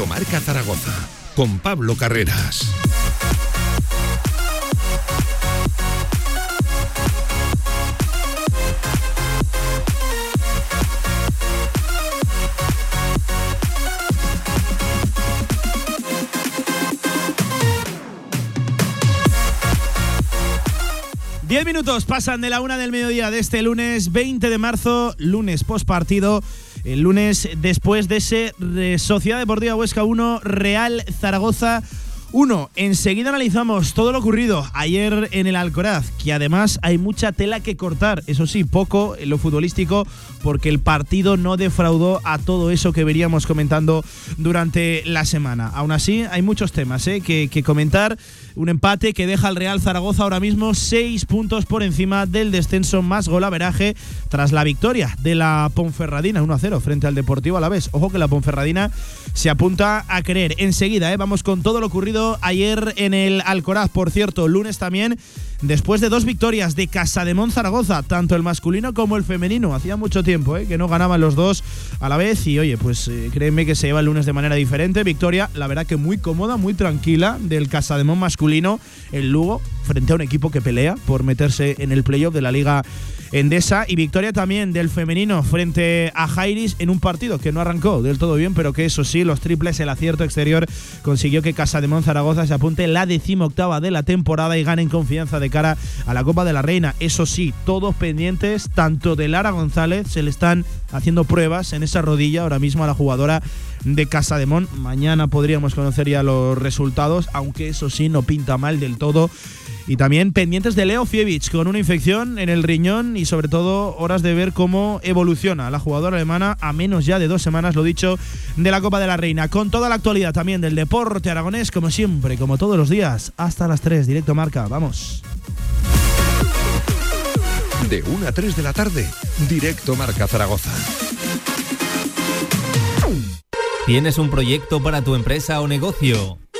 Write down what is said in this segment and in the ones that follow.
Directo Marca Zaragoza con Pablo Carreras. Diez minutos pasan de la una del mediodía de este lunes 20 de marzo, lunes post partido. El lunes después de ese Sociedad Deportiva Huesca 1, Real Zaragoza 1. Enseguida analizamos todo lo ocurrido ayer en el Alcoraz, que además hay mucha tela que cortar, eso sí, poco en lo futbolístico, porque el partido no defraudó a todo eso que veníamos comentando durante la semana. Aún así, hay muchos temas ¿eh? que, que comentar un empate que deja al Real Zaragoza ahora mismo seis puntos por encima del descenso más golaveraje tras la victoria de la Ponferradina 1-0 frente al Deportivo a la vez. Ojo que la Ponferradina se apunta a creer. Enseguida, ¿eh? vamos con todo lo ocurrido ayer en el Alcoraz. Por cierto, lunes también después de dos victorias de Casa de Zaragoza, tanto el masculino como el femenino. Hacía mucho tiempo ¿eh? que no ganaban los dos a la vez y oye, pues eh, créeme que se lleva el lunes de manera diferente. Victoria, la verdad que muy cómoda, muy tranquila del Casa de masculino, el Lugo, frente a un equipo que pelea por meterse en el playoff de la Liga Endesa y victoria también del femenino frente a Jairis en un partido que no arrancó del todo bien, pero que eso sí, los triples, el acierto exterior consiguió que Casa de Zaragoza se apunte la decimoctava de la temporada y gane en confianza de cara a la Copa de la Reina. Eso sí, todos pendientes, tanto de Lara González, se le están haciendo pruebas en esa rodilla ahora mismo a la jugadora de Casa de. Mañana podríamos conocer ya los resultados, aunque eso sí no pinta mal del todo y también pendientes de Leo Fievich con una infección en el riñón y sobre todo horas de ver cómo evoluciona la jugadora alemana a menos ya de dos semanas, lo dicho, de la Copa de la Reina. Con toda la actualidad también del deporte aragonés, como siempre, como todos los días, hasta las 3, directo marca. Vamos. De 1 a 3 de la tarde, directo marca Zaragoza. ¿Tienes un proyecto para tu empresa o negocio?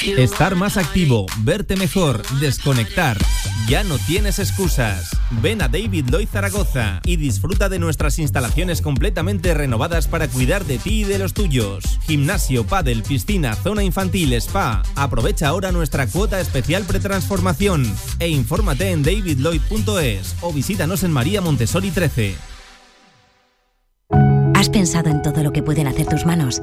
Estar más activo, verte mejor, desconectar. Ya no tienes excusas. Ven a David Lloyd Zaragoza y disfruta de nuestras instalaciones completamente renovadas para cuidar de ti y de los tuyos. Gimnasio, pádel, piscina, zona infantil, spa. Aprovecha ahora nuestra cuota especial pretransformación e infórmate en davidlloyd.es o visítanos en María Montessori 13. ¿Has pensado en todo lo que pueden hacer tus manos?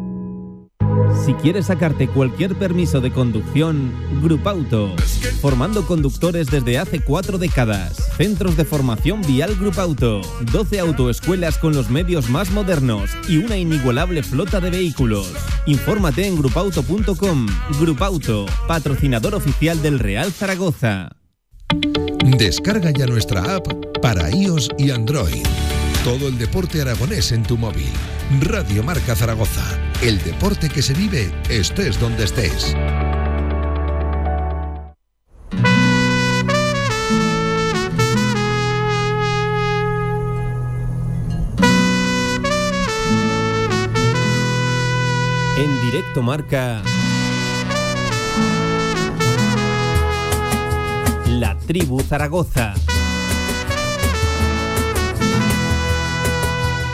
Si quieres sacarte cualquier permiso de conducción, Grupauto. Formando conductores desde hace cuatro décadas. Centros de formación vial Grupauto. 12 autoescuelas con los medios más modernos y una inigualable flota de vehículos. Infórmate en grupauto.com. Grupauto, patrocinador oficial del Real Zaragoza. Descarga ya nuestra app para iOS y Android. Todo el deporte aragonés en tu móvil. Radio Marca Zaragoza. El deporte que se vive estés donde estés. En directo marca La Tribu Zaragoza.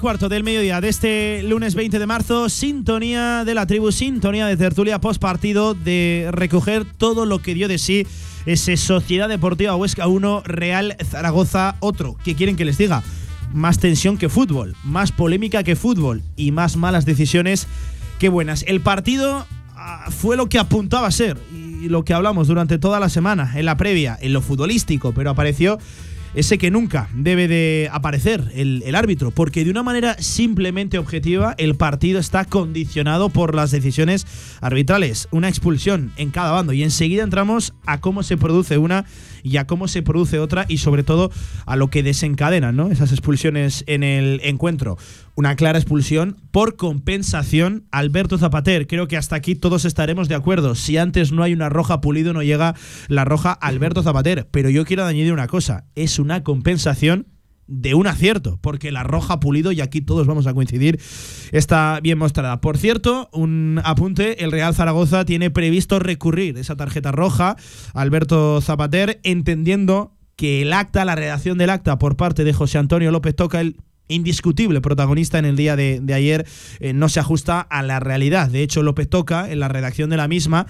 Cuarto del mediodía de este lunes 20 de marzo, sintonía de la tribu, sintonía de tertulia post partido de recoger todo lo que dio de sí ese Sociedad Deportiva Huesca 1, Real Zaragoza otro. ¿Qué quieren que les diga? Más tensión que fútbol, más polémica que fútbol y más malas decisiones que buenas. El partido ah, fue lo que apuntaba a ser y lo que hablamos durante toda la semana, en la previa, en lo futbolístico, pero apareció ese que nunca debe de aparecer el, el, árbitro, porque de una manera simplemente objetiva el partido está condicionado por las decisiones arbitrales, una expulsión en cada bando. Y enseguida entramos a cómo se produce una y a cómo se produce otra y sobre todo a lo que desencadenan ¿no? esas expulsiones en el encuentro. Una clara expulsión por compensación Alberto Zapater. Creo que hasta aquí todos estaremos de acuerdo. Si antes no hay una roja pulido, no llega la roja Alberto Zapater. Pero yo quiero añadir una cosa. Es una compensación de un acierto, porque la roja pulido, y aquí todos vamos a coincidir, está bien mostrada. Por cierto, un apunte, el Real Zaragoza tiene previsto recurrir esa tarjeta roja, Alberto Zapater, entendiendo que el acta, la redacción del acta por parte de José Antonio López Toca, el indiscutible protagonista en el día de, de ayer, eh, no se ajusta a la realidad. De hecho, López Toca, en la redacción de la misma,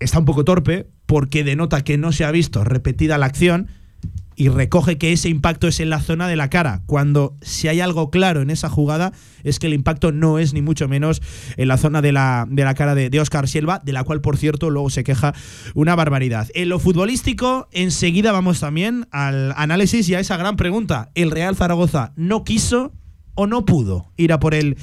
está un poco torpe porque denota que no se ha visto repetida la acción y recoge que ese impacto es en la zona de la cara, cuando si hay algo claro en esa jugada es que el impacto no es ni mucho menos en la zona de la, de la cara de, de Oscar Silva, de la cual por cierto luego se queja una barbaridad. En lo futbolístico, enseguida vamos también al análisis y a esa gran pregunta. ¿El Real Zaragoza no quiso o no pudo ir a por el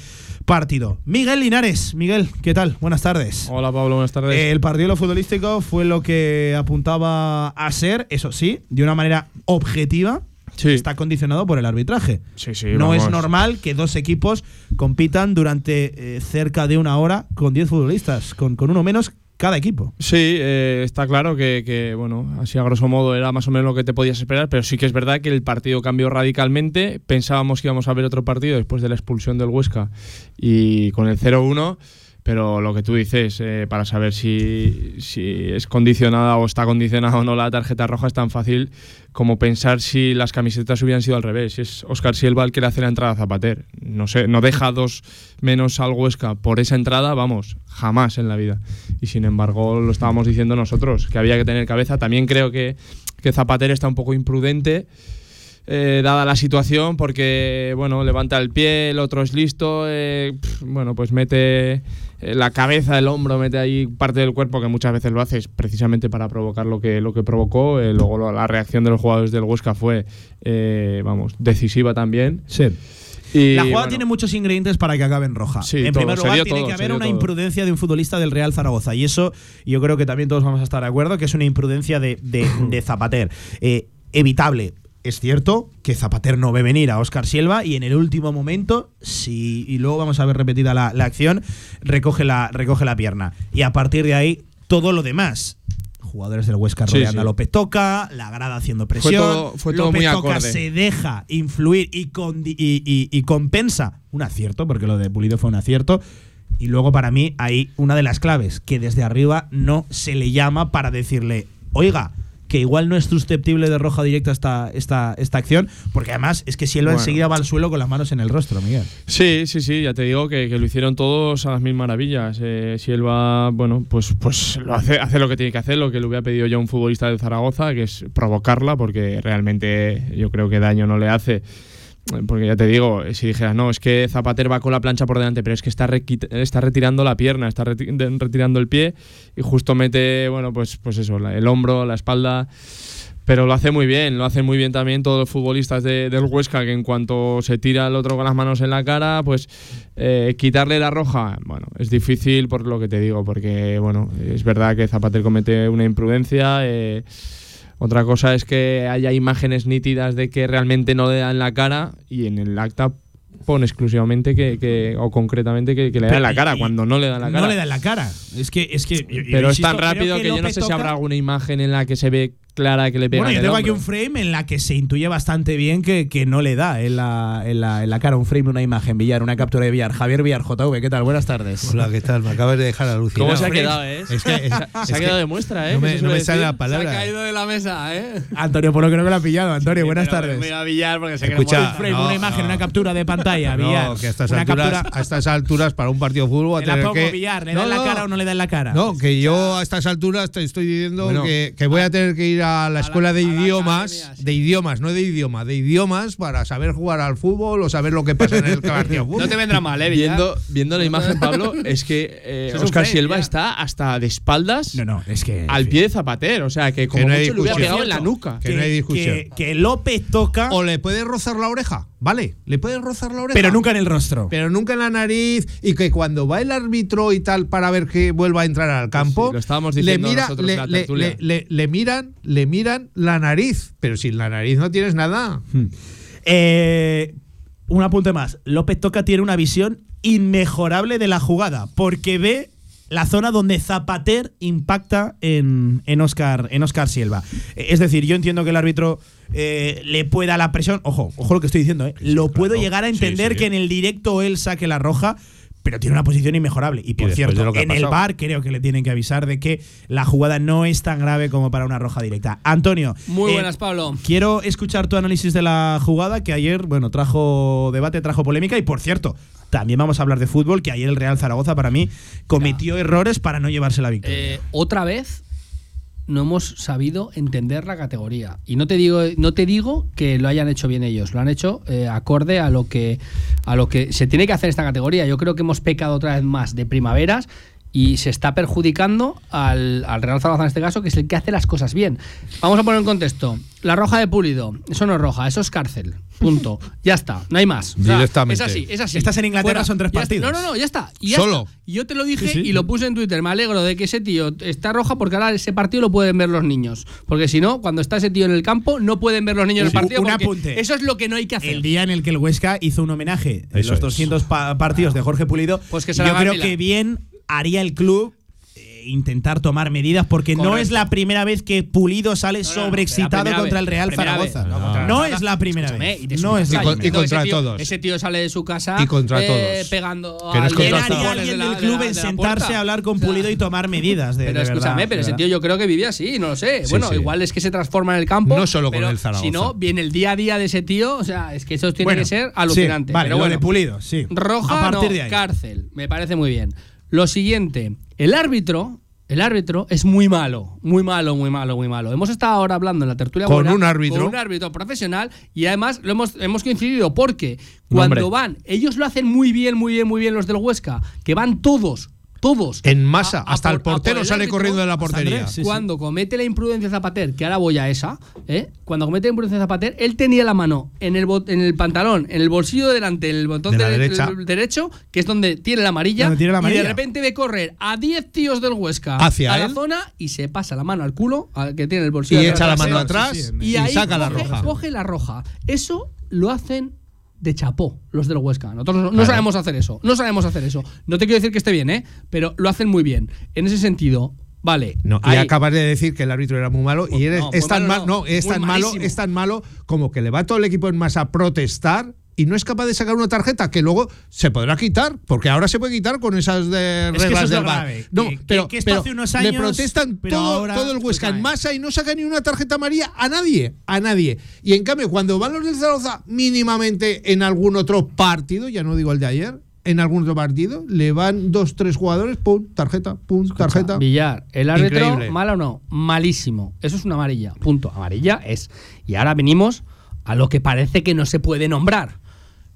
partido. Miguel Linares, Miguel, ¿qué tal? Buenas tardes. Hola Pablo, buenas tardes. El partido de lo futbolístico fue lo que apuntaba a ser, eso sí, de una manera objetiva. Sí. Está condicionado por el arbitraje. Sí, sí, no vamos. es normal que dos equipos compitan durante eh, cerca de una hora con 10 futbolistas, con, con uno menos cada equipo. Sí, eh, está claro que, que, bueno, así a grosso modo era más o menos lo que te podías esperar, pero sí que es verdad que el partido cambió radicalmente. Pensábamos que íbamos a ver otro partido después de la expulsión del Huesca y con el 0-1. Pero lo que tú dices, eh, para saber si, si es condicionada o está condicionada o no la tarjeta roja, es tan fácil como pensar si las camisetas hubieran sido al revés. Si es Oscar Silva el que le hace la entrada a Zapater. No sé, no deja dos menos al Huesca por esa entrada, vamos, jamás en la vida. Y sin embargo, lo estábamos diciendo nosotros, que había que tener cabeza. También creo que, que Zapater está un poco imprudente. Eh, dada la situación, porque bueno, levanta el pie, el otro es listo, eh, bueno, pues mete la cabeza, el hombro, mete ahí parte del cuerpo que muchas veces lo haces precisamente para provocar lo que, lo que provocó. Eh, luego lo- la reacción de los jugadores del Huesca fue, eh, vamos, decisiva también. Sí. Y, la jugada bueno, tiene muchos ingredientes para que acabe en roja. Sí, en todo, primer lugar, tiene todo, que haber una todo. imprudencia de un futbolista del Real Zaragoza. Y eso yo creo que también todos vamos a estar de acuerdo, que es una imprudencia de, de- de Zapater. Eh, evitable. Es cierto que Zapater no ve venir a Oscar Silva y en el último momento, si, y luego vamos a ver repetida la, la acción, recoge la, recoge la pierna. Y a partir de ahí, todo lo demás. Jugadores del Huesca Sí, rodeando sí. a López Toca, la grada haciendo presión. todo- fue todo López muy Toca acorde. se deja influir y, condi- y- y- y compensa un acierto, porque lo de Pulido fue un acierto. Y luego para mí hay una de las claves, que desde arriba no se le llama para decirle, oiga, que igual no es susceptible de roja directa esta, esta, esta acción, porque además es que si él Bueno. enseguida va al suelo con las manos en el rostro, Miguel. Sí, sí, sí, ya te digo que, que lo hicieron todos a las mil maravillas. Eh, si él va, bueno, pues, pues lo hace, hace lo que tiene que hacer, lo que le hubiera pedido yo a un futbolista de Zaragoza, que es provocarla, porque realmente yo creo que daño no le hace. Porque ya te digo, si dijeras, no, es que Zapater va con la plancha por delante, pero es que está, está retirando la pierna, está retirando el pie y justo mete, bueno, pues, pues eso, el hombro, la espalda. Pero lo hace muy bien, lo hacen muy bien también todos los futbolistas de- del Huesca, que en cuanto se tira el otro con las manos en la cara, pues eh, quitarle la roja, bueno, es difícil por lo que te digo, porque bueno, es verdad que Zapater comete una imprudencia. eh, otra cosa es que haya imágenes nítidas de que realmente no le dan la cara y en el acta pone exclusivamente que, que- o concretamente que, que le da en la cara, Y- cuando no le dan la cara. No le da en la cara. Es que. Es que yo- yo Pero es tan rápido que, yo no sé si habrá alguna imagen en la que se ve clara que le pega Bueno, en yo tengo aquí un frame en la que se intuye bastante bien que, que no le da en la, en, la, en la cara un frame, una imagen, Villar, una captura de Villar. Javier Villar, JV, ¿qué tal? Buenas tardes. Hola, ¿qué tal? Me acabas de dejar alucinado. ¿Cómo se ha quedado, eh? Es que es- Se ha quedado de muestra, ¿eh? No me, no sale la Se ha palabra. caído de la mesa, ¿eh? Antonio, por lo que no me lo ha pillado. Antonio, buenas Pero tardes. Me voy a billar porque se Escucha, Un frame, no, una imagen, no. una captura de pantalla, Villar. No, que a estas, una alturas, captura. a estas alturas, para un partido de fútbol, a Te la tener pongo, que. Villar, ¿le No, da en la cara o no le da en la cara? No, que yo a estas alturas te estoy diciendo que, que voy a tener que ir a la escuela de a la idiomas, academia, sí. de idiomas, no de idioma, de idiomas para saber jugar al fútbol o saber lo que pasa en el fútbol. No te vendrá mal, ¿eh? Viendo, viendo la imagen, Pablo, es que eh, Oscar frame, Silva está hasta de espaldas No, no, es que. al pie de Zapater. O sea, que como no hay mucho le hubiera pegado en la nuca. Que no hay discusión. Que, que López toca, O le puedes rozar la oreja, ¿vale? Le puedes rozar la oreja. pero nunca en el rostro. pero nunca en la nariz y que cuando va el árbitro y tal para ver que vuelva a entrar al campo, sí, lo estábamos le, diciendo mira, nosotros le, en la le- le- le- le miran, le miran la nariz, pero sin la nariz no tienes nada. Eh, un apunte más. López Toca tiene una visión inmejorable de la jugada, porque ve la zona donde Zapater impacta en, en, Oscar, en Oscar Silva. Eh, Es decir, yo entiendo que el árbitro eh, le pueda la presión. Ojo, ojo lo que estoy diciendo, ¿eh? lo puedo llegar a entender sí. que en el directo él saque la roja. Pero tiene una posición inmejorable. Y por cierto, en el bar creo que le tienen que avisar de que la jugada no es tan grave como para una roja directa. Antonio. Muy eh, buenas, Pablo. Quiero escuchar tu análisis de la jugada que ayer, bueno, trajo debate, trajo polémica y por cierto, también vamos a hablar de fútbol, que ayer el Real Zaragoza para mí cometió errores para no llevarse la victoria. Eh, otra vez no hemos sabido entender la categoría. Y no te digo, no te digo que lo hayan hecho bien ellos, lo han hecho eh, acorde a lo que a lo que se tiene que hacer esta categoría. Yo creo que hemos pecado otra vez más de primaveras y se está perjudicando al, al Real Zaragoza en este caso, que es el que hace las cosas bien. Vamos a poner en contexto. La roja de Pulido, eso no es roja, eso es cárcel. Punto. Ya está, no hay más. O sea, Directamente. Es así, es así. Estás en Inglaterra, son tres partidos. No, no, no, ya está. Y ya Solo. está. Yo te lo dije Sí, sí. y lo puse en Twitter. Me alegro de que ese tío está roja porque ahora ese partido lo pueden ver los niños. Porque si no, cuando está ese tío en el campo, no pueden ver los niños el Sí, partido. un apunte. Eso es lo que no hay que hacer. el día en el que el Huesca hizo un homenaje en los es. 200 pa- partidos de Jorge Pulido, Pues que se yo creo que bien haría el club eh, intentar tomar medidas porque no es la primera vez que Pulido sale no, no, sobreexcitado contra el Real Zaragoza. vez, no, es la primera Escúchame, vez. y No es la primera y contra ese tío- todos. Ese tío sale de su casa Y contra eh, todos. pegando Que no es al- ¿Quién contra de haría alguien de la- del de club la- en de la sentarse a hablar con O sea, Pulido y tomar medidas? De, Pero de escúchame, verdad, pero ese tío yo creo que vive así, no lo sé. Sí, bueno, sí. igual es que se transforma en el campo. No solo con el Zaragoza. Si no, viene el día a día de ese tío, o sea, es que eso tiene que ser alucinante. vale, Pulido, sí. Roja a partir no, de ahí. cárcel. Me parece muy bien. Lo siguiente, el árbitro, el árbitro es muy malo, muy malo, muy malo, muy malo. Hemos estado ahora hablando en la tertulia Con buena un árbitro. con un árbitro profesional y además lo hemos, hemos coincidido porque cuando Hombre. van, ellos lo hacen muy bien, muy bien, muy bien los del Huesca, que van todos, todos En masa, a- a hasta por- el por portero el sale árbitro, corriendo de la portería. Andrés, sí. cuando comete la imprudencia Zapater, que ahora voy a esa, ¿eh? cuando comete la imprudencia Zapater, él tenía la mano en el, en el pantalón, en el bolsillo de delante, en el botón De derecha. derecho, que es donde tiene la amarilla, Donde tiene la y de repente ve correr a 10 tíos del Huesca Hacia a la zona y se pasa la mano al culo, al que tiene el bolsillo Y echa la mano atrás sí, y, ahí saca la roja. coge la roja. Eso lo hacen de chapó los del Huesca. Nosotros no, sabemos hacer eso. No sabemos hacer eso. No te quiero decir que esté bien, ¿eh? Pero lo hacen muy bien. En ese sentido, vale. No, y ahí- acabas de decir que el árbitro era muy malo y eres, no, es tan malo mal, no, es tan malo, es tan malo como que le va todo el equipo en masa a protestar y no es capaz de sacar una tarjeta que luego se podrá quitar, porque ahora se puede quitar con esas de Es que eso reglas es lo del grave, No, que- pero, que esto pero hace unos le protestan pero todo, ahora- todo el Huesca en masa y no saca ni una tarjeta amarilla a nadie, a nadie. Y en cambio, cuando van los del Zaragoza mínimamente en algún otro partido, ya no digo el de ayer, en algún otro partido, le van dos, tres jugadores, pum, tarjeta, pum, tarjeta. Villar, el árbitro, Increíble. ¿malo o no? Malísimo. Eso es una amarilla. Punto. Amarilla es. Y ahora venimos a lo que parece que no se puede nombrar.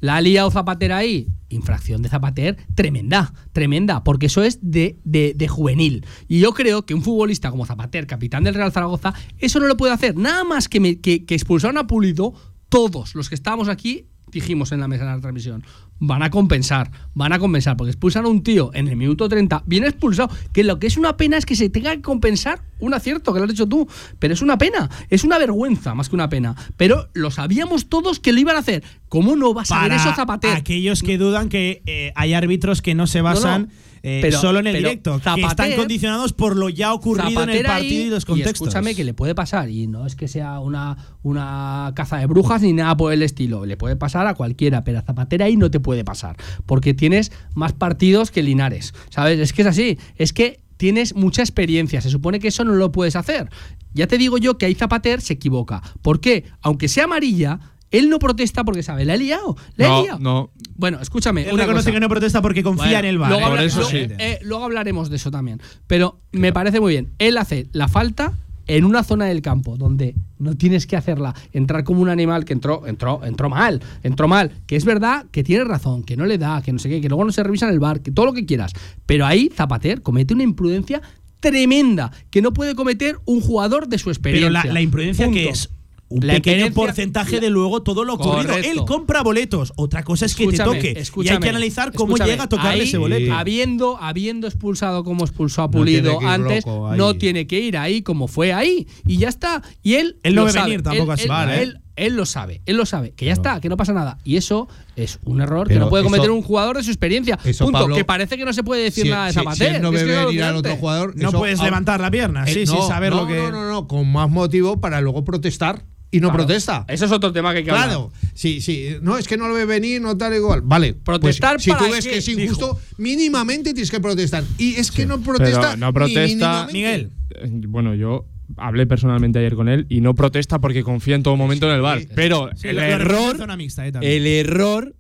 La ha liado Zapater ahí. Infracción de Zapater tremenda, tremenda, porque eso es de, de- de juvenil. Y yo creo que un futbolista como Zapater, capitán del Real Zaragoza, eso no lo puede hacer. Nada más que, me- que, que expulsaron a Pulido, todos los que estábamos aquí dijimos en la mesa de la transmisión, van a compensar, van a compensar, porque expulsan a un tío en el minuto 30, viene expulsado, que lo que es una pena es que se tenga que compensar un acierto, que lo has dicho tú, pero es una pena, es una vergüenza más que una pena, pero lo sabíamos todos que lo iban a hacer, ¿cómo no va a Para eso Zapater? aquellos que dudan que eh, hay árbitros que no se basan No, eh, Pero- solo en el directo, que están condicionados por lo ya ocurrido en el partido y los contextos. escúchame que le puede pasar, y no es que sea una, una caza de brujas ni nada por el estilo, le puede pasar a cualquiera, pero a Zapatera ahí no te puede pasar, porque tienes más partidos que Linares, ¿sabes? Es que es así, es que tienes mucha experiencia, se supone que eso no lo puedes hacer. Ya te digo yo que ahí Zapater se equivoca. ¿Por qué? Aunque sea amarilla, él no protesta porque sabe, le ha liado, le ha No, liado. no. Bueno, escúchame. Él una reconoce cosa. que no protesta porque confía Bueno, en el VAR. Luego, ¿eh? habla- eso luego- sí. eh, luego hablaremos de eso también. Pero me parece muy bien. Él hace la falta en una zona del campo donde no tienes que hacerla, entrar como un animal que entró, entró, entró mal, entró mal. Que es verdad que tiene razón, que no le da, que no sé qué, que luego no se revisa en el bar, que todo lo que quieras. Pero ahí Zapater comete una imprudencia tremenda que no puede cometer un jugador de su Pero experiencia. la, la imprudencia Punto. que es un La pequeño porcentaje de luego todo lo ocurrido. Correcto. Él compra boletos. Otra cosa es que te Escúchame, toque. y hay que analizar cómo escúchame. llega a tocarle Ahí, ese boleto. Habiendo, habiendo expulsado como expulsó a Pulido antes, no tiene que ir ahí como fue ahí. Y ya está. Y él. Él no lo ve sabe. venir tampoco Él- así. él- Vale. él- él lo sabe, él lo sabe, que ya está, que no pasa nada. Y eso es un error que no puede cometer eso- un jugador de su experiencia. eso, Punto. Pablo, que parece que no se puede decir Si- nada de si- Zapater. si no que ve es que es venir al alucinante. otro jugador. No eso- puedes ah, levantar la pierna, eh, sí, no, sin saber no, lo que. No, no, no, con más motivo para luego protestar. Y no Claro. protesta. Eso es otro tema que hay que hablar. Claro, sí, sí. No, es que no lo ve venir, no tal igual. Vale. pues, Protestar si tú para ves qué, que es injusto, mínimamente tienes que protestar. Y es que no Pero protesta. no protesta. Miguel. Eh, Bueno, yo hablé personalmente ayer con él y no protesta porque confía en todo momento en el bar. Pero Sí, el error, mixta, eh, el error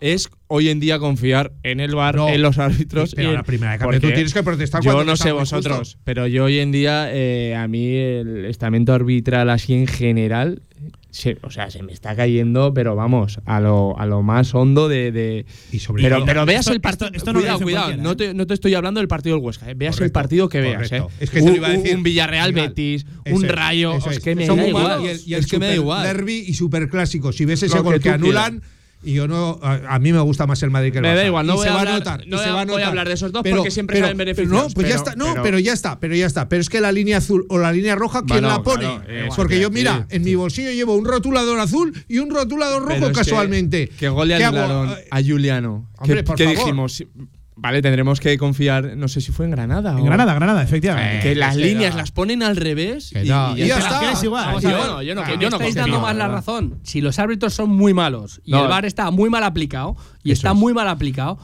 es hoy en día confiar en el bar, No. en los árbitros. Pero y a en- la primera porque tú tienes que protestar Yo no sé vosotros, pero yo hoy en día, eh, a mí el estamento arbitral así en general, se- o sea, se me está cayendo, pero vamos, a lo, a lo más hondo de. de- Y sobre pero, todo- pero veas Esto- el partido. esto- esto no cuidado, cuidado. No te, no te estoy hablando del partido del Huesca. eh. Veas el partido que veas. eh. Es que te lo iba a decir. Un Villarreal Betis, un es, Rayo. Es es. que me da igual. Y el, y el es que me da igual. derbi y superclásico. Si ves ese que gol que, anulan. Y yo no. A, a mí me gusta más el Madrid que el Me da Barça. igual, no Y voy se a va hablar- a notar. y no se voy a- va a voy a notar. hablar de esos dos porque siempre salen beneficios, No, pues ya pero- está. No, pero- pero ya está. Pero ya está. Pero es que la línea azul o la línea roja, ¿quién Bueno, la pone? claro, eh, Porque yo, sí, mira, en mi bolsillo llevo un rotulador azul y un rotulador Pero rojo es que- casualmente. Que gol le anularon a Juliano. hombre, ¿Qué, por qué favor. dijimos? Vale, tendremos que confiar. No sé si fue en Granada. En o- Granada, Granada, efectivamente. Que las líneas da. las ponen al revés. Que da. Y ya está. está. Que es igual. Vamos Yo a no, yo no- que yo me no estáis dando más la razón. Si los árbitros son muy malos y No. el VAR está muy mal aplicado y Eso está es. muy mal aplicado,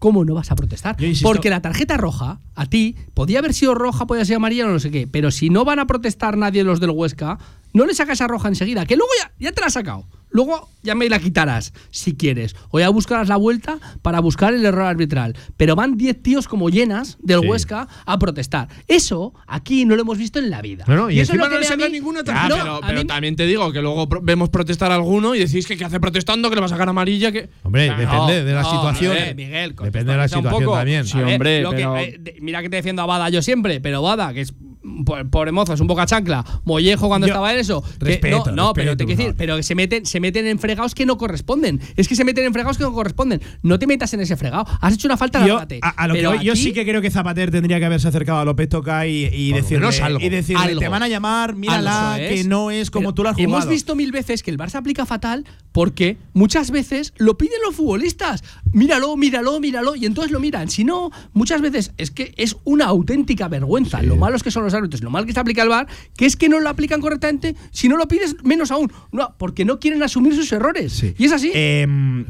¿cómo no vas a protestar? Porque la tarjeta roja, a ti, podía haber sido roja, podía ser amarilla o no sé qué, pero si no van a protestar nadie los del Huesca, no le sacas esa roja enseguida, que luego ya, ya te la has sacado. Luego ya me la quitarás, si quieres. O ya buscarás la vuelta para buscar el error arbitral. Pero van 10 tíos como llenas del Sí. Huesca a protestar. Eso aquí no lo hemos visto en la vida. No, no, y eso es lo que no le sacan mí- ninguna Ah, tarjeta. No, pero, a pero mí- también te digo que luego vemos protestar a alguno y decís que qué hace protestando, que le va a sacar amarilla, que. Hombre, No, depende de la No, situación. Miguel, Miguel, Depende de la situación también. Sí, ver, hombre, que- eh, mira que te defiendo a Bada yo siempre, pero Bada, que es pobre mozo, es un boca chancla, mollejo cuando Yo- estaba en eso. que- Respeto, no, no, pero te quiero decir, pero que se meten, se meten en fregados que no corresponden. Es que se meten en fregados que no corresponden. No te metas en ese fregado. Has hecho una falta, Yo, a, a lo que yo sí que creo que Zapater tendría que haberse acercado a López Toca y, y decirle, algo, y decirle, algo. te van a llamar, mírala, que no es como Pero tú lo has jugado. Hemos visto mil veces que el Barça aplica fatal porque muchas veces lo piden los futbolistas. Míralo, míralo, míralo, y entonces lo miran. Si no, muchas veces es que es una auténtica vergüenza. Lo malo es que son los árbitros, lo mal que se aplica el VAR, que es que no lo aplican correctamente. Si no lo pides, menos aún. No, porque no quieren asumir sus errores. Sí. Y es así. Em,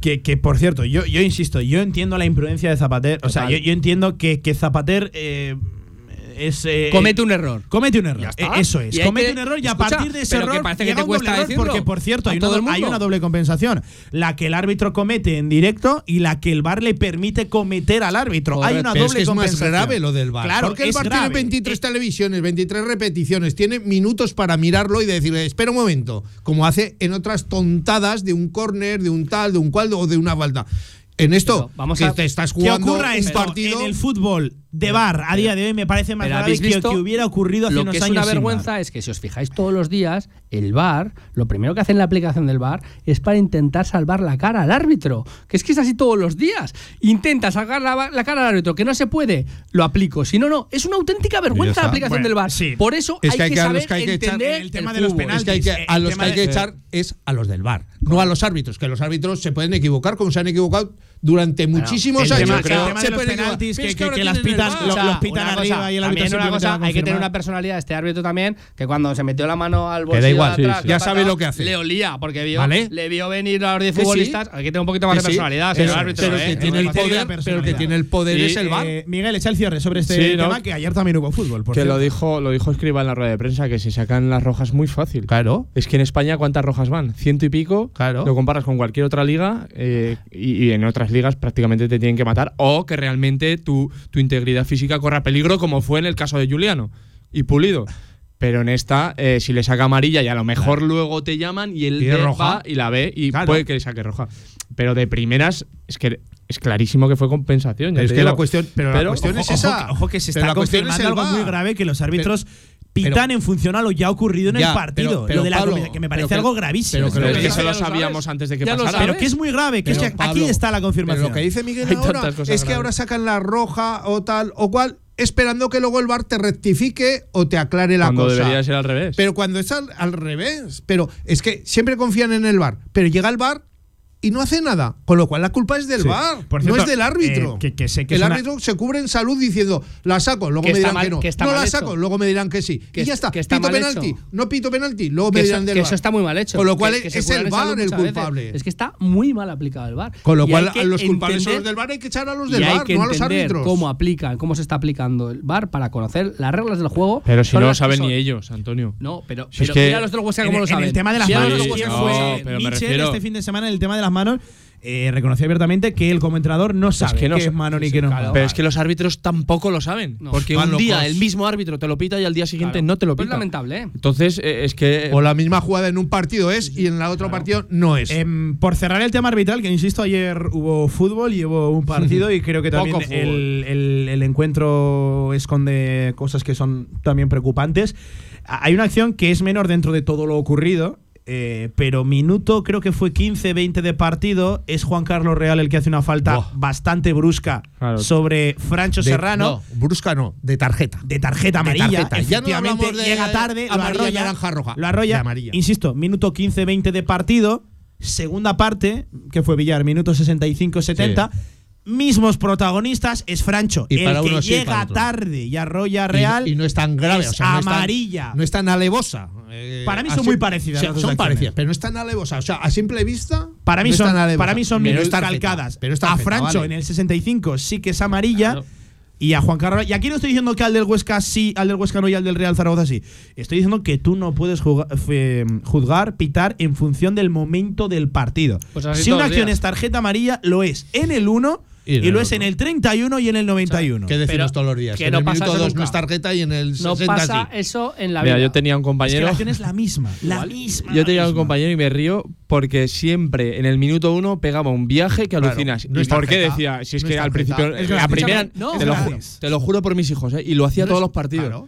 que, que, por cierto, yo, yo insisto, yo entiendo la imprudencia de Zapater. O sea, yo entiendo que, que Zapater eh, es. eh, Comete un error. Comete un error. Ya está. Eh, Eso es. Comete que- un error y a partir de ese pero que error. parece que te cuesta error decirlo Porque, por cierto, hay una, hay doble compensación. La que el árbitro comete en directo y la que el VAR le permite cometer al árbitro. hay una doble es que es más compensación. grave lo del VAR. Claro, porque el es VAR tiene grave. 23 Eh, televisiones, 23 repeticiones, tiene minutos para mirarlo y decirle, espera un momento, como hace en otras tontadas de un córner, de un tal, de un cual o de una falta. En esto, Pero vamos que a- te estás jugando ocurra un esto partido. en el fútbol de bar a día de hoy me parece más grave que, visto que hubiera ocurrido hace Lo unos que es años una vergüenza es que si os fijáis todos los días, el VAR, lo primero que hace en la aplicación del VAR es para intentar salvar la cara al árbitro. Que es que es así todos los días. Intenta salvar la, la cara al árbitro, que no se puede, lo aplico. Si no, no. Es una auténtica vergüenza la aplicación Bueno, del VAR. sí. Por eso Es hay que hay que, que a los saber que hay que echar- entender el tema el de los fútbol. Es que, hay que- penaltis, a los que hay que de- echar es a los del bar, no a los árbitros, que los árbitros se pueden equivocar como se han equivocado durante muchísimos el años. tema, el de los penaltis que, que- que las el pitan, VAR. lo- O sea, los pitan arriba cosa, y el árbitro una cosa, hay que tener una personalidad este árbitro también, que cuando se metió la mano al bolsillo igual, de atrás, sí, sí. Ya sabe lo que hace. Le olía, porque vio, ¿Vale? le vio venir a los 10 Que sí. futbolistas. Hay que tener un poquito más de personalidad, pero- señor árbitro. pero ¿eh? que tiene el poder, pero que tiene el poder Sí, es el bar. Eh, Miguel, echa el cierre sobre este tema, que ayer también hubo fútbol. Que lo dijo, lo dijo Escriba en la rueda de prensa, que se sacan las rojas muy fácil. Claro. Es que en España, ¿cuántas rojas van? Ciento y pico. Claro. Lo comparas con cualquier otra liga y, y en otras ligas prácticamente te tienen que matar o que realmente tu, tu integridad física corra peligro, como fue en el caso de Juliano y Pulido. Pero en esta, eh, si le saca amarilla y a lo mejor luego te llaman y él roja. y la ve y Claro. puede que le saque roja. Pero de primeras, es que es clarísimo que fue compensación. ya Es que digo. la cuestión, pero, la cuestión ojo, es esa. Ojo, ojo que se está confirmando algo muy grave que los árbitros Pero- pitan en función a lo ya ocurrido en Ya, el partido. pero- pero, lo de la Pablo, comida, que me parece pero algo gravísimo. pero que Pero lo es que eso lo sabíamos antes de que Ya pasara. Pero que es muy grave, que es Pero, que Pablo, aquí está la Pero confirmación. lo que dice Miguel Hay ahora es que graves. ahora sacan la roja o tal o cual, esperando que luego el bar te rectifique o te aclare la Cuando cosa. debería ser al revés. Pero cuando es al, al revés. Pero es que siempre confían en el bar. Pero llega el bar y no hace nada. Con lo cual la culpa es del Sí. bar. Por no es del árbitro. eh, que- que sé que el una- árbitro se cubre en salud diciendo, la saco, luego me dirán mal- que no. no la hecho. saco, luego me dirán que sí. Que y ya es- está. que está pito penalti. hecho. No pito penalti. Luego me dirán eso, del que VAR. eso está muy mal hecho. Con lo cual Que- que se es el VAR el veces. culpable. Es que está muy mal aplicado el VAR. Con lo Y cual, a los culpables son los del bar, hay que echar a los del que no a los árbitros. cómo aplican, cómo se está aplicando el VAR para conocer las reglas del juego. Pero si no lo saben ni ellos, Antonio. No, pero, mira los del Huesca cómo lo saben. En el tema de las manos, del ¿quién Huesca no, cómo lo fue? este fin de semana el tema de las manos eh, reconoció abiertamente que él como entrenador no sabe que no qué es mano ni qué no es claro. Pero es que los árbitros tampoco lo saben. No. porque Van un día locos. el mismo árbitro te lo pita y al día siguiente Claro. no te lo Pues pita. lamentable, ¿eh? Entonces, eh, es que. O la misma jugada en un partido es y en la otro partido no es. Em, por cerrar el tema arbitral, que insisto, ayer hubo fútbol y hubo un partido y creo que también el, el- el encuentro esconde cosas que son también preocupantes. Hay una acción que es menor dentro de todo lo ocurrido. Eh, pero minuto, creo que fue 15-20 de partido. Es Juan Carlos Real el que hace una falta bastante brusca Claro. sobre Francho De- Serrano. No, brusca no, de tarjeta. de tarjeta De amarilla. tarjeta. Ya no efectivamente, de llega tarde, lo amarilla, arrolla, naranja, roja. Lo arrolla. De amarilla. Insisto, minuto 15-20 de partido. Segunda parte, que fue Villar, minuto 65-70. Mismos protagonistas, es Francho, Y el para que sí llega tarde y arrolla Real. Y, no es tan grave, es o sea, no es tan- amarilla. no es tan alevosa. Eh, Para mí a son muy parecidas sí, las dos son acciones. parecidas, pero no es tan alevosa. O sea, a simple vista. Para mí no son, tan alevosa. para mí son Pero muy es tarjeta, calcadas. Pero es a Francho vale. en el 65 sí que es amarilla. Claro. Y a Juan Carlos. Y aquí no estoy diciendo que al del Huesca sí, al del Huesca no y al del Real Zaragoza sí. Estoy diciendo que tú no puedes juga- fe- juzgar, pitar en función del momento del partido. Pues si una acción días. es tarjeta amarilla, lo es en el 1 Y en lo es en el 31 y en el 91. ¿Qué decimos Pero todos los días? que en no el pasa minuto eso 2 nunca. no es tarjeta y en el No 60 pasa sí. eso en la vida. Mira, yo tenía un es que compañero. la acción es la misma. La misma. Yo tenía un compañero y me río porque siempre en el minuto uno pegaba un viaje que Claro, alucinas. no ¿Y es por qué decía? Si es no que es al principio, es la primera, No, te, lo es juro, gratis. te lo juro por mis hijos, ¿eh? y lo hacía No todos es- los partidos.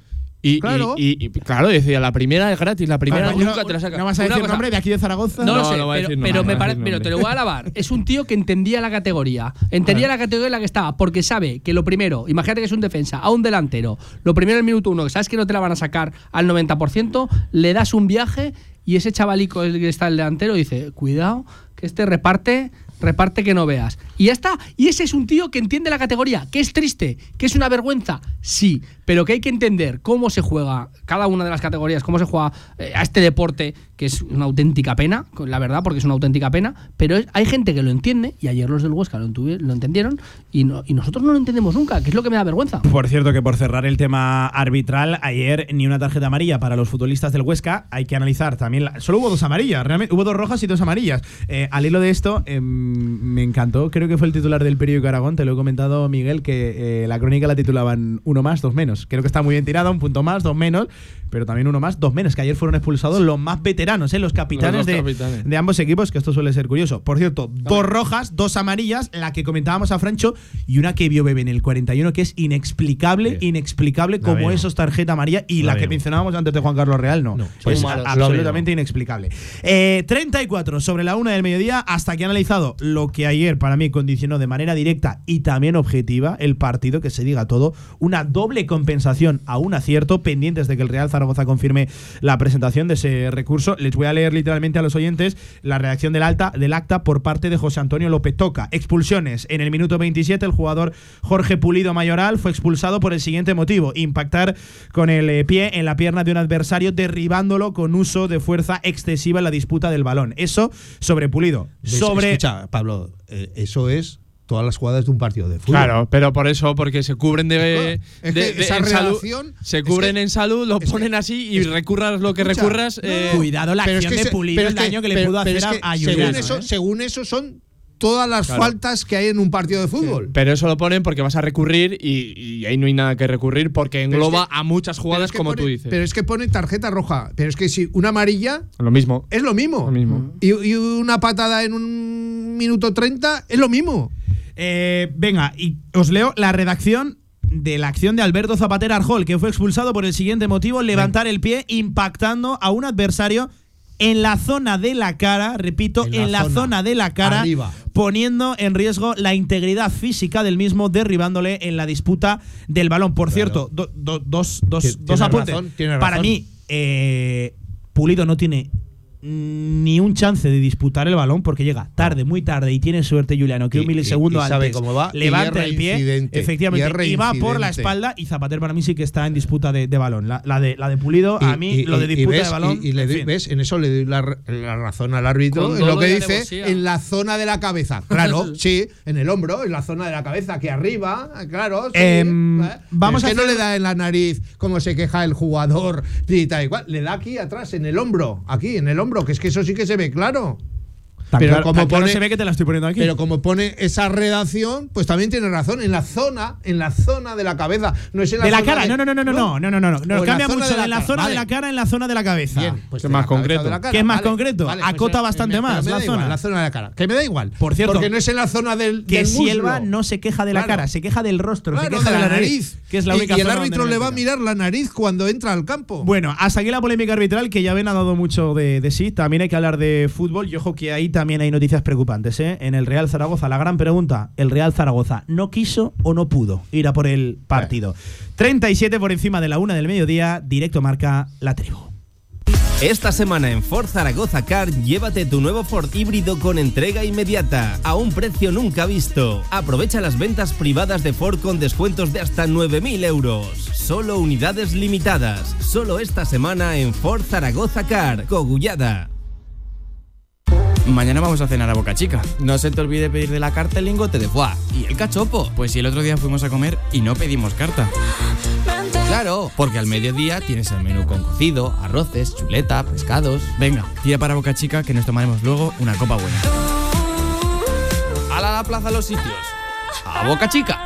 Claro. Y, y- Claro. y, y- claro, decía, la primera es gratis, la primera Claro, nunca no- te la sacas. ¿No vas a decir cosa- nombre de aquí de Zaragoza? No, lo No, sé, no pero, decir pero me parece, pero te lo voy a alabar. Es un tío que entendía la categoría, entendía la categoría en la que estaba, porque sabe que lo primero, imagínate que es un defensa, a un delantero, lo primero en el minuto uno, que sabes que no te la van a sacar al 90%, le das un viaje y ese chavalico el que está el delantero dice, cuidado, que este reparte reparte que no veas. Y ya está. Y ese es un tío que entiende la categoría, que es triste, que es una vergüenza, sí, pero que hay que entender cómo se juega cada una de las categorías, cómo se juega eh, a este deporte, que es una auténtica pena, la verdad, porque es una auténtica pena, pero hay gente que lo entiende, y ayer los del Huesca lo, lo entendieron, y, no- y nosotros no lo entendemos nunca, que es lo que me da vergüenza. Por cierto, que por cerrar el tema arbitral, ayer ni una tarjeta amarilla para los futbolistas del Huesca. Hay que analizar también. la- solo hubo dos amarillas, realmente. Hubo dos rojas y dos amarillas. Eh, al hilo de esto, em, me encantó. Creo que fue el titular del periódico Aragón. Te lo he comentado, Miguel, que eh, la crónica la titulaban uno más, dos menos. Creo que está muy bien tirada, un punto más, dos menos. Pero también uno más, dos menos. Que ayer fueron expulsados los más veteranos ¿eh? los capitanes, Los de, capitanes. de ambos equipos, que esto suele ser curioso. Por cierto, dos rojas, dos amarillas, la que comentábamos a Francho y una que vio Bebe en el 41, que es inexplicable, inexplicable como veo. eso es tarjeta amarilla y la, La que mencionábamos antes de Juan Carlos Real, no. No, es a- malos. absolutamente inexplicable. Eh, 34 sobre la una del mediodía, hasta que ha analizado lo que ayer para mí condicionó de manera directa y también objetiva el partido, que se diga todo, una doble compensación a un acierto, pendientes de que el Real Zaragoza confirme la presentación de ese recurso. Les voy a leer literalmente a los oyentes la reacción del, alta, del acta por parte de José Antonio López Toca. Expulsiones. En el minuto 27, el jugador Jorge Pulido Mayoral fue expulsado por el siguiente motivo: impactar con el eh, pie en la pierna de un adversario, derribándolo con uso de fuerza excesiva en la disputa del balón. Eso sobre Pulido. Sobre. Escucha, Pablo, eh, eso es todas las jugadas de un partido de fútbol. Claro, pero por eso, porque se cubren de. Es de- de- esa en salud, se es cubren que- en salud, lo que- ponen así y recurras lo que Escucha, recurras. no, eh, Cuidado la es acción que de pero el daño que le pudo hacer es que a, a según eso, ¿eh? según eso son todas las Claro. faltas que hay en un partido de fútbol. Pero eso lo ponen porque vas a recurrir y, y ahí no hay nada que recurrir porque es engloba que- a muchas jugadas es que como pone- tú dices. Pero es que pone tarjeta roja. Pero es que si una amarilla lo mismo. es lo mismo. Lo mismo. Y, y una patada en un minuto 30 es lo mismo. Eh, venga, y os leo la redacción de la acción de Alberto Zapatero Arjol, que fue expulsado por el siguiente motivo: levantar el pie impactando a un adversario en la zona de la cara, repito, en En la, zona, zona, de la cara, arriba. poniendo en riesgo la integridad física del mismo, derribándole en la disputa del balón. Por cierto, do- do- dos, dos, dos apuntes. razón, Para razón. mí, eh, Pulido no tiene ni un chance de disputar el balón porque llega tarde, muy tarde y tiene suerte Juliano que Y- un milisegundo y- y sabe antes cómo va, levanta el pie efectivamente y va por la espalda y Zapater para mí sí que está en disputa de, de balón la, la de la de Pulido a mí y- lo de disputa ves- de balón Y, y le en doy- fin. ves, en eso le doy la, razón al árbitro. Con En lo que dice, alevosía. en la zona de la cabeza. Claro, sí, en el hombro, en la zona de la cabeza, que arriba, claro. Sí, Em, ¿eh? vamos Pero es a que no le da en la nariz como se queja el jugador y tal y cual. Le da aquí atrás, en el hombro, aquí, en el hombro, que es que eso sí que se ve claro. Tan pero claro- como claro pone- se ve que te la estoy poniendo aquí Pero como pone esa redacción, pues también tiene razón. En la zona, en la zona de la cabeza. No es en la de la zona cara de- no no no no no no no no no, en cambia mucho de de la zona de la cara en la zona de la cabeza Bien, pues Que de más concreto. o de la cara, ¿Qué es más vale, concreto? vale, Acota bastante me- más me la igual, zona. la zona de la cara. Que me da igual. Por cierto, porque no es en la zona del, que del si muslo. él va no se queja de la Claro. cara se queja del rostro Claro, se queja de la nariz. que es la Y- única y, el árbitro le no va a mirar la nariz cuando entra al campo. Bueno, hasta aquí la polémica arbitral, que ya ven ha dado mucho de, de sí. También hay que hablar de fútbol. Y ojo que ahí también hay noticias preocupantes. ¿eh? En el Real Zaragoza, la gran pregunta: ¿el Real Zaragoza no quiso o no pudo ir a por el partido? 37 por encima de la una del mediodía, directo marca la tribu. Esta semana en Ford Zaragoza Car, llévate tu nuevo Ford híbrido con entrega inmediata, a un precio nunca visto. Aprovecha las ventas privadas de Ford con descuentos de hasta 9.000 euros. Solo unidades limitadas. Solo esta semana en Ford Zaragoza Car, Cogullada. Mañana vamos a cenar a Boca Chica. No se te olvide pedir de la carta el lingote de foie. ¿Y el cachopo? Pues si el otro día fuimos a comer y no pedimos carta. Claro, porque al mediodía tienes el menú con cocido, arroces, chuleta, pescados. Venga, tira para Boca Chica que nos tomaremos luego una copa buena. ¡A la plaza los sitios! ¡A Boca Chica!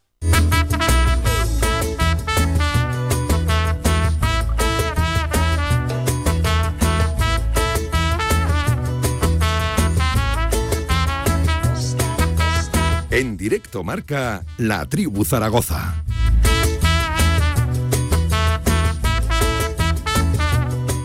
En directo marca La Tribu Zaragoza.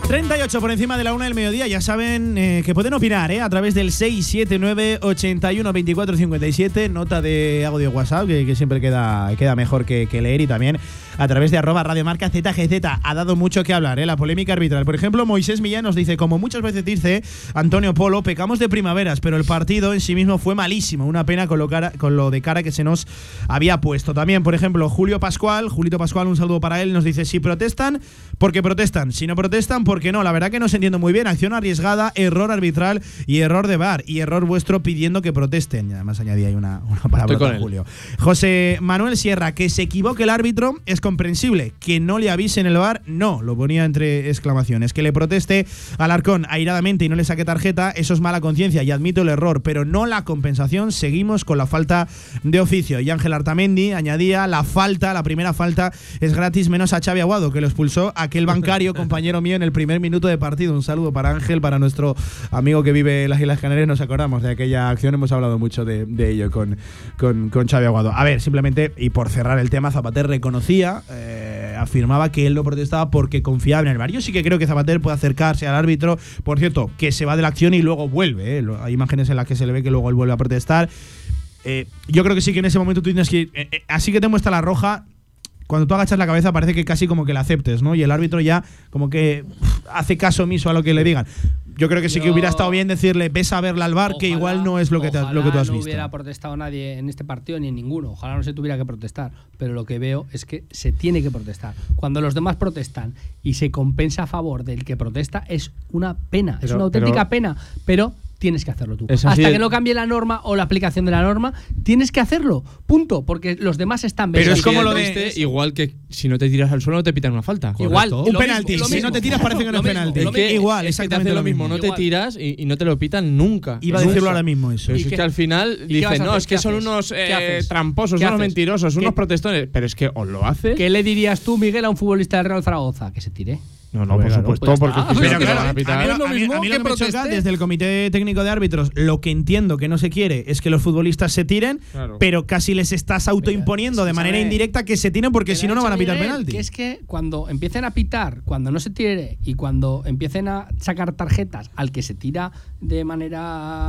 Treinta 38 por encima de la una del mediodía. Ya saben eh, que pueden opinar ¿eh? a través del 679 81 24 57. Nota de audio WhatsApp que, que siempre queda, queda mejor que, que leer. Y también a través de arroba radiomarca ZGZ. Ha dado mucho que hablar ¿eh? la polémica arbitral. Por ejemplo, Moisés Millán nos dice: Como muchas veces dice Antonio Polo, pecamos de primaveras, pero el partido en sí mismo fue malísimo. Una pena con lo, cara- con lo de cara que se nos había puesto. También, por ejemplo, Julio Pascual, Julito Pascual, un saludo para él, nos dice: Si protestan, porque protestan. Si no protestan, porque no, la verdad que no se entiende muy bien. Acción arriesgada, error arbitral y error de bar. Y error vuestro pidiendo que protesten. Y además añadí ahí una, una palabra con. Julio. José Manuel Sierra, que se equivoque el árbitro es comprensible. Que no le avisen el bar, no. Lo ponía entre exclamaciones. Que le proteste al Arcón airadamente y no le saque tarjeta, eso es mala conciencia y admito el error, pero no la compensación. Seguimos con la falta de oficio. Y Ángel Artamendi añadía la falta, la primera falta es gratis menos a Xavi Aguado, que lo expulsó aquel bancario compañero mío en el primer minuto de partido. Un saludo para Ángel, para nuestro amigo que vive en las Islas Canarias. Nos acordamos de aquella acción, hemos hablado mucho de, de ello con, con, con Xavi Aguado. A ver, simplemente, y por cerrar el tema, Zapater reconocía, eh, afirmaba que él no protestaba porque confiaba en el VAR. Yo sí que creo que Zapater puede acercarse al árbitro, por cierto, que se va de la acción y luego vuelve. eh. Hay imágenes en las que se le ve que luego él vuelve a protestar. Eh, yo creo que sí que en ese momento tú tienes que así que te muestra la roja. Cuando tú agachas la cabeza parece que casi como que la aceptes, ¿no? Y el árbitro ya como que hace caso omiso a lo que le digan. Yo creo que sí que hubiera estado bien decirle, ves a verla al bar, que igual no es lo que, te- lo que tú has no visto. hubiera protestado nadie en este partido ni en ninguno. Ojalá no se tuviera que protestar. Pero lo que veo es que se tiene que protestar. Cuando los demás protestan y se compensa a favor del que protesta, es una pena. es una auténtica pero- pena. Pero tienes que hacerlo tú. Hasta de- que no cambie la norma o la aplicación de la norma, tienes que hacerlo. Punto. Porque los demás están Pero es como lo de- igual que si no te tiras al suelo no te pitan una falta. Igual, Un lo penalti. Si no te tiras parece que no es penalti. Es que, igual, es que te exactamente hace lo mismo, mismo. no te tiras y, y no te lo pitan nunca. Iba a decirlo ahora mismo eso. Pero ¿Y es que al final dicen, no, es que ¿Qué son unos ¿Qué eh, tramposos, ¿Qué unos mentirosos, ¿Qué- unos protestones. Pero es que os lo hace. ¿Qué le dirías tú, Miguel, a un futbolista del Real Zaragoza? Que se tire. No, no, por supuesto, pues porque Pero claro, a mí A mí, lo a mí- mismo a mí lo que que me choca proteste. desde el Comité Técnico de Árbitros, lo que entiendo que no se quiere es que los futbolistas se tiren, Claro. pero casi les estás autoimponiendo de manera indirecta que se tiren porque Que si no, no van a pitar Miguel, penalti. Que es que cuando empiecen a pitar, cuando no se tire y cuando empiecen a sacar tarjetas al que se tira de manera,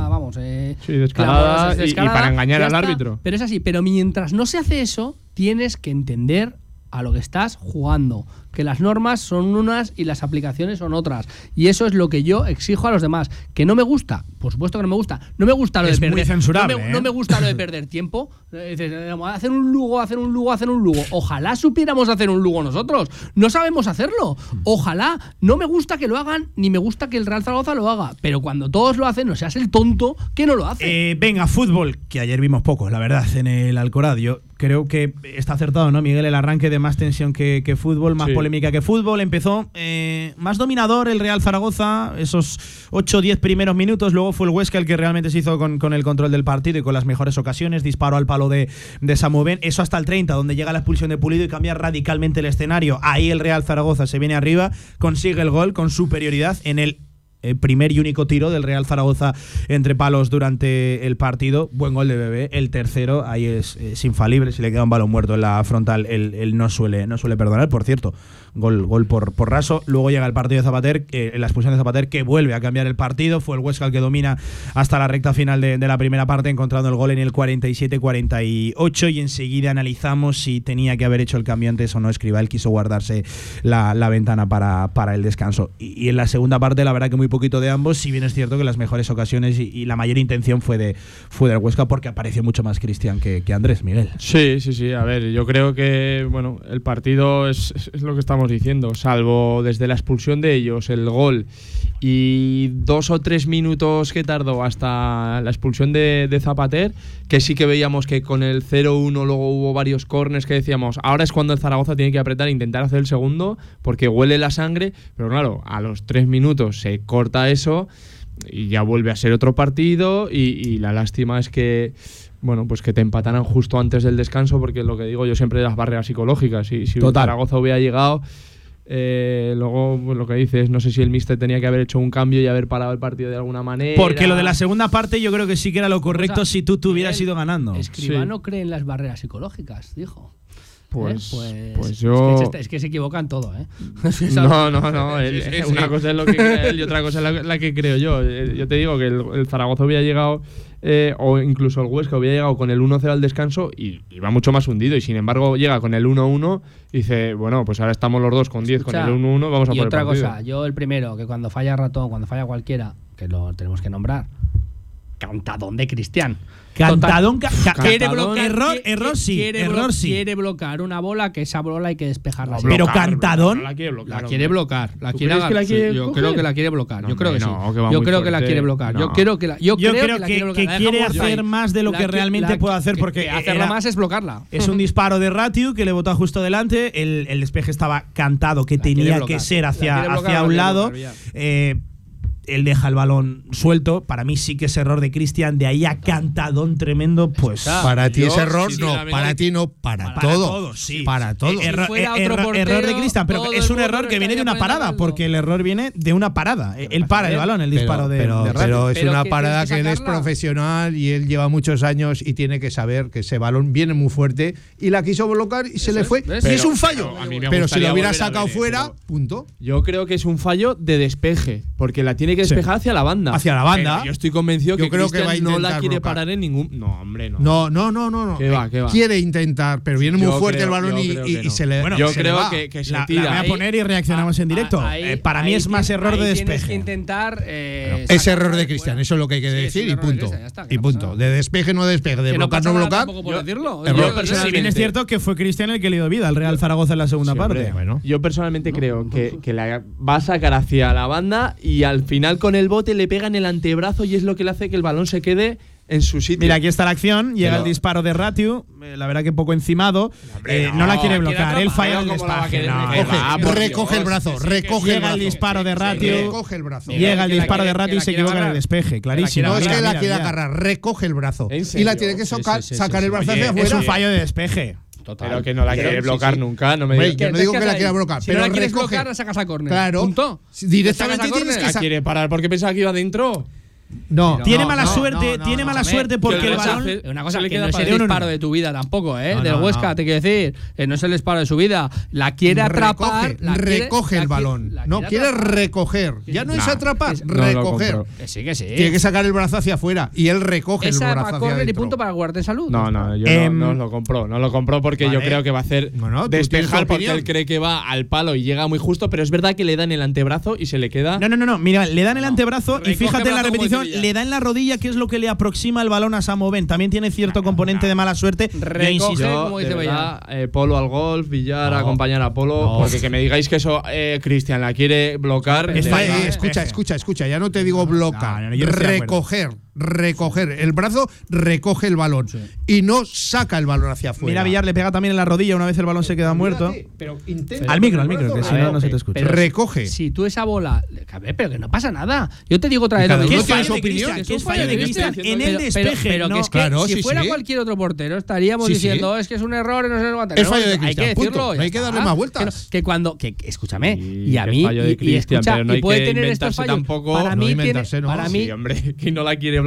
vamos, eh, Sí, clamorosa, y- y para engañar al está. árbitro. Pero es así, pero mientras no se hace eso, tienes que entender a lo que estás jugando, que las normas son unas y las aplicaciones son otras. Y eso es lo que yo exijo a los demás. Que no me gusta, por supuesto que no me gusta. No me gusta lo Es de muy perder. censurable, no, me, ¿eh? no me gusta lo de perder tiempo. Eh, eh, hacer un lugo, hacer un lugo, hacer un lugo. Ojalá supiéramos hacer un lugo nosotros. No sabemos hacerlo. Ojalá. No me gusta que lo hagan, ni me gusta que el Real Zaragoza lo haga. Pero cuando todos lo hacen, no seas el tonto que no lo hace. Eh, venga, fútbol, que ayer vimos poco, la verdad, en el Alcoraz. Yo creo que está acertado, ¿no, Miguel? El arranque de más tensión que, que fútbol, más Sí. Polémica que fútbol. Empezó eh, más dominador el Real Zaragoza, esos 8-10 primeros minutos. Luego fue el Huesca el que realmente se hizo con, con el control del partido y con las mejores ocasiones. Disparó al palo de, de Samu Ben. Eso hasta el 30, donde llega la expulsión de Pulido y cambia radicalmente el escenario. Ahí el Real Zaragoza se viene arriba, consigue el gol con superioridad en el primer y único tiro del Real Zaragoza entre palos durante el partido. Buen gol de Bebé. El tercero, ahí es, es infalible. Si le queda un balón muerto en la frontal, él, él no, suele, no suele perdonar. Por cierto, gol, gol por, por raso. Luego llega el partido de Zapater, eh, la expulsión de Zapater, que vuelve a cambiar el partido. Fue el Huesca el que domina hasta la recta final de, de la primera parte, encontrando el gol en el 47-48. Y enseguida analizamos si tenía que haber hecho el cambio antes o no. Escribal quiso guardarse la, la ventana para, para el descanso. Y, en la segunda parte, la verdad que muy poquito de ambos, si bien es cierto que las mejores ocasiones y, la mayor intención fue de fue del Huesca porque apareció mucho más Cristian que, que Andrés Miguel. Sí, sí, sí. A ver, yo creo que bueno, el partido es- es lo que estamos diciendo. Salvo desde la expulsión de ellos, el gol y dos o tres minutos que tardó hasta la expulsión de, Zapater, que sí que veíamos que con el 0-1 luego hubo varios corners que decíamos, ahora es cuando el Zaragoza tiene que apretar e intentar hacer el segundo porque huele la sangre, pero claro, a los tres minutos se corta eso y ya vuelve a ser otro partido y la lástima es que bueno pues que te empataran justo antes del descanso porque lo que digo yo siempre de las barreras psicológicas y si Total. Zaragoza hubiera llegado eh, luego pues, lo que dices no sé si el míster tenía que haber hecho un cambio y haber parado el partido de alguna manera Porque lo de la segunda parte yo creo que sí que era lo correcto O sea, si tú te hubieras ido ganando. Escribano cree en las barreras psicológicas, dijo. Pues- ¿Eh? pues es yo- que se- Es que, se equivocan todo, ¿eh? no, no, no. él- Sí, sí, sí. Una cosa es lo que cree él y otra cosa es la, la que creo yo. Eh, Yo te digo que el, el Zaragoza hubiera llegado, eh, o incluso el Huesca hubiera llegado con el 1-0 al descanso y, y va mucho más hundido. Y sin embargo, llega con el 1-1 y dice, bueno, pues ahora estamos los dos con 10 con el Escucha, 1-1, vamos a y por otra el cosa, yo el primero, que cuando falla ratón, cuando falla cualquiera, que lo tenemos que nombrar, Cantadón de Cristian. Cantadón, ca quiere bloquear, error, error sí, quiere, error sí. quiere bloquear una bola que esa bola hay que despejarla. Pero cantadón la quiere bloquear. La quiere bloquear, la que la quiere yo creo que la quiere bloquear. Yo creo que no. Que yo creo que la quiere bloquear. Yo creo que la, yo, yo creo, que, quiere, hacer más de lo que realmente puede hacer porque hacerla más es bloquearla. Es un disparo de Ratiu que le botó justo delante, el, despeje estaba cantado que tenía que ser hacia hacia un lado él deja el balón suelto. Para mí sí que es error de Cristian, de ahí a cantadón tremendo, pues. para ti es error, no, para ti no, para, para todos. sí. Para eh, todos. Eh, error, de Cristian, pero es un error que viene de una parada, porque el error viene de una parada. Él para el balón, el disparo de. Pero, de pero es una parada que, él es profesional y él lleva muchos años y tiene que saber que ese balón viene muy fuerte y la quiso bloquear y se le fue. Y es un fallo. Pero, si lo hubiera sacado fuera, punto. Yo creo que es un fallo de despeje, porque la tiene que despejar hacia la banda. Hacia la banda. Yo estoy convencido yo que creo que no la quiere parar en ningún. No, hombre, no. No, no, no, no. Eh, quiere intentar, pero viene muy fuerte el balón y, se le. Yo creo. Que, que, se la, tira. Voy a ¿eh? poner y reaccionamos en directo. Eh, ahí, para mí es más error de despeje. Que intentar. Es error de Cristian, eso es lo que hay que decir y punto. Y punto. De despeje, no despeje. De bloquear, no bloquear. Si bien es cierto que fue Cristian el que le dio vida al Real Zaragoza en la segunda parte. Yo personalmente creo que la va a sacar hacia la banda y al final con el bote le pega en el antebrazo y es lo que le hace que el balón se quede en su sitio. Mira, aquí está la acción, llega el disparo de Ratiu, eh, la verdad que poco encimado, eh, no, la quiere bloquear, él falla el disparo. No, recoge el brazo, recoge el disparo de Ratiu, recoge el brazo. Llega el disparo de Ratiu y se equivoca en el despeje, clarísimo. No es que la quiere agarrar, recoge el brazo y la tiene que sacar el brazo hacia afuera. Es un fallo de despeje. Total. Pero que no la quiere bloquear sí, sí. nunca, no me digas. Yo no digo que la quiera bloquear, si pero no la quieres recoge. bloquear, la sacas a córner. Claro. Punto. Directamente tienes que la quiere parar porque pensaba que iba adentro. No, tiene mala suerte, no, tiene mala suerte porque el balón. Una cosa que no es el disparo de tu vida tampoco, ¿eh? Del Huesca, te quiero decir. Eh, no es el disparo de su vida. La quiere atrapar. Recoge, el balón. No, quiere recoger. Ya no es atrapar, es, recoger. Sí, que sí. Tiene que sacar el brazo hacia afuera y él recoge el brazo hacia adentro. y punto para guardarte salud. No, no, yo no, em, lo compró. No lo compró porque yo creo que va a hacer despejar porque él cree que va al palo y llega muy justo, pero es verdad que le dan el antebrazo y se le queda. No, no, no, no. Mira, le dan el antebrazo y fíjate en la repetición le da en la rodilla, que es lo que le aproxima el balón a Samoven. También tiene cierto componente de mala suerte. Recoge, como dice verdad, eh, Polo al golf, Villar a acompañar a Polo. Porque que me digáis que eso eh, Cristian la quiere bloquear. Escucha, escucha, escucha. Ya no te digo bloca. Recoger recoger el brazo, recoge el balón sí. y no saca el balón hacia afuera. Mira, Villar le pega también en la rodilla una vez el balón pero, se queda muerto. Pero intenta al micro, al micro, que si no, no se te escucha. recoge. Si tú esa bola, a ver, pero que no pasa nada. Yo te digo otra vez, ¿qué es opinión? es fallo de Cristian en el despeje? Pero, que es que si fuera cualquier otro portero estaríamos diciendo, es que es un error, no sé cuánto. Es fallo de Cristian. Hay que decirlo. Hay que darle más vueltas. Que cuando que escúchame, y a mí y puede tener estos fallos. Para mí para mí hombre, que no la quiere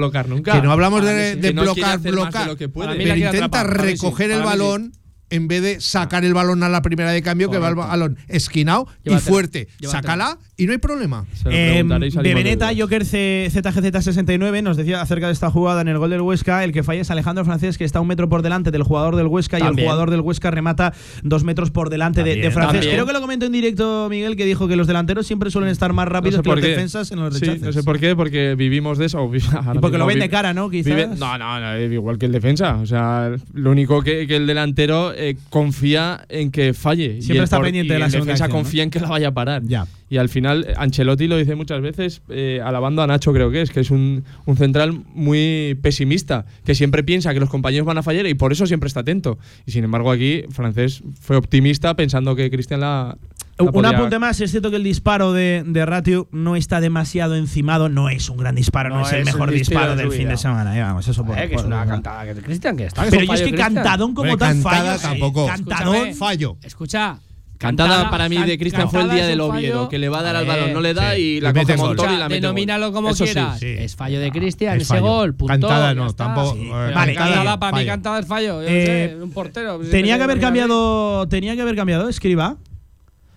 que no hablamos ah, de, de, de bloquear, lo que. Pero intenta recoger el balón en vez de sacar el balón a la primera de cambio, que va el balón esquinado y fuerte. Sácala y no hay problema. Eh, de Veneta, Joker ZGZ69 nos decía acerca de esta jugada en el gol del Huesca, el que falla es Alejandro Francés, que está un metro por delante del jugador del Huesca y el jugador del Huesca remata dos metros por delante de, Francés. Creo que lo comentó en directo Miguel, que dijo que los delanteros siempre suelen estar más rápidos que los qué. defensas en los rechaces. Sí, no sé por qué, porque vivimos de eso. Y porque lo ven de cara, ¿no? Quizás. No, no, no, igual que el defensa. O sea, lo único que el delantero eh, confía en que falle. Siempre y está pendiente de la segunda defensa confía en que la vaya a parar. Ya. Y al final, eh, Ancelotti lo dice muchas veces, eh, alabando a Nacho, creo que es, que es un, un, central muy pesimista, que siempre piensa que los compañeros van a fallar y por eso siempre está atento. Y sin embargo, aquí, Francés fue optimista pensando que Cristian la, un apunte más, es cierto que el disparo de, de, Ratio no está demasiado encimado, no es un gran disparo, no, es, el mejor disparo del fin de semana. Eh, vamos, eso por, es una cantada que Cristian que está. Pero yo es que cantadón como tal fallo. Cantadón fallo. Escucha. Cantada, para mí de Cristian fue el día del Oviedo, que le va a dar al balón, no le da y la coge Montoro y la mete. Denomínalo como Eso quieras. Es fallo de Cristian, ese gol. Cantada no, tampoco. Vale, cantada, para mí cantada es fallo. Eh, un portero. Tenía que haber cambiado, tenía que haber cambiado, escriba.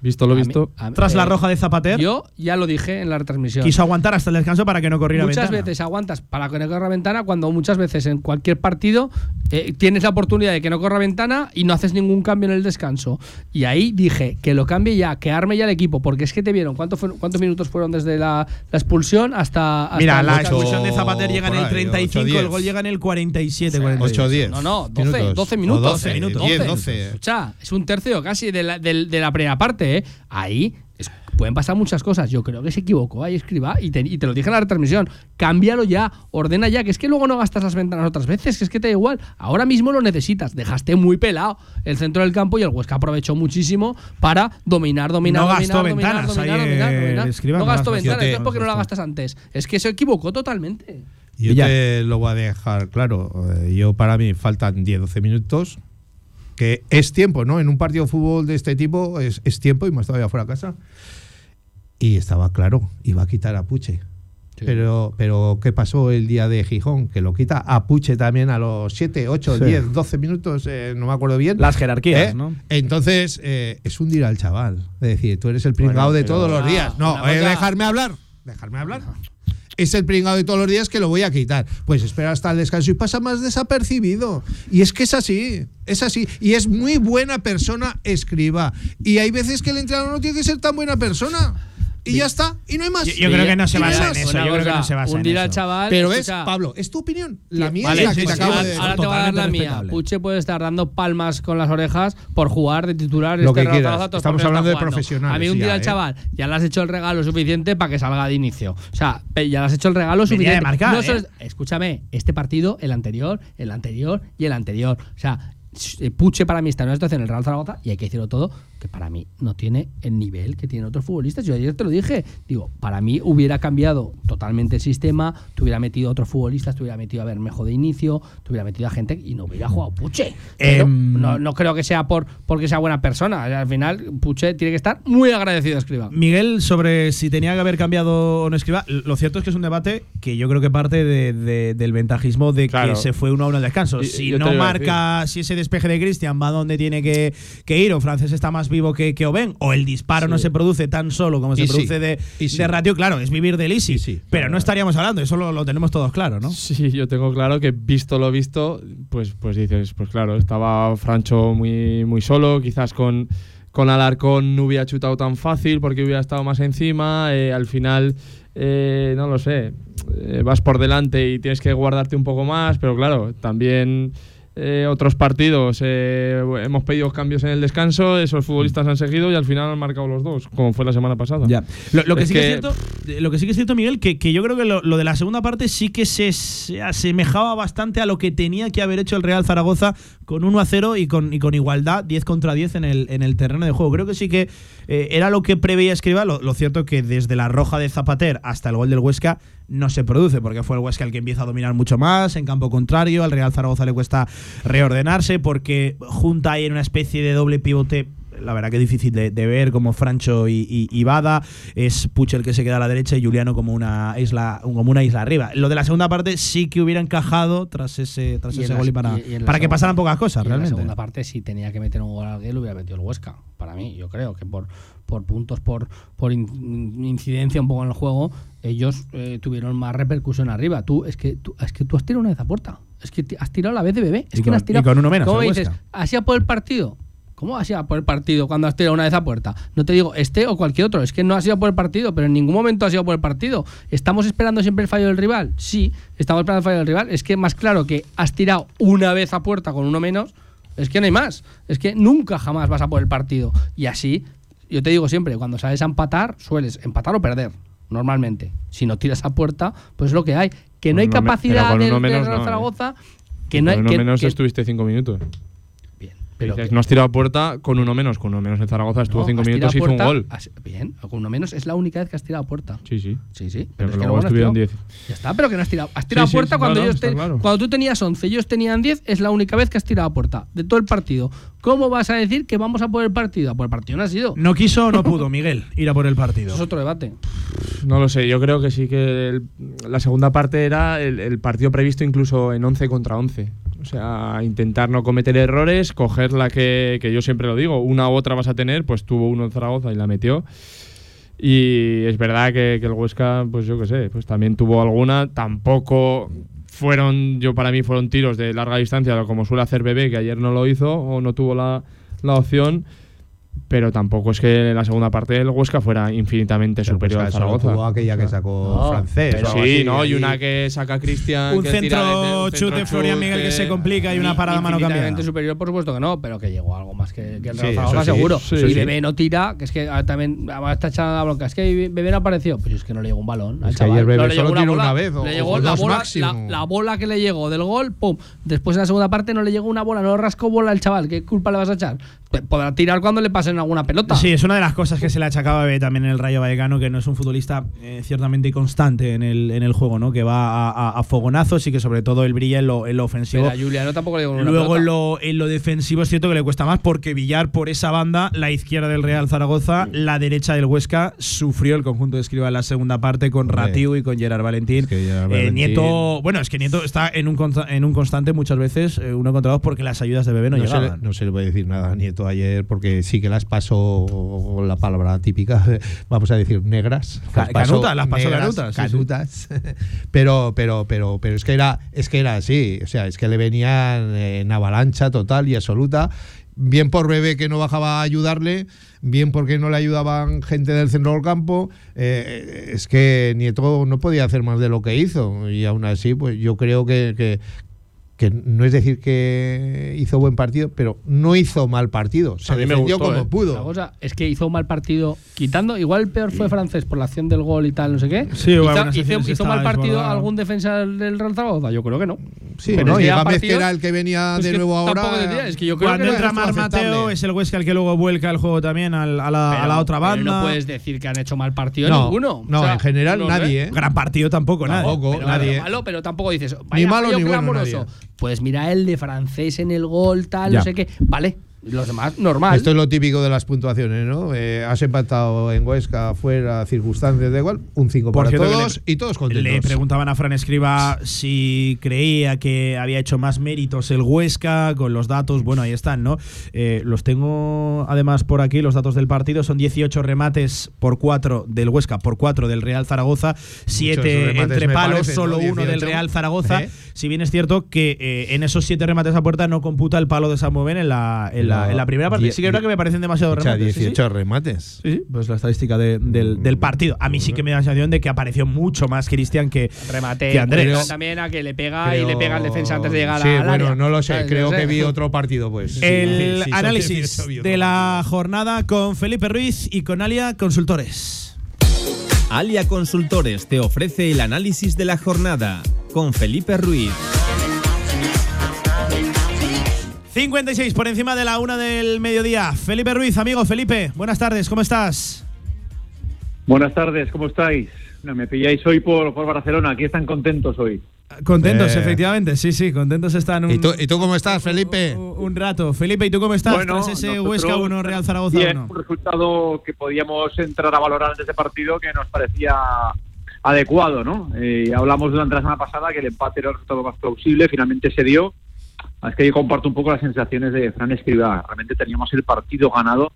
Visto lo A mí- visto. a- Tras eh, la roja de Zapater, Yo ya lo dije en la retransmisión. quiso aguantar hasta el descanso para que no corriera muchas ventana. veces aguantas para que no corra ventana cuando muchas veces en cualquier partido eh, tienes la oportunidad de que no corra ventana y no haces ningún cambio en el descanso. Y ahí dije que lo cambie ya, que arme ya el equipo, porque es que te vieron cuánto fueron- cuántos minutos fueron desde la, la expulsión hasta, hasta Mira, la expulsión de Zapater llega en el ahí, 35, 8-10. el gol llega en el 47. 8 48. 10. No, no, 12, 12 minutos. O 12 minutos. 10, 12. 12. Escucha, es un tercio casi de la, del- de la primera parte, ¿eh? Ahí es- pueden pasar muchas cosas. Yo creo que se equivocó ahí escriba y te, y te lo dije en la retransmisión. Cámbialo ya, ordena ya, que es que luego no gastas las ventanas otras veces, que es que te da igual. Ahora mismo lo necesitas. Dejaste muy pelado el centro del campo y el Huesca aprovechó muchísimo para dominar, dominar, No dominar, gastó dominar, ventanas dominar, ahí, dominar, eh, dominar. Escribá, No no gastó ventanas, es porque no la gastas antes. Es que se equivocó totalmente. Yo Ya. te lo voy a dejar claro. Eh, Yo, para mí, faltan 10-12 minutos. Que es tiempo, ¿no? En un partido de fútbol de este tipo es, es tiempo y más todavía fuera a casa. Y estaba claro, iba a quitar a Puche. Pero, pero, ¿qué pasó el día de Gijón? Que lo quita a Puche también a los 7, 8, Sí. 10, 12 minutos, eh, no me acuerdo bien. Las jerarquías, ¿Eh? ¿no? Entonces, eh, es hundir al chaval. Es decir, tú eres el pringado de todos los días. No, eh, dejarme hablar. Dejarme hablar. Es el pringado de todos los días que lo voy a quitar. Pues espera hasta el descanso y pasa más desapercibido. Y es que es así, es así. Y es muy buena persona escriba. Y hay veces que el entrenador no tiene que ser tan buena persona. Y ya está. Y no hay más. Yo, yo creo que no se basa en eso. Yo creo que no se basa en hundir al eso. chaval. Pero es, escucha, Pablo, es tu opinión. La mía Vale, es la sí, que te sí, acabo sí. de Ahora te voy a dar la mía. Puche puede estar dando palmas con las orejas por jugar de titular. Lo este que quieras. Estamos hablando de profesionales A mí un día ya, al ¿eh? chaval ya le has hecho el regalo suficiente para que salga de inicio. O sea, ya le has hecho el regalo suficiente. marcar, No ¿eh? escúchame, este partido, el anterior, el anterior y el anterior. O sea, s- Puche para mí está en una situación en el Real Zaragoza y hay que decirlo todo que para mí no tiene el nivel que tienen otros futbolistas. Yo ayer te lo dije, digo, para mí hubiera cambiado totalmente el sistema, te hubiera metido a otros futbolistas, te hubiera metido a Bermejo de inicio, te hubiera metido a gente y no hubiera jugado Puche. Em, no, no creo que sea por porque sea buena persona. Al final, Puche tiene que estar muy agradecido a Escriba. Miguel, sobre si tenía que haber cambiado o no escriba, lo cierto es que es un debate que yo creo que parte de- de- del ventajismo de Claro. que se fue uno a uno al descanso. Y- si no marca, si ese despeje de Cristian va donde tiene que, que ir, o Francés está más vivo que, que Oben, o el disparo no se produce tan solo como se produce de, Easy. de ratio, claro, es vivir del easy. Easy. Pero no estaríamos hablando, eso lo, lo tenemos todos claro, ¿no? Sí, yo tengo claro que visto lo visto, pues, pues dices, pues claro, estaba Francho muy, muy solo, quizás con, con Alarcón no hubiera chutado tan fácil porque hubiera estado más encima, eh, al final, eh, no lo sé, eh, vas por delante y tienes que guardarte un poco más, pero claro, también... eh, otros partidos eh, hemos pedido cambios en el descanso, esos futbolistas han seguido y al final han marcado los dos, como fue la semana pasada. Ya. Lo, lo que sí que, que- es cierto, eh, lo que sí que es cierto, Miguel, que, que yo creo que lo, lo de la segunda parte sí que se, se asemejaba bastante a lo que tenía que haber hecho el Real Zaragoza con 1 a 0 y con, y con igualdad 10 contra 10 en el, en el terreno de juego. Creo que sí que eh, era lo que preveía Escriba. Lo, lo cierto que desde la roja de Zapater hasta el gol del Huesca no se produce, porque fue el Huesca el que empieza a dominar mucho más en campo contrario. Al Real Zaragoza le cuesta reordenarse porque junta ahí en una especie de doble pivote la verdad que difícil de, de ver como Francho y, y, y Bada es Puch el que se queda a la derecha y Juliano como una isla como una isla arriba lo de la segunda parte sí que hubiera encajado tras ese tras ese la- gol y para, y- para que pasaran pocas cosas y en la realmente segunda parte, si tenía que meter un gol a alguien, lo hubiera metido el Huesca. Para mí, yo creo que por, por puntos, por, por in- incidencia un poco en el juego, ellos eh, tuvieron más repercusión arriba. Tú es que tú, es que tú has tirado una vez a puerta. Es que has tirado la vez de bebé. Es Y que con- has tirado. y con uno menos, ¿Cómo el dices? Huesca. ¿Hacía por el partido? ¿Cómo ha sido por el partido cuando has tirado una vez a puerta? No te digo este o cualquier otro, es que no ha sido por el partido, pero en ningún momento ha sido por el partido. ¿Estamos esperando siempre el fallo del rival? Sí, estamos esperando el fallo del rival. Es que más claro que has tirado una vez a puerta con uno menos, es que no hay más. Es que nunca jamás vas a por el partido. Y así, yo te digo siempre, cuando sales a empatar, sueles empatar o perder. Normalmente. Si no tiras a puerta, pues es lo que hay. Que no hay capacidad del, no, ¿eh? Zaragoza. Que no hay. Que- menos que- estuviste cinco minutos. Pero Dices, que- no has tirado a puerta con uno menos. Con uno menos en Zaragoza estuvo No, cinco minutos y hizo un gol. has- bien, con uno menos es la única vez que has tirado a puerta. Sí, sí. Sí, sí. Pero es que que luego estuvieron tirado. 10. Ya está, pero que no has tirado. Has tirado Sí, a sí, puerta sí, cuando, claro, ellos está te- claro. cuando tú tenías 11, ellos tenían 10, es la única vez que has tirado a puerta de todo el partido. ¿Cómo vas a decir que vamos a por el partido? A por el partido no ha sido. no quiso o no pudo Miguel ir a por el partido Eso es otro debate. No lo sé, yo creo que sí que el- la segunda parte era el, el partido previsto incluso en 11 contra 11. O sea, intentar no cometer errores, coger la que, que yo siempre lo digo, una u otra vas a tener, pues tuvo uno en Zaragoza y la metió. Y es verdad que, que el Huesca, pues yo qué sé, pues también tuvo alguna, tampoco fueron, yo para mí fueron tiros de larga distancia, como suele hacer Bebé, que ayer no lo hizo o no tuvo la, la opción pero tampoco es que la segunda parte del Huesca fuera infinitamente superior pues al Zaragoza. Tuvo aquella que sacó No, francés. pero sí, así, no, y una que saca Cristian. Un que tira centro desde- un chute de Florian Miguel que se complica y una parada mano cambiada. Infinitamente superior, por supuesto que no, pero que llegó algo más que, que el Sí, Zaragoza, sí, seguro. sí, y sí. Bebé no tira, que es que ah, también ah, está echada la bronca. Es que Bebé no apareció. Pues es que no le llegó un balón. al Es que chaval. ayer Bebé No le solo llegó tiró una vez, o- le llegó o la bola, la, la bola que le llegó del gol, pum. Después en la segunda parte no le llegó una bola, no rascó bola al chaval. ¿Qué culpa le vas a echar? Podrá tirar cuando le pasen alguna pelota. Sí, es una de las cosas que se le achacaba a Bebé también en el Rayo Vallecano, que no es un futbolista eh, ciertamente constante en el, en el juego, ¿no? Que va a, a- a fogonazos y que sobre todo él brilla en lo, en lo ofensivo. Pero a Juliano tampoco le una Luego en lo, en lo defensivo es cierto que le cuesta más porque Villar por esa banda, la izquierda del Real Zaragoza, la derecha del Huesca, sufrió el conjunto de Escriba en la segunda parte con. Ratiu y con Gerard Valentín. Gerard Eh, Valentín- Nieto, bueno, es que Nieto está en un, en un constante muchas veces, eh, uno contra dos, porque las ayudas de Bebé no, No se, le, llegaban. no se le puede decir nada a Nieto ayer porque sí que las pasó la palabra típica, vamos a decir negras. Ca- canutas, las pasó negras, canutas, sí, sí. canutas. pero, pero, pero, pero es que era, es que era así. O sea, es que le venían en avalancha total y absoluta. Bien por Bebé que no bajaba a ayudarle, bien porque no le ayudaban gente del centro del campo. Eh, es que Nieto no podía hacer más de lo que hizo. Y aún así, pues yo creo que, que, que no es decir que hizo buen partido, pero no hizo mal partido. Se me defendió gustó, como eh. pudo. La cosa es que hizo un mal partido quitando. Igual el peor fue francés por la acción del gol y tal, no sé qué. Sí, hizo, hizo- hizo mal partido desbordado. algún defensa del Real Zaragoza. Yo creo que no. Sí, Pero ¿no? Y Gámez, que era el que venía pues de que nuevo ahora. diría, es que yo creo Cuando que entra Mar. Mateo, es el Huesca el que luego vuelca el juego también al- a, la, a la otra pero banda. no puedes decir que han hecho mal partido No, ninguno. no, en general no nadie. ¿eh? Gran partido tampoco, nada. Tampoco, Pero, nadie. pero malo, pero tampoco dices. Vaya malo ni bueno nadie. Pues mira el de francés en el gol, tal, Ya. no sé qué. Vale, los demás, normal. Esto es lo típico de las puntuaciones, ¿no? Eh, has empatado en Huesca, fuera, circunstancias, da igual, un 5 Por para todos le- y todos contentos. Le preguntaban a Fran Escriba si creía que había hecho más méritos el Huesca con los datos. Bueno, ahí están, ¿no? Eh, los tengo además por aquí, los datos del partido. Son 18 remates por 4 del Huesca, por 4 del Real Zaragoza, 7 remates entre palos, solo ¿no? uno del 18. Real Zaragoza. ¿Eh? Si bien es cierto que en esos 7 remates a puerta no computa el palo de Samuel en la, en la, En la primera parte. die- Sí que es verdad que me parecen remates. sí, sí. 18 remates. Sí, sí, pues la estadística de- del, del partido. A mí sí que me da la sensación de que apareció mucho más Cristian que, remate que Andrés. también a que le pega y le pega al defensa antes de llegar sí, al bueno, área. no lo sé. ¿Sabes? Creo No sé. que vi otro partido, pues. El Sí, sí, análisis 18 vi otro de la jornada con Felipe Ruiz y con Alia Consultores. Alia Consultores te ofrece el análisis de la jornada con Felipe Ruiz. 56 por encima de la una del mediodía. Felipe Ruiz, amigo Felipe, buenas tardes, ¿cómo estás? Buenas tardes, ¿cómo estáis? No, me pilláis hoy por, por Barcelona, aquí están contentos hoy. Contentos, Eh. efectivamente, sí, sí, contentos están un, ¿Y tú, ¿Y tú cómo estás, Felipe? un- un rato. Felipe, ¿y tú cómo estás Bueno, tras ese Huesca 1 Real Zaragoza Bien, 1? un resultado que podíamos entrar a valorar antes de partido que nos parecía adecuado, ¿no? Eh, hablamos durante la semana pasada que el empate era el resultado más plausible, finalmente se dio. Es que yo comparto un poco las sensaciones de Fran Escribá. Realmente teníamos el partido ganado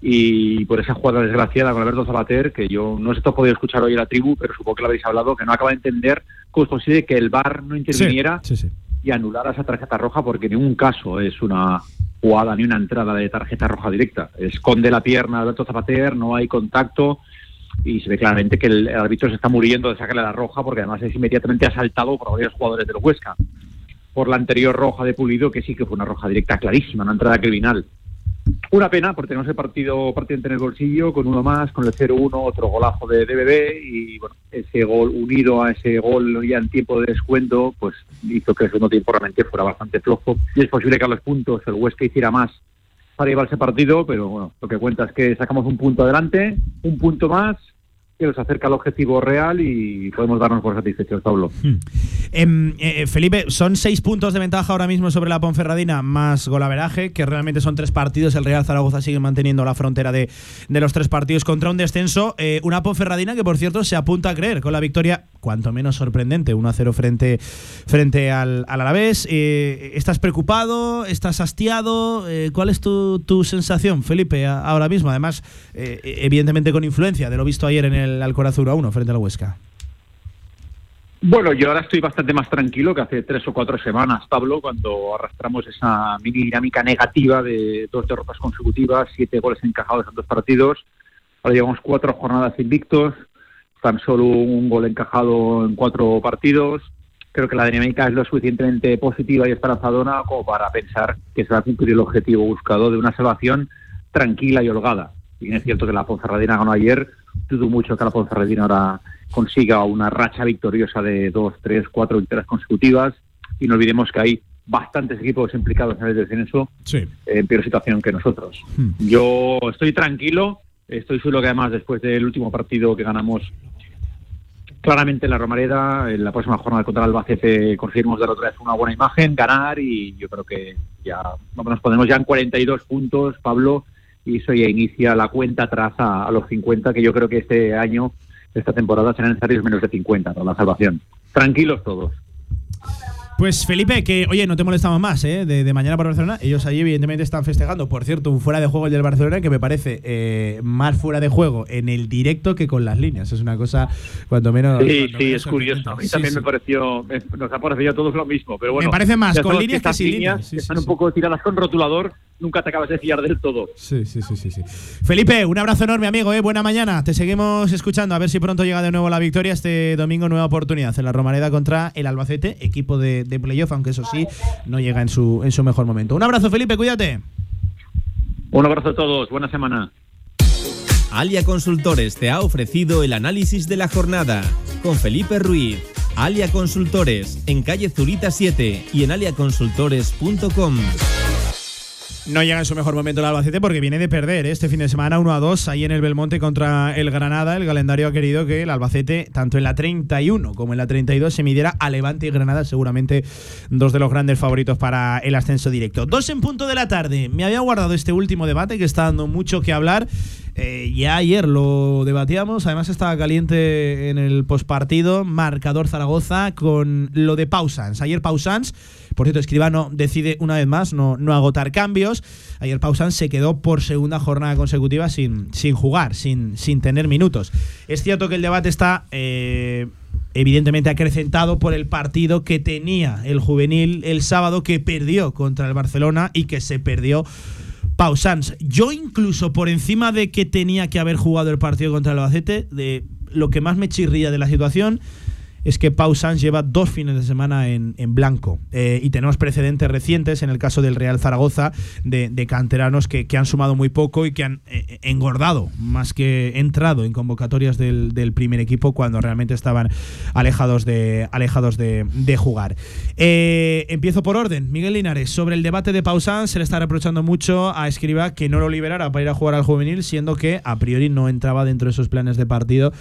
y por esa jugada desgraciada con Alberto Zabater, que yo no sé si esto podido escuchar hoy en la tribu, pero supongo que lo habéis hablado, que no acaba de entender cómo es posible que el VAR no interviniera Sí, sí. y anulara esa tarjeta roja porque en ningún caso es una jugada ni una entrada de tarjeta roja directa. Esconde la pierna de Alberto Zapater, no hay contacto y se ve claramente que el, el árbitro se está muriendo de sacarle la roja porque además es inmediatamente asaltado por varios jugadores del Huesca. Por la anterior roja de Pulido, que sí que fue una roja directa clarísima, una entrada criminal. Una pena, porque tenemos el partido prácticamente en el bolsillo, con uno más, con el 0-1, otro golazo de DBB, y bueno, ese gol unido a ese gol ya en tiempo de descuento, pues hizo que el segundo tiempo realmente fuera bastante flojo. Y es posible que a los puntos el Huesca hiciera más para llevarse partido, pero bueno, lo que cuenta es que sacamos un punto adelante, un punto más, que nos acerca al objetivo real y podemos darnos por satisfechos, Pablo. Em, eh, Felipe, son seis puntos de ventaja ahora mismo sobre la Ponferradina, más golaveraje, que realmente son tres partidos. El Real Zaragoza sigue manteniendo la frontera de, de los tres partidos contra un descenso. Eh, una Ponferradina que, por cierto, se apunta a creer con la victoria, cuanto menos sorprendente, 1-0 frente, frente al, al Alavés. Eh, ¿Estás preocupado? ¿Estás hastiado? ¿Cuál es tu, tu sensación, Felipe, ahora mismo? Además, evidentemente con influencia de lo visto ayer en el Alcoraz 1-1 frente al Huesca. Bueno, yo ahora estoy bastante más tranquilo que hace tres o cuatro semanas, Pablo, cuando arrastramos esa mini dinámica negativa de dos derrotas consecutivas, siete goles encajados en dos partidos. Ahora llevamos cuatro jornadas invictos, tan solo un gol encajado en cuatro partidos. Creo que la dinámica es lo suficientemente positiva y esperanzadora como para pensar que se va a cumplir el objetivo buscado de una salvación tranquila y holgada. Bien es cierto que la Ponferradina ganó ayer, dudo mucho que la Ponferradina ahora consiga una racha victoriosa de dos, tres, cuatro victorias consecutivas. Y no olvidemos que hay bastantes equipos implicados en el descenso Sí. en peor situación que nosotros. Yo estoy tranquilo, estoy seguro que además después del último partido que ganamos claramente en la Romareda, en la próxima jornada contra el Albacete conseguiremos dar otra vez una buena imagen, ganar y yo creo que ya nos ponemos ya en 42 puntos, Pablo, y eso inicia la cuenta atrás a, a los 50, que yo creo que este año, esta temporada, serán necesarios menos de 50 para la salvación. Tranquilos todos. Pues Felipe, que oye, no te molestamos más, ¿eh? De, de mañana por Barcelona. Ellos allí, evidentemente, están festejando. Por cierto, un fuera de juego el del Barcelona que me parece eh, más fuera de juego en el directo que con las líneas. Es una cosa, cuanto menos. Sí, cuanto sí, menos es curioso. A mí Sí, también sí. me pareció, nos ha parecido a todos lo mismo, pero bueno. Me parece más con líneas que sin líneas líneas. Sí, están un poco tiradas con rotulador, nunca te acabas de fiar del todo. Sí, sí, sí, sí, sí. Felipe, un abrazo enorme, amigo. ¿eh? Buena mañana. Te seguimos escuchando. A ver si pronto llega de nuevo la victoria. Este domingo, nueva oportunidad en la Romareda contra el Albacete, equipo de, de playoff, aunque eso sí, no llega en su, en su mejor momento. Un abrazo, Felipe, cuídate. Un abrazo a todos, buena semana. Alia Consultores te ha ofrecido el análisis de la jornada con Felipe Ruiz. Alia Consultores en calle Zurita 7 y en aliaconsultores.com. No llega en su mejor momento el Albacete porque viene de perder ¿eh? este fin de semana 1 a 2 ahí en el Belmonte contra el Granada. El calendario ha querido que el Albacete, tanto en la 31 como en la 32, se midiera a Levante y Granada, seguramente dos de los grandes favoritos para el ascenso directo. Dos en punto de la tarde. Me había guardado este último debate que está dando mucho que hablar. Eh, ya ayer lo debatíamos, además estaba caliente en el postpartido, marcador Zaragoza con lo de Pausans. Ayer Pausans, por cierto, Escribano decide una vez más no, no agotar cambios. Ayer Pausans se quedó por segunda jornada consecutiva sin, sin jugar, sin, sin tener minutos. Es cierto que el debate está... eh, evidentemente acrecentado por el partido que tenía el juvenil el sábado que perdió contra el Barcelona y que se perdió Pau Sanz. Yo incluso por encima de que tenía que haber jugado el partido contra el Albacete, de lo que más me chirría de la situación es que Pau Sanz lleva dos fines de semana en, en blanco. Eh, y tenemos precedentes recientes en el caso del Real Zaragoza de, canteranos que, que han sumado muy poco y que han eh, engordado más que entrado en convocatorias del, del primer equipo cuando realmente estaban alejados de, alejados de, de jugar. Eh, empiezo por orden. Miguel Linares, sobre el debate de Pau Sanz, se le está reprochando mucho a Escriba que no lo liberara para ir a jugar al juvenil, siendo que a priori no entraba dentro de esos planes de partido,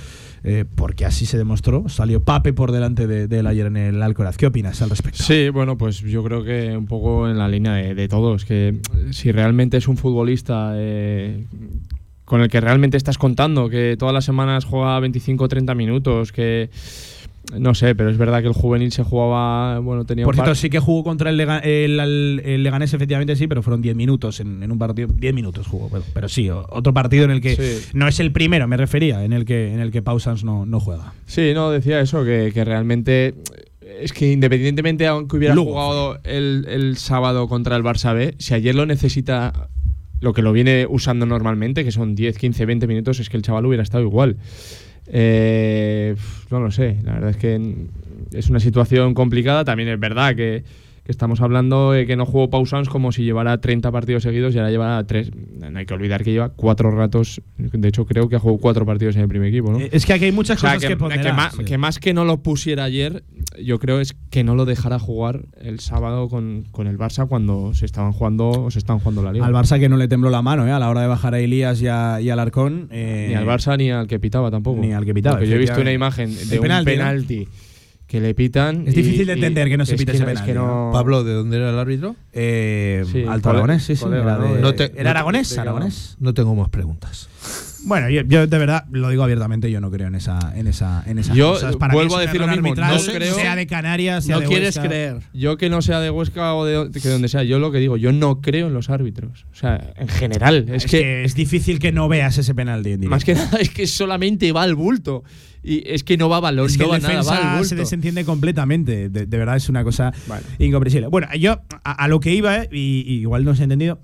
eh, porque así se demostró. Salió Por delante de, de él ayer en el Alcoraz. ¿Qué opinas al respecto? Sí, bueno, pues yo creo que un poco en la línea de, de todos, que eh, si realmente es un futbolista eh, con el que realmente estás contando, que todas las semanas juega 25 o 30 minutos, que no sé, pero es verdad que el juvenil se jugaba, bueno, tenía Por un par- cierto, sí que jugó contra el, Lega- el, el- el Leganés, efectivamente sí, pero fueron 10 minutos en, en un partido. 10 minutos jugó, pero, pero sí, otro partido en el que Sí. no es el primero, me refería, en el que, en el que Pau Sanz no, no juega. Sí, no, decía eso, que, que realmente es que independientemente aunque hubiera Lugo jugado el, el sábado contra el Barça B, si ayer lo necesita lo que lo viene usando normalmente, que son 10, 15, 20 minutos, es que el chaval hubiera estado igual. Eh, no lo sé, la verdad es que es una situación complicada. También es verdad que, que estamos hablando de que no jugó Pausans como si llevara 30 partidos seguidos y ahora lleva 3. No hay que olvidar que lleva cuatro ratos, de hecho creo que ha jugado cuatro partidos en el primer equipo, ¿no? Eh, Es que aquí hay muchas O sea, cosas que, que, ponderar. que ma- Sí. que más que no lo pusiera ayer, yo creo es que no lo dejara jugar el sábado con, con el Barça cuando se estaban jugando o se estaban jugando la liga. Al Barça que no le tembló la mano ¿eh? a la hora de bajar a Elías y, a, y al Arcón. eh, Ni al Barça ni al que pitaba tampoco. Ni al que pitaba, Porque yo he visto una imagen El de un penalti, ¿no? Que le pitan. Es y- difícil de y- entender que no se pite que ese es que penalti, no- Pablo, ¿de dónde era el árbitro? Eh, Sí, Alto Aragonés, sí, sí. colega, Era, ¿no? de- No te- era aragonés. No tengo más preguntas. Bueno, yo, yo de verdad lo digo abiertamente, yo no creo en esa, en esa, en esas Yo cosas. Para mí vuelvo a decir lo mismo, arbitral, no creo- sea de Canarias, sea No de quieres Huesca. creer. Yo que no sea de Huesca o de, de donde sea, yo lo que digo, yo no creo en los árbitros. O sea, en general. Es, Es, que, que, es difícil que no veas ese penalti en directo. más que nada es que solamente va al bulto. Y es que no va a balón, Es que no va nada, va se desentiende completamente. De, de verdad es una cosa Vale. incomprensible. Bueno, yo a, a lo que iba, eh, y, y igual no se ha entendido,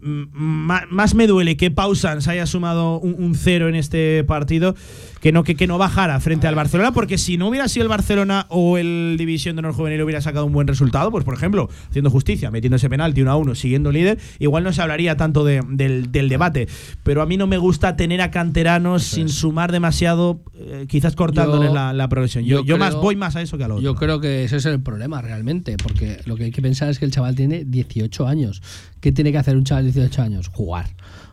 más me duele que Pausans haya sumado un, un cero en este partido que no que, que no bajara frente al Barcelona, porque si no hubiera sido el Barcelona o el División de Honor Juvenil hubiera sacado un buen resultado, pues por ejemplo, haciendo justicia, metiendo ese penalti uno a uno, siguiendo líder, igual no se hablaría tanto de- del, del debate. Pero a mí no me gusta tener a canteranos sin sumar demasiado, eh, quizás cortándoles Yo- la, la progresión. Yo, yo yo más voy más a eso que a lo otro. Yo creo que ese es el problema realmente, porque lo que hay que pensar es que el chaval tiene 18 años. ¿Qué tiene que hacer un chaval de 18 años? Jugar.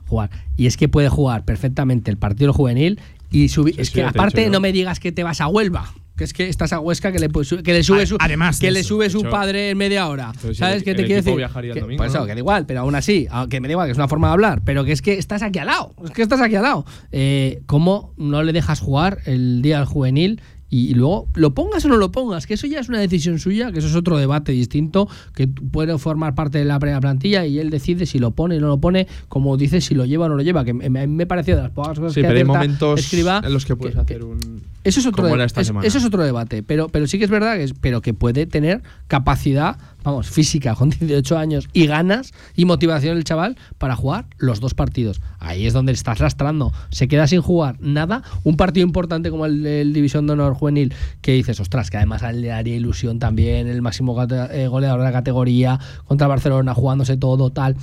Jugar. Y es que puede jugar perfectamente el partido juvenil y subir. Sí, es sí, que aparte no me digas que te vas a Huelva. Que es que estás a Huesca que le, que le sube A- su, además de que le sube su hecho- padre en media hora. Entonces, ¿Sabes qué te quiero decir? viajaría el Que- domingo, por eso, ¿no? que da igual, pero aún así, aunque me da igual, que es una forma de hablar, pero que es que estás aquí al lado. Es que estás aquí al lado. Eh, ¿Cómo no le dejas jugar el día al juvenil? Y, luego lo pongas o no lo pongas, que eso ya es una decisión suya, que eso es otro debate distinto, que puede formar parte de la primera plantilla y él decide si lo pone o no lo pone, como dice si lo lleva o no lo lleva, que me, me, pareció de las pocas cosas Sí, que pero hay momentos Escribá, en los que puedes que- hacer un. Eso es otro, de- es- eso es otro debate, pero, pero sí que es verdad que, es, pero que puede tener capacidad, vamos, física con 18 años y ganas y motivación el chaval para jugar los dos partidos. Ahí es donde estás lastrando. Se queda sin jugar nada. Un partido importante como el del División de Honor Juvenil, que dices, ostras, que además le haría ilusión también el máximo eh, goleador de la categoría contra Barcelona, jugándose todo, tal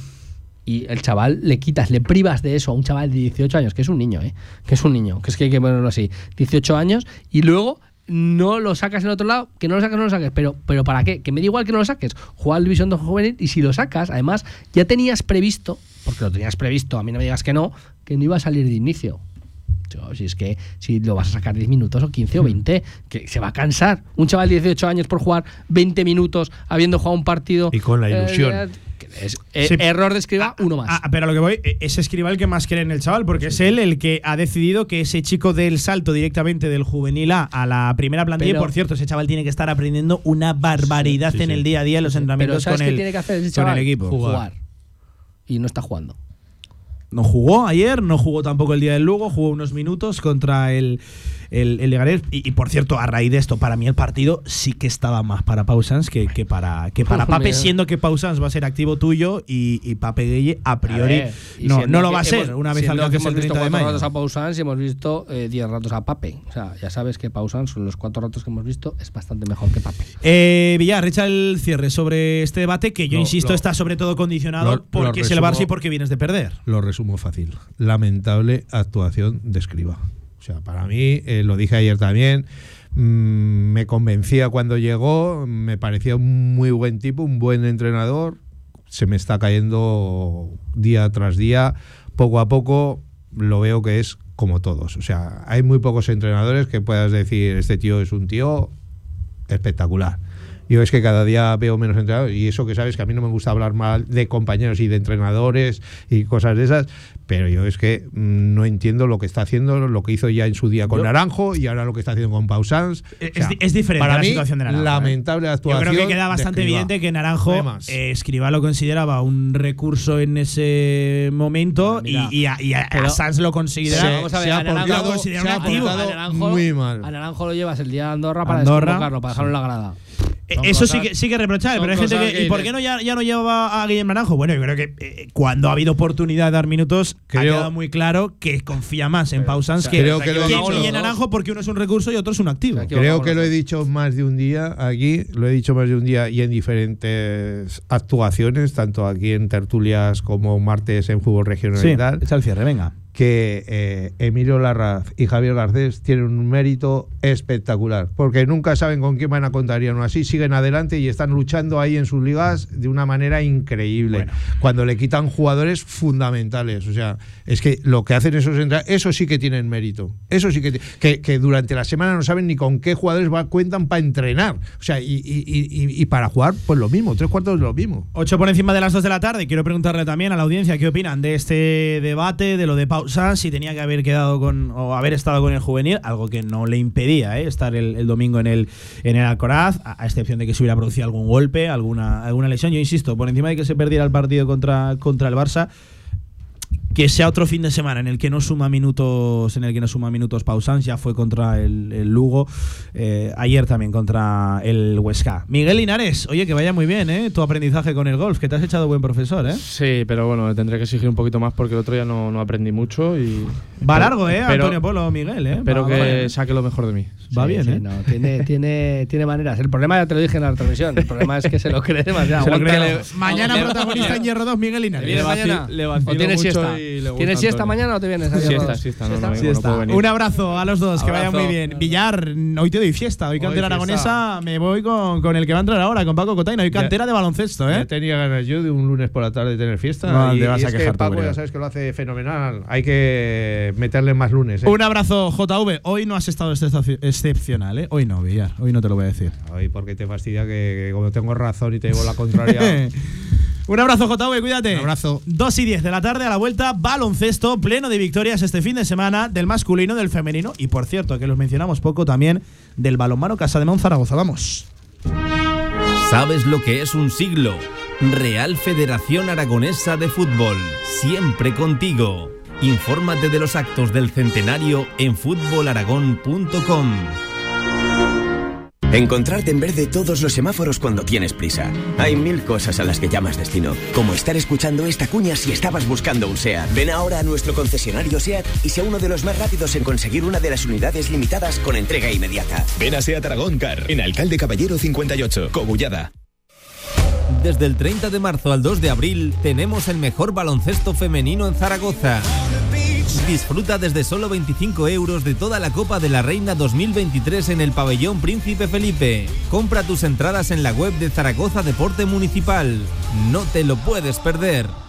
y el chaval le quitas, le privas de eso a un chaval de 18 años, que es un niño, ¿eh? Que es un niño, que es que hay que ponerlo así. 18 años y luego no lo sacas en otro lado, que no lo saques, no lo saques, pero, pero ¿para qué? Que me da igual que no lo saques. Juega al División de Juvenil y si lo sacas, además, ya tenías previsto, porque lo tenías previsto, a mí no me digas que no, que no iba a salir de inicio. Yo, si es que si lo vas a sacar 10 minutos o 15 o 20, que se va a cansar. Un chaval de 18 años por jugar 20 minutos habiendo jugado un partido. Y con la eh, ilusión. es, eh, Sí. Error de escriba, uno más. Ah, pero a lo que voy, eh, es Escribal el que más cree en el chaval, porque es él el que ha decidido que ese chico del salto directamente del juvenil A a la primera plantilla, Pero- y por cierto, ese chaval tiene que estar aprendiendo una barbaridad Sí, sí, en sí. el día a día en los Pero entrenamientos ¿sabes con qué el, tiene que hacer ese con chaval? el equipo. Jugar. Y no está jugando. No jugó ayer, no jugó tampoco el día del Lugo, jugó unos minutos contra el, el, el Leganés. Y, y, por cierto, a raíz de esto, para mí el partido sí que estaba más para Pausans que, que para, que para Pape, siendo que Pausans va a ser activo tuyo y, y Pape Gueye a priori A ver, y no, no lo va a ser hemos- una vez siendo que hemos el visto 30 de cuatro ratos a Pausans y hemos visto eh, 10 ratos a Pape. O sea, ya sabes que Pausans, los cuatro ratos que hemos visto, es bastante mejor que Pape. Eh, Villar, echa el cierre sobre este debate que yo Lo- insisto lo- está sobre todo condicionado lo- lo porque es el resumo- Barça y porque vienes de perder. Lo resumo fácil. Lamentable actuación de Escriba. O sea, para mí, eh, lo dije ayer también, mm, me convencía cuando llegó, me parecía un muy buen tipo, un buen entrenador. Se me está cayendo día tras día. Poco a poco lo veo que es como todos. O sea, hay muy pocos entrenadores que puedas decir, este tío es un tío espectacular. Yo es que cada día veo menos entrenadores y eso que sabes que a mí no me gusta hablar mal de compañeros y de entrenadores y cosas de esas, pero yo es que mm, no entiendo lo que está haciendo, lo que hizo ya en su día con Yo- Naranjo y ahora lo que está haciendo con Pausans. Es, O sea, di- es diferente para la mí, situación de Naranjo. ¿eh? Lamentable Yo actuación. creo que queda bastante evidente que Naranjo, eh, Escribá lo consideraba un recurso en ese momento Mira, y, y a, y a- a pero- Sanz lo considera. Se- vamos a ver, se ha a Naranjo- portado- lo considera se un ha activo. portado A Naranjo- muy mal. A Naranjo lo llevas el día de Andorra para Andorra, para dejarlo en la grada. Son Eso sí que, sí que es reprochable, pero hay gente que. que ¿Y por qué no ya, ya no llevaba a Guillermo Naranjo? Bueno, yo creo que eh, cuando ha habido oportunidad de dar minutos, ha quedado muy claro que confía más en Pausans sea, que, creo que en. Naranjo, porque uno es un recurso y otro es un activo. Creo que lo he dicho más de un día aquí, lo he dicho más de un día y en diferentes actuaciones, tanto aquí en tertulias como martes en fútbol regional Sí, y tal, echa el cierre, venga. Que eh, Emilio Larraz y Javier Garcés tienen un mérito espectacular, porque nunca saben con quién van a contar y aún así siguen adelante y están luchando ahí en sus ligas de una manera increíble. Cuando le quitan jugadores fundamentales, o sea, es que lo que hacen esos eso sí que tienen mérito. Eso sí que, que que durante la semana no saben ni con qué jugadores va, cuentan para entrenar. O sea, y, y- y- y- para jugar, pues lo mismo, tres cuartos de lo mismo. 8 por encima de las 2 de la tarde. Quiero preguntarle también a la audiencia qué opinan de este debate, de lo de Pausa, si tenía que haber quedado con o haber estado con el juvenil, algo que no le impedía ¿eh? estar el, domingo en el, en el Alcoraz, a, a excepción de que se hubiera producido algún golpe, alguna, alguna lesión. Yo insisto, por encima de que se perdiera el partido contra, contra el Barça, que sea otro fin de semana en el que no suma minutos en el que no suma minutos Pausans ya fue contra el, el Lugo eh, ayer también contra el Huesca Miguel Linares oye que vaya muy bien ¿eh? tu aprendizaje con el golf que te has echado buen profesor ¿eh? Sí, pero bueno, tendré que exigir un poquito más porque el otro día no, no aprendí mucho y. va largo ¿eh? Pero- Antonio Polo Miguel ¿eh? Espero Va- que va bien. saque lo mejor de mí. Va Sí, bien sí, ¿eh? no, tiene, tiene, tiene maneras. El problema ya te lo dije en la transmisión. El problema es que se lo cree demasiado. Se lo cree. Aguántale- mañana protagonista en Hierro 2 Miguel ¿Te Linares Le le ¿O vacilo tienes mucho siesta? y le gusta ¿Tienes siesta Antonio. mañana o te vienes? Siesta, siesta, no, no, ¿Siesta? no puedo venir. Un abrazo a los dos, que vaya muy Abrazo. bien. Villar, hoy te doy fiesta. Hoy cantera fiesta. aragonesa, me voy con, con el que va a entrar ahora, con Paco Cotaina. Hoy Ya- cantera de baloncesto, Ya ¿eh? tenía ganas yo de un lunes por la tarde tener fiesta. No, y, te vas y a es quejar que Paco ya sabes que lo hace fenomenal. Hay que meterle más lunes. ¿eh? Un abrazo, JV. Hoy no has estado excep- excepcional, ¿eh? Hoy no, Villar. Hoy no te lo voy a decir. Ay, porque te fastidia que, que como tengo razón y te digo la contraria. Un abrazo, JV, cuídate. Un abrazo. 2 y 10 de la tarde a la vuelta, baloncesto, pleno de victorias este fin de semana del masculino, del femenino y, por cierto, que los mencionamos poco también del balonmano Casa de Zaragoza. Vamos. ¿Sabes lo que es un siglo? Real Federación Aragonesa de Fútbol, siempre contigo. Infórmate de los actos del centenario en fútbolaragón.com. Encontrarte en verde todos los semáforos cuando tienes prisa. Hay mil cosas a las que llamas destino, como estar escuchando esta cuña si estabas buscando un SEAT. Ven ahora a nuestro concesionario SEAT y sea uno de los más rápidos en conseguir una de las unidades limitadas con entrega inmediata. Ven a Seat Aragón Car, en Alcalde Caballero 58, Cogullada. Desde el 30 de marzo al 2 de abril tenemos el mejor baloncesto femenino en Zaragoza. Disfruta desde solo 25 euros de toda la Copa de la Reina 2023 en el pabellón Príncipe Felipe. Compra tus entradas en la web de Zaragoza Deporte Municipal. No te lo puedes perder.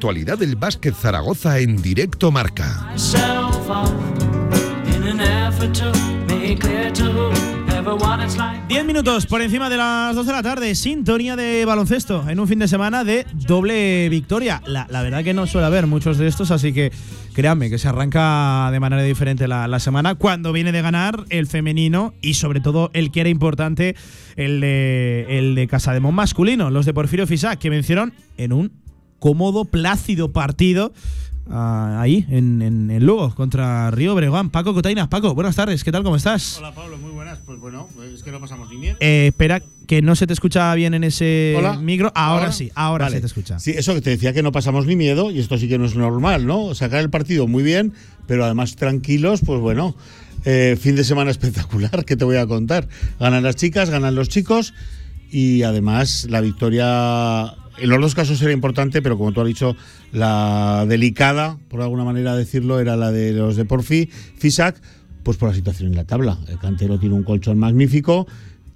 Actualidad del básquet Zaragoza en directo marca. 10 minutos por encima de las 2 de la tarde, sintonía de baloncesto en un fin de semana de doble victoria. La, la verdad que no suele haber muchos de estos, así que créanme que se arranca de manera diferente la, la semana cuando viene de ganar el femenino y sobre todo el que era importante, el de, el de Casademón masculino, los de Porfirio Fisac, que vencieron en un cómodo, plácido partido. ah, ahí, en, en, en Lugo, contra Río Bregán. Paco Cotainas. Paco, buenas tardes, ¿qué tal? ¿Cómo estás? Hola Pablo, muy buenas. Pues bueno, es que no pasamos ni bien. Eh, espera, que no se te escucha bien en ese Hola. micro. Ahora, sí, ahora Vale. se te escucha. Sí, eso que te decía que no pasamos ni miedo, y esto sí que no es normal, ¿no? Sacar el partido muy bien, pero además tranquilos, pues bueno. eh, fin de semana espectacular, que te voy a contar. Ganan las chicas, ganan los chicos, y además la victoria. En los dos casos era importante, pero como tú has dicho, la delicada, por alguna manera decirlo, era la de los de Porfi, Fisac, pues por la situación en la tabla. El cantero tiene un colchón magnífico,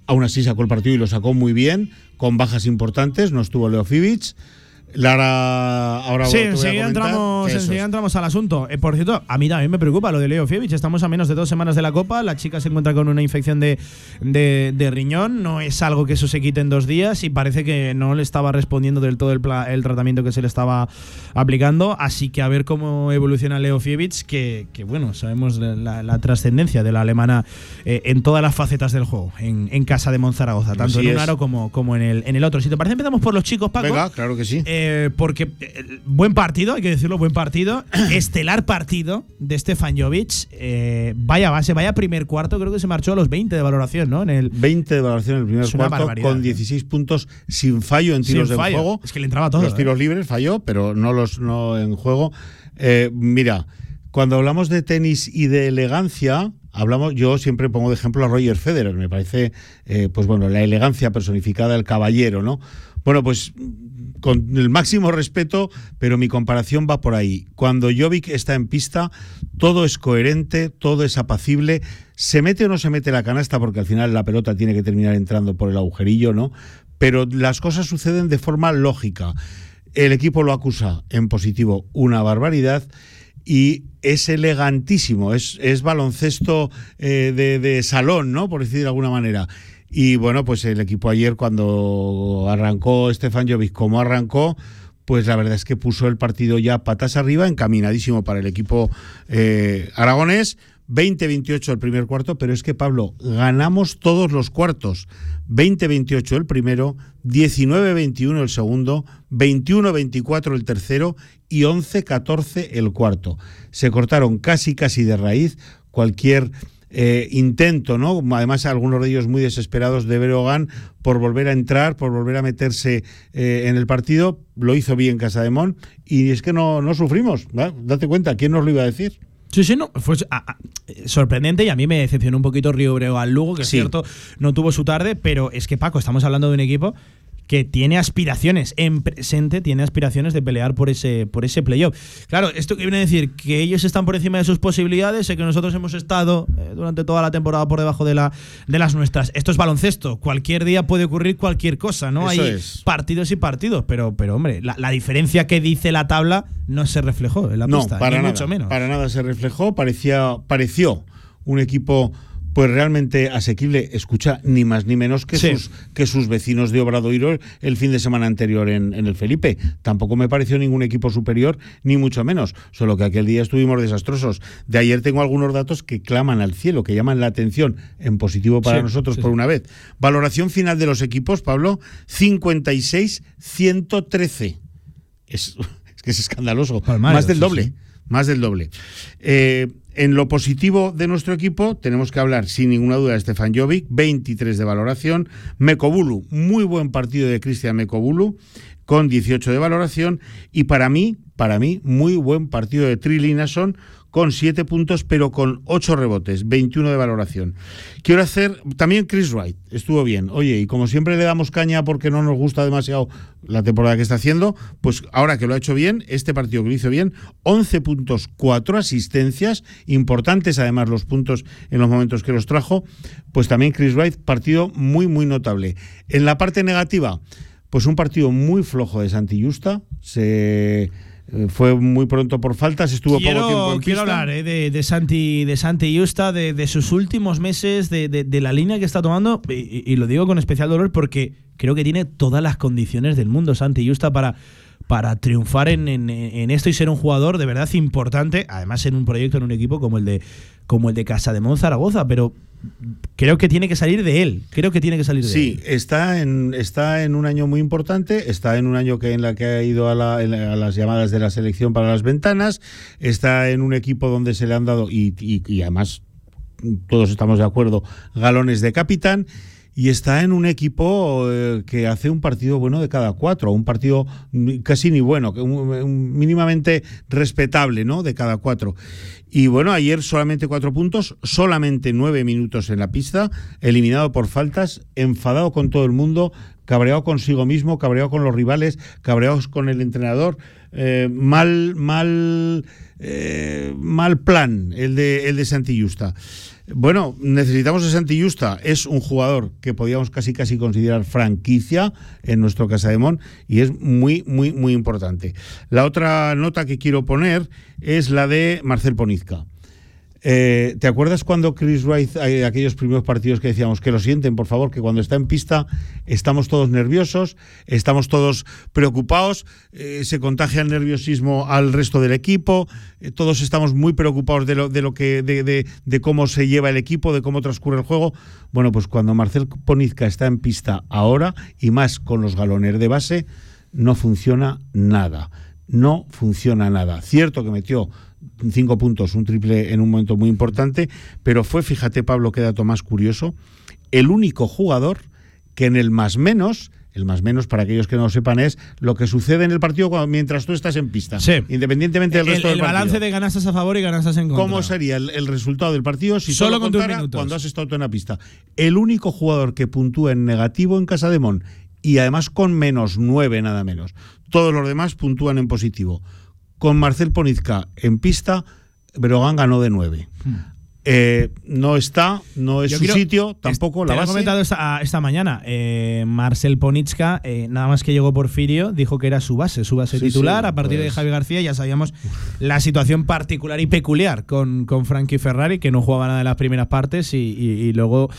aún así sacó el partido y lo sacó muy bien, con bajas importantes, no estuvo Leo Fibic. Lara, ahora Sí, enseguida entramos, enseguida entramos al asunto. Eh, por cierto, a mí también me preocupa lo de Leo Fievich. Estamos a menos de dos semanas de la Copa. La chica se encuentra con una infección de, de- de riñón. No es algo que eso se quite en dos días y parece que no le estaba respondiendo del todo el, pla- el tratamiento que se le estaba aplicando. Así que a ver cómo evoluciona Leo Fievich, que, que, bueno, sabemos la, la- la trascendencia de la alemana eh, en todas las facetas del juego, en, en casa de Monzaragoza, tanto Así en un aro como, como en, el, en el otro. Si te parece, empezamos por los chicos, Paco. Venga, claro que sí. Eh, porque eh, buen partido, hay que decirlo, buen partido. Estelar partido de Stefan Jovic. Eh, vaya base, vaya primer cuarto, creo que se marchó a los 20 de valoración, ¿no? En el 20 de valoración en el primer cuarto con ¿eh? 16 puntos sin fallo en tiros de juego. Es que le entraba todo, Los ¿eh? tiros libres falló, pero no los no en juego. Eh, mira, cuando hablamos de tenis y de elegancia, hablamos, yo siempre pongo de ejemplo a Roger Federer. Me parece, eh, pues bueno, la elegancia personificada, el caballero, ¿no? Bueno, pues con el máximo respeto, pero mi comparación va por ahí. Cuando Jovic está en pista, todo es coherente, todo es apacible. Se mete o no se mete la canasta, porque al final la pelota tiene que terminar entrando por el agujerillo, ¿no? Pero las cosas suceden de forma lógica. El equipo lo acusa en positivo una barbaridad y es elegantísimo, es, es baloncesto eh, de, de salón, ¿no? Por decir de alguna manera. Y bueno, pues el equipo ayer cuando arrancó Stefan Jovic como arrancó, pues la verdad es que puso el partido ya patas arriba, encaminadísimo para el equipo eh, aragonés. 20-28 el primer cuarto, pero es que Pablo, ganamos todos los cuartos. 20-28 el primero, 19-21 el segundo, 21-24 el tercero y 11-14 el cuarto. Se cortaron casi casi de raíz cualquier eh, intento, ¿no? Además, algunos de ellos muy desesperados de Berogan por volver a entrar, por volver a meterse eh, en el partido. Lo hizo bien Casademón y es que no, no sufrimos. ¿va? Date cuenta, ¿quién nos lo iba a decir? Sí, sí, no, fue ah, ah, sorprendente y a mí me decepcionó un poquito Río Breo al Lugo, que es cierto, no tuvo su tarde, pero es que Paco, estamos hablando de un equipo que tiene aspiraciones, en presente tiene aspiraciones de pelear por ese, por ese playoff. Claro, esto que viene a decir que ellos están por encima de sus posibilidades, sé que nosotros hemos estado eh, durante toda la temporada por debajo de, la, de las nuestras. Esto es baloncesto, cualquier día puede ocurrir cualquier cosa, ¿no? Eso Hay es. partidos y partidos, pero, pero hombre, la, la diferencia que dice la tabla no se reflejó en la no, pista, para ni nada, mucho menos. Para nada se reflejó, parecía, pareció un equipo pues realmente asequible, escucha, ni más ni menos que, Sí. sus, que sus vecinos de Obradoiro el fin de semana anterior en, en el Felipe. Tampoco me pareció ningún equipo superior, ni mucho menos, solo que aquel día estuvimos desastrosos. De ayer tengo algunos datos que claman al cielo, que llaman la atención en positivo para Sí, nosotros sí, por una vez. Valoración final de los equipos, Pablo, 56-113. Es, es que es escandaloso. Más del doble. Más del doble. Eh, en lo positivo de nuestro equipo, tenemos que hablar sin ninguna duda de Stefan Jovic, 23 de valoración. Mekobulu, muy buen partido de Cristian Mekobulu, con 18 de valoración. Y para mí, para mí, muy buen partido de Trilinason, con 7 puntos, pero con 8 rebotes, 21 de valoración. Quiero hacer, también Chris Wright, estuvo bien. Oye, y como siempre le damos caña porque no nos gusta demasiado la temporada que está haciendo, pues ahora que lo ha hecho bien, este partido que lo hizo bien, 11 puntos, 4 asistencias, importantes además los puntos en los momentos que los trajo, pues también Chris Wright, partido muy, muy notable. En la parte negativa, pues un partido muy flojo de Santi Justa, se... eh, Fue muy pronto por faltas, estuvo quiero, poco tiempo en quiero pista. hablar eh, de, de Santi de Santi Justa, de, de sus últimos meses, de, de- la línea que está tomando, y, y lo digo con especial dolor porque creo que tiene todas las condiciones del mundo Santi Justa para, para triunfar en, en- en esto y ser un jugador de verdad importante, además en un proyecto, en un equipo como el de, como el de Casa de Zaragoza, pero creo que tiene que salir de él, creo que tiene que salir de Sí, él. está en, está en un año muy importante, está en un año que en la que ha ido a, la- en la- a las llamadas de la selección para las ventanas, está en un equipo donde se le han dado, y, y- y además todos estamos de acuerdo, galones de capitán. Y está en un equipo eh, que hace un partido bueno de cada cuatro, un partido casi ni bueno, mínimamente respetable, ¿no? De cada cuatro. Y bueno, ayer solamente cuatro puntos, solamente nueve minutos en la pista, eliminado por faltas, enfadado con todo el mundo, cabreado consigo mismo, cabreado con los rivales, cabreado con el entrenador. eh, mal, mal, eh, mal plan el de, el de Santi Justa. Bueno, necesitamos a Santi Justa. Es un jugador que podíamos casi casi considerar franquicia en nuestro Casa de Mon y es muy, muy, muy importante. La otra nota que quiero poner es la de Marcel Ponizca. Eh, ¿Te acuerdas cuando Chris Wright, eh, aquellos primeros partidos que decíamos que lo sienten, por favor, que cuando está en pista estamos todos nerviosos, estamos todos preocupados, eh, se contagia el nerviosismo al resto del equipo, todos estamos muy preocupados de lo, de lo que, de, de- de cómo se lleva el equipo, de cómo transcurre el juego? Bueno, pues cuando Marcel Ponizca está en pista ahora, y más con los galones de base, no funciona nada. No funciona nada. Cierto que metió cinco puntos, un triple en un momento muy importante, pero fue, fíjate Pablo, qué dato más curioso, el único jugador que en el más menos, el más menos para aquellos que no lo sepan es lo que sucede en el partido cuando- mientras tú estás en pista, independientemente del El, resto el del partido. balance de ganancias a favor y ganancias en contra. ¿Cómo sería el, el resultado del partido si Solo contara cuando has estado tú en la pista? El único jugador que puntúa en negativo en Casa de Mon y además con menos nueve nada menos. Todos los demás puntúan en positivo. Con Marcel Ponizca en pista, Brogan ganó de nueve. Eh, no está, no es. Yo su quiero- sitio, tampoco la lo he base. comentado esta, esta mañana. Eh, Marcel Ponitska, eh, nada más que llegó Porfirio, dijo que era su base, su base Sí, titular. sí, a partir de pues. Javi García ya sabíamos la situación particular y peculiar con, con Frankie Ferrari, que no jugaba nada en las primeras partes y, y- y luego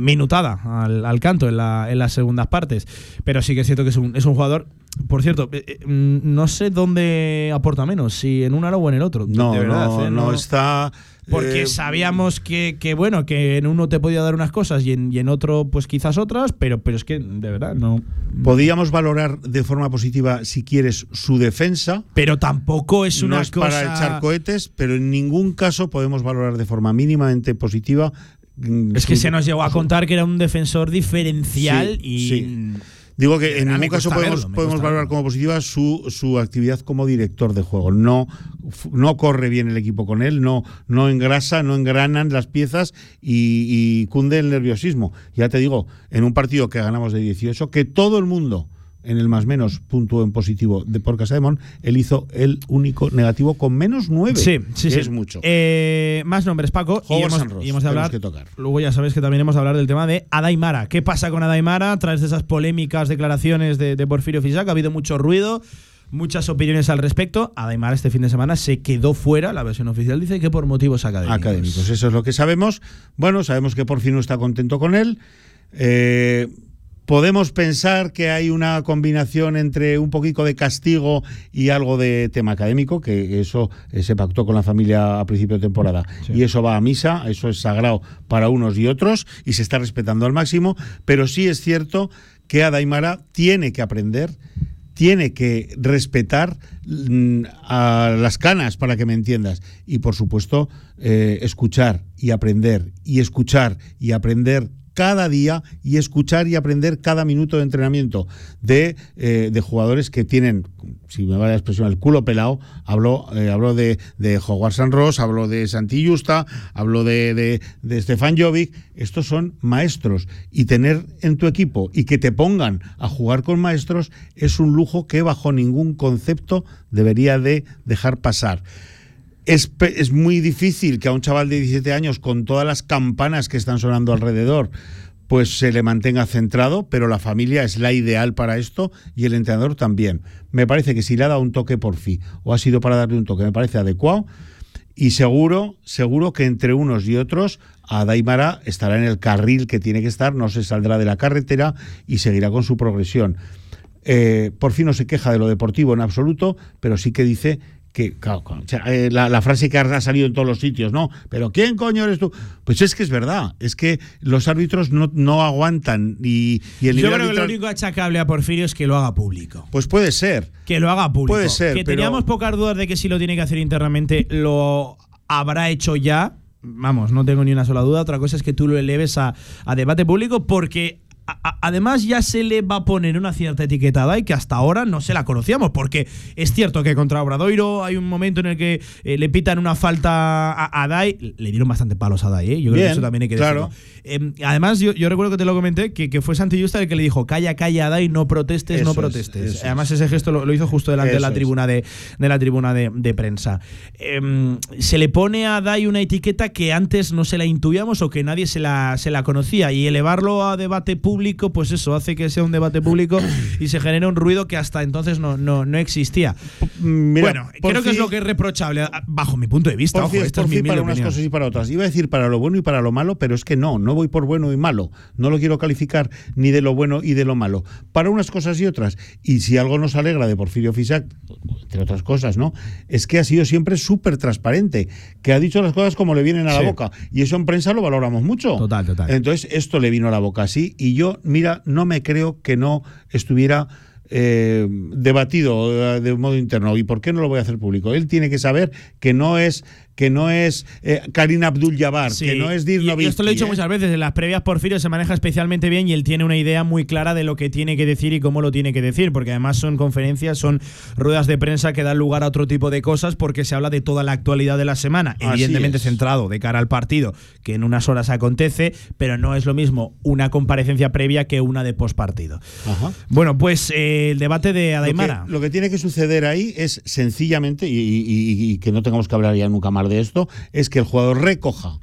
minutada al, al canto en, la- en las segundas partes. Pero sí que es cierto que es un, es un jugador. Por cierto, mm, no sé dónde aporta menos, si en un aro o en el otro. No, de verdad, no, eh, no está. Porque eh, sabíamos que, que, bueno, que en uno te podía dar unas cosas y en, y en otro, pues quizás otras, pero, pero es que de verdad no. Podíamos valorar de forma positiva, si quieres, su defensa. Pero tampoco es una no es cosa. para echar cohetes, pero en ningún caso podemos valorar de forma mínimamente positiva. mm, Es que su- se nos llegó a contar que era un defensor diferencial Sí, y. sí. Digo que en ningún caso podemos, verlo, podemos valorar como positiva su, su actividad como director de juego. No, no corre bien el equipo con él, no, no engrasa, no engranan las piezas y, y cunde el nerviosismo. Ya te digo, en un partido que ganamos de 18, que todo el mundo en el más menos puntuó en positivo de por Casa de Mon, él hizo el único negativo con menos 9. Sí, sí, sí. Es mucho. Eh, más nombres, Paco. Y hemos, Sanros, y hemos de hablar. que tocar. Luego ya sabes que también hemos de hablar del tema de Adaimara. ¿Qué pasa con Adaimara? A través de esas polémicas declaraciones de, de Porfirio Fisac ha habido mucho ruido. Muchas opiniones al respecto. Adaimara este fin de semana se quedó fuera. La versión oficial dice que por motivos académicos. académicos. Eso es lo que sabemos. Bueno, sabemos que por fin no está contento con él. Eh, podemos pensar que hay una combinación entre un poquito de castigo y algo de tema académico, que eso eh, se pactó con la familia a principio de temporada. Y eso va a misa, eso es sagrado para unos y otros y se está respetando al máximo. Pero sí es cierto que Adaimara tiene que aprender tiene que respetar mm, a las canas, para que me entiendas. Y por supuesto, eh, escuchar y aprender, y escuchar y aprender cada día y escuchar y aprender cada minuto de entrenamiento de, eh, de jugadores que tienen, si me va la expresión, el culo pelado. Hablo, eh, de, de San Ross, hablo de Santi Justa, hablo de, de, de Stefan Jovic. Estos son maestros y tener en tu equipo y que te pongan a jugar con maestros es un lujo que bajo ningún concepto debería de dejar pasar. Es, muy difícil que a un chaval de 17 años, con todas las campanas que están sonando alrededor, pues se le mantenga centrado, pero la familia es la ideal para esto y el entrenador también. Me parece que si le ha dado un toque por fin o ha sido para darle un toque, me parece adecuado. Y seguro, seguro que entre unos y otros, Adaimara estará en el carril que tiene que estar, no se saldrá de la carretera y seguirá con su progresión. Eh, por fin no se queja de lo deportivo en absoluto, pero sí que dice que, claro, claro, o sea, eh, la, la frase que ha salido en todos los sitios, ¿no? Pero ¿quién coño eres tú? Pues es que es verdad, es que los árbitros no, no aguantan y, y el Yo creo que lo único achacable a Porfirio es que lo haga público. Pues puede ser. Que lo haga público. Puede ser, Que pero- teníamos pocas dudas de que si lo tiene que hacer internamente, lo habrá hecho ya. Vamos, no tengo ni una sola duda. Otra cosa es que tú lo eleves a, a debate público porque además ya se le va a poner una cierta etiquetada y que hasta ahora no se la conocíamos, porque es cierto que contra Obradoiro hay un momento en el que eh, le pitan una falta a, a Dai, le dieron bastante palos a Dai, ¿eh? yo creo Bien, que eso también hay que claro. decirlo. Eh, además, yo, yo recuerdo que te lo comenté, que, que fue Santi Justa el que le dijo, calla, calla, Dai, no protestes, Eso no es, protestes. es. además, ese gesto lo, lo hizo justo delante de la tribuna de, de la tribuna de, de prensa. Em, se le pone a Dai una etiqueta que antes no se la intuíamos o que nadie se la, se la conocía. Y elevarlo a debate público, pues eso hace que sea un debate público y se genera un ruido que hasta entonces no, no, no existía. Mira, bueno, creo que es lo que es reprochable, bajo mi punto de vista. Por ojo, fin, esta por es mi fin humilde para unas opinión. cosas y para otras. Iba a decir para lo bueno y para lo malo, pero es que no, no voy por bueno y malo. No lo quiero calificar ni de lo bueno y de lo malo. Para unas cosas y otras. Y si algo nos alegra de Porfirio Fisac, entre otras cosas, ¿no? Es que ha sido siempre súper transparente, que ha dicho las cosas como le vienen a la boca. Y eso en prensa lo valoramos mucho. Total, total. Entonces, esto le vino a la boca así. Y yo, mira, no me creo que no estuviera eh, debatido eh, de modo interno. ¿Y por qué no lo voy a hacer público? Él tiene que saber que no es que no es eh, Karina Abdul Jabbar, Sí, que no es Dirk esto lo he dicho ¿eh? muchas veces, en las previas Porfirio se maneja especialmente bien y él tiene una idea muy clara de lo que tiene que decir y cómo lo tiene que decir, porque además son conferencias, son ruedas de prensa que dan lugar a otro tipo de cosas porque se habla de toda la actualidad de la semana, Así evidentemente es. centrado de cara al partido, que en unas horas acontece, pero no es lo mismo una comparecencia previa que una de postpartido. Ajá. Bueno, pues eh, el debate de Lo Adaimara. que, lo que tiene que suceder ahí es sencillamente, y, y- y- y que no tengamos que hablar ya nunca más de esto, es que el jugador recoja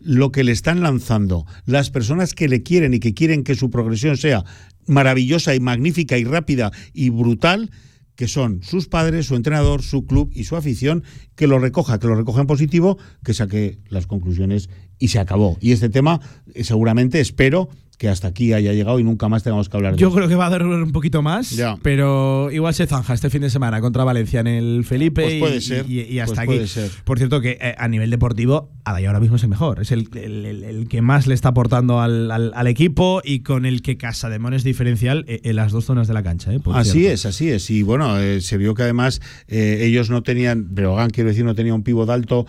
lo que le están lanzando las personas que le quieren y que quieren que su progresión sea maravillosa y magnífica y rápida y brutal, que son sus padres, su entrenador, su club y su afición, que lo recoja, que lo recoja en positivo, que saque las conclusiones y se acabó. Y este tema, eh, seguramente, espero que hasta aquí haya llegado y nunca más tengamos que hablar de Yo creo que va a durar un poquito más, Ya. pero igual se zanja este fin de semana contra Valencia en el Felipe Pues puede y, ser, y- y hasta pues aquí. ser. Por cierto, que eh, a nivel deportivo, Adai ahora mismo es el mejor. Es el, el- el- el que más le está aportando al, al- al equipo y con el que Casademón es diferencial eh, en las dos zonas de la cancha. eh, Así cierto. es, así es. Y bueno, eh, se vio que además eh, ellos no tenían, Breogán quiero decir, no tenía un pívot alto.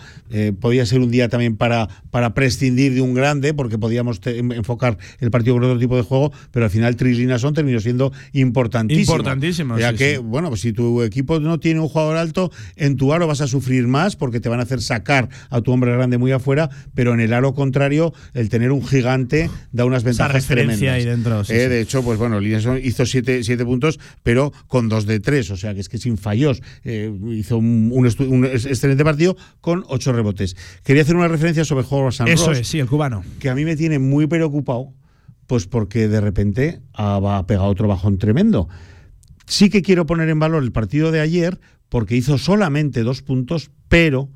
podía ser un día también para, para prescindir de un grande, porque podíamos te- enfocar el partido con otro tipo de juego, pero al final Tris son terminó siendo importantísimo. Importantísimo, Ya sí, que, sí. bueno, pues si tu equipo no tiene un jugador alto, en tu aro vas a sufrir más porque te van a hacer sacar a tu hombre grande muy afuera, pero en el aro contrario, el tener un gigante da unas ventajas tremendas. ahí dentro. sí, Eh. De hecho, pues bueno, Lineson hizo siete, siete puntos, pero con dos de tres, o sea que es que sin fallos. Eh, hizo un, excelente partido con ocho rebotes. Quería hacer una referencia sobre San Eso Ross, es, sí, el cubano. que a mí me tiene muy preocupado, pues porque de repente ah, va a pegar otro bajón tremendo. Sí que quiero poner en valor el partido de ayer, porque hizo solamente dos puntos, pero,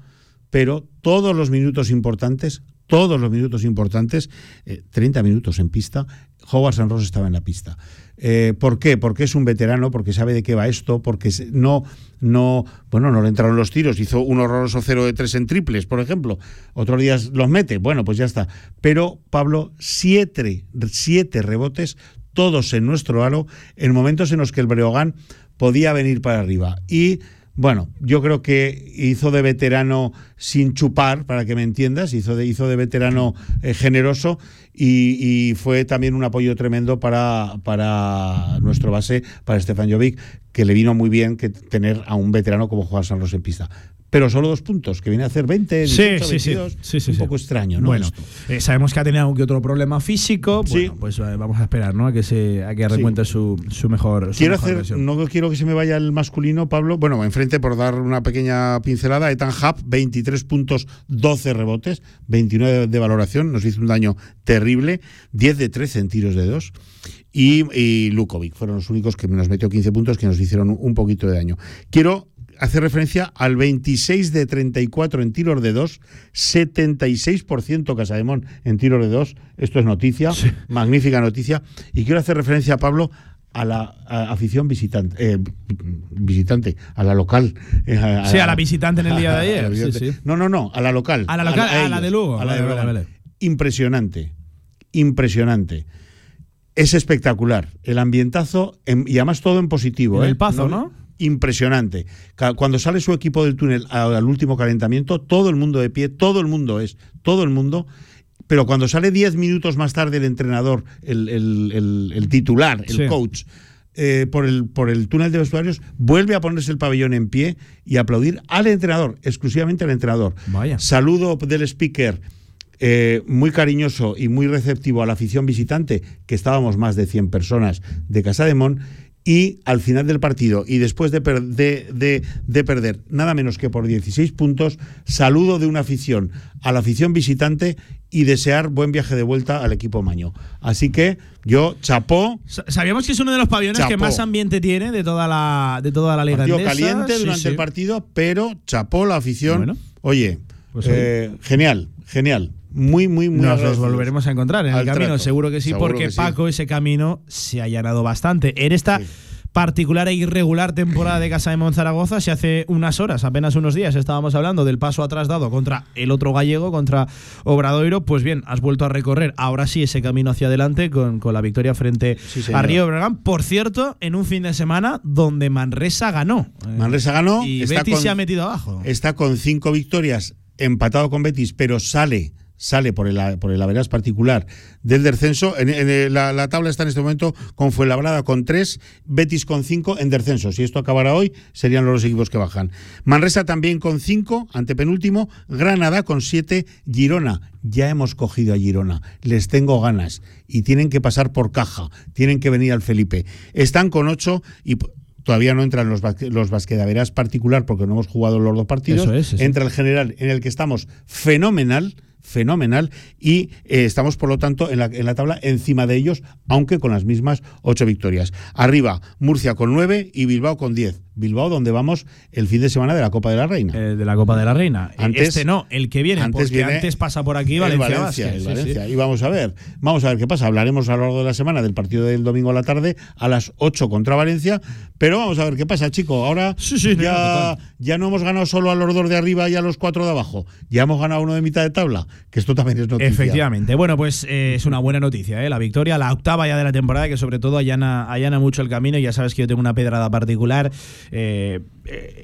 pero todos los minutos importantes, todos los minutos importantes, eh, 30 minutos en pista, Howard San Ross estaba en la pista. Eh, ¿Por qué? Porque es un veterano, porque sabe de qué va esto, porque no, no, bueno, no le entraron los tiros, hizo un horroroso 0 de 3 en triples, por ejemplo. Otros días los mete, bueno, pues ya está. Pero Pablo, siete, siete rebotes, todos en nuestro aro, en momentos en los que el Breogán podía venir para arriba. Y bueno, yo creo que hizo de veterano sin chupar, para que me entiendas, hizo de, hizo de veterano eh, generoso y, fue también un apoyo tremendo para, para nuestro base, para Stefan Jovic, que le vino muy bien que tener a un veterano como Juan San Ross en pista. Pero solo dos puntos, que viene a hacer 20, 18, Sí, sí, sí. 22, Sí, sí, un poco extraño, ¿no? Bueno, eh, sabemos que ha tenido algún que otro problema físico. Sí. Bueno, pues eh, vamos a esperar, ¿no? A que se a que recuente su, su mejor. su Quiero mejor hacer, versión. no quiero que se me vaya el masculino, Pablo. Bueno, enfrente por dar una pequeña pincelada, Ethan Hub, 23 puntos, 12 rebotes, 29 de valoración, nos hizo un daño terrible, 10 de 13 en tiros de dos. Y, y Lukovic fueron los únicos que nos metió 15 puntos que nos hicieron un poquito de daño. Quiero hacer referencia al 26 de 34 en tiros de dos, 76% Casademón en tiros de dos. Esto es noticia, magnífica noticia. Y quiero hacer referencia, Pablo, a la a afición visitante, eh, visitante, a la local. eh, Sí, a la visitante en el día de ayer, sí, visitante. sí. No, no, no, a la local. A la local, a la de Lugo. a la de vale, Lugo. vale. Impresionante, impresionante. Es espectacular. El ambientazo, en- y además todo en positivo. En ¿eh? el Pazo, ¿no? Impresionante. Cuando sale su equipo del túnel al último calentamiento, todo el mundo de pie, todo el mundo es, todo el mundo pero cuando sale 10 minutos más tarde el entrenador, el, el- el- el titular, el Sí. coach, eh, por, el, por el túnel de vestuarios, vuelve a ponerse el pabellón en pie y aplaudir al entrenador, exclusivamente al entrenador. Vaya. Saludo del speaker. eh, muy cariñoso y muy receptivo a la afición visitante, que estábamos más de 100 personas de Casa de Mon, y al final del partido, y después de, per- de- de- de perder nada menos que por 16 puntos, saludo de una afición a la afición visitante y desear buen viaje de vuelta al equipo Maño. Así que yo chapó, Sa- Sabíamos que es uno de los pabellones que más ambiente tiene de toda la, de toda la liga. partido endesa. caliente Sí, durante sí. el partido, pero chapó la afición. Bueno. Oye, Pues eh, genial, genial. Muy, muy, muy Nos los volveremos a encontrar en el camino, trato. seguro que sí, Seguro porque que sí. Paco, ese camino se ha allanado bastante. En esta particular e irregular temporada de Casa de Monzaragoza, si hace unas horas, apenas unos días, estábamos hablando del paso atrás dado contra el otro gallego, contra Obradoiro, pues bien, has vuelto a recorrer ahora sí ese camino hacia adelante con, con la victoria frente a Río Bregan. Por cierto, en un fin de semana donde Manresa ganó. Manresa ganó. Y Betis con- se ha metido abajo. Está con cinco victorias, empatado con Betis, pero sale sale por el, por el averas particular del descenso. En, en el- la, la tabla está en este momento con Fuenlabrada con tres, Betis con cinco en descenso. Si esto acabara hoy, serían los equipos que bajan. Manresa también con cinco, antepenúltimo, Granada con siete, Girona. Ya hemos cogido a Girona, les tengo ganas y tienen que pasar por caja, tienen que venir al Felipe. Están con ocho y p- todavía no entran los, los basquedaveras particular porque no hemos jugado los dos partidos. Eso es, eso. Entra el general en el que estamos fenomenal fenomenal y eh, estamos por lo tanto en la, en la tabla encima de ellos aunque con las mismas ocho victorias. Arriba Murcia con nueve y Bilbao con diez Bilbao donde vamos el fin de semana de la Copa de la Reina Eh, de la Copa de la Reina. Antes- este no, el que viene, antes porque viene antes pasa por aquí el Valencia. Valencia, el Valencia. sí. Y vamos a ver, vamos a ver qué pasa. Hablaremos a lo largo de la semana del partido del domingo a la tarde a las 8 contra Valencia, pero vamos a ver qué pasa, chico. Ahora sí, no, ya, total. ya no hemos ganado solo a los dos de arriba y a los cuatro de abajo. Ya hemos ganado uno de mitad de tabla, que esto también es noticia. Efectivamente. Bueno, pues eh, es una buena noticia, ¿eh? La victoria, la octava ya de la temporada, que sobre todo allana, allana mucho el camino. Ya sabes que yo tengo una pedrada particular. Eh,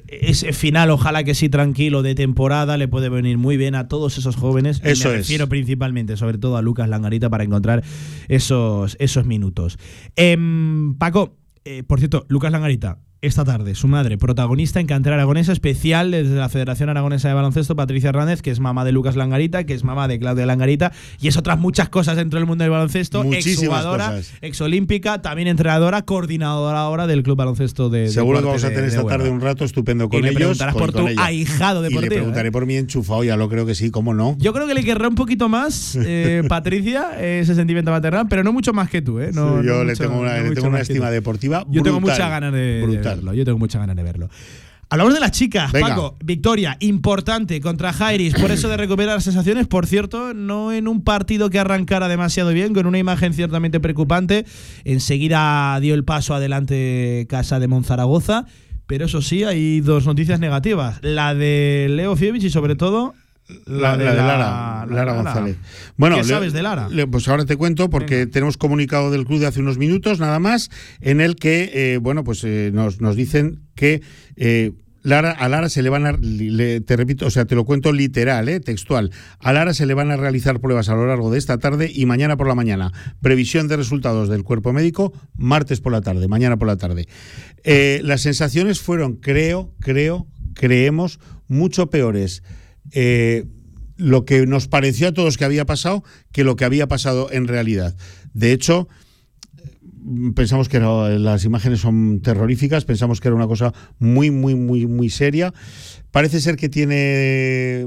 ese final, ojalá que sí, tranquilo, de temporada, le puede venir muy bien a todos esos jóvenes. Y Eso me es. refiero principalmente, sobre todo a Lucas Langarita, para encontrar esos, esos minutos. Em, Paco, eh, por cierto, Lucas Langarita. Esta tarde, su madre, protagonista en cantera aragonesa, especial desde la Federación Aragonesa de Baloncesto, Patricia Hernández, que es mamá de Lucas Langarita, que es mamá de Claudia Langarita, y es otras muchas cosas dentro del mundo del baloncesto, exjugadora, exolímpica, también entrenadora, coordinadora ahora del Club Baloncesto de de Seguro que vamos a tener esta Huelva. tarde un rato estupendo con Y le ellos. preguntarás con- por con tu ella. ahijado Y le deportivo, preguntaré ¿eh? por mi enchufado, ya lo creo que sí, cómo no. Yo creo que le querrá un poquito más, eh, Patricia, ese sentimiento maternal, pero no mucho más que tú, ¿eh? No, Sí, yo no le mucho- tengo una, no le tengo una estima deportiva. Yo tengo muchas ganas de brutal. Verlo. Yo tengo muchas ganas de verlo. Hablamos de las chicas, Venga. Paco. Victoria importante contra Jairis. Por eso de recuperar las sensaciones. Por cierto, no en un partido que arrancara demasiado bien, con una imagen ciertamente preocupante. Enseguida dio el paso adelante Casa de Monzaragoza. Pero eso sí, hay dos noticias negativas. La de Leo Fievich y sobre todo La, la de Lara, Lara González. Bueno, ¿Qué sabes de Lara? le- pues ahora te cuento porque tenemos comunicado del club de hace unos minutos nada más en el que eh, bueno pues eh, nos, nos dicen que eh, Lara, a Lara se le van a, le- te repito, o sea, te lo cuento literal, eh, textual. A Lara se le van a realizar pruebas a lo largo de esta tarde y mañana por la mañana. Previsión de resultados del cuerpo médico, martes por la tarde, mañana por la tarde. Las sensaciones fueron, creo, creo, creemos, mucho peores. Eh, lo que nos pareció a todos que había pasado que lo que había pasado en realidad. De hecho, mm, pensamos que las imágenes son terroríficas, pensamos que era una cosa muy, muy, muy, muy seria. Parece ser que tiene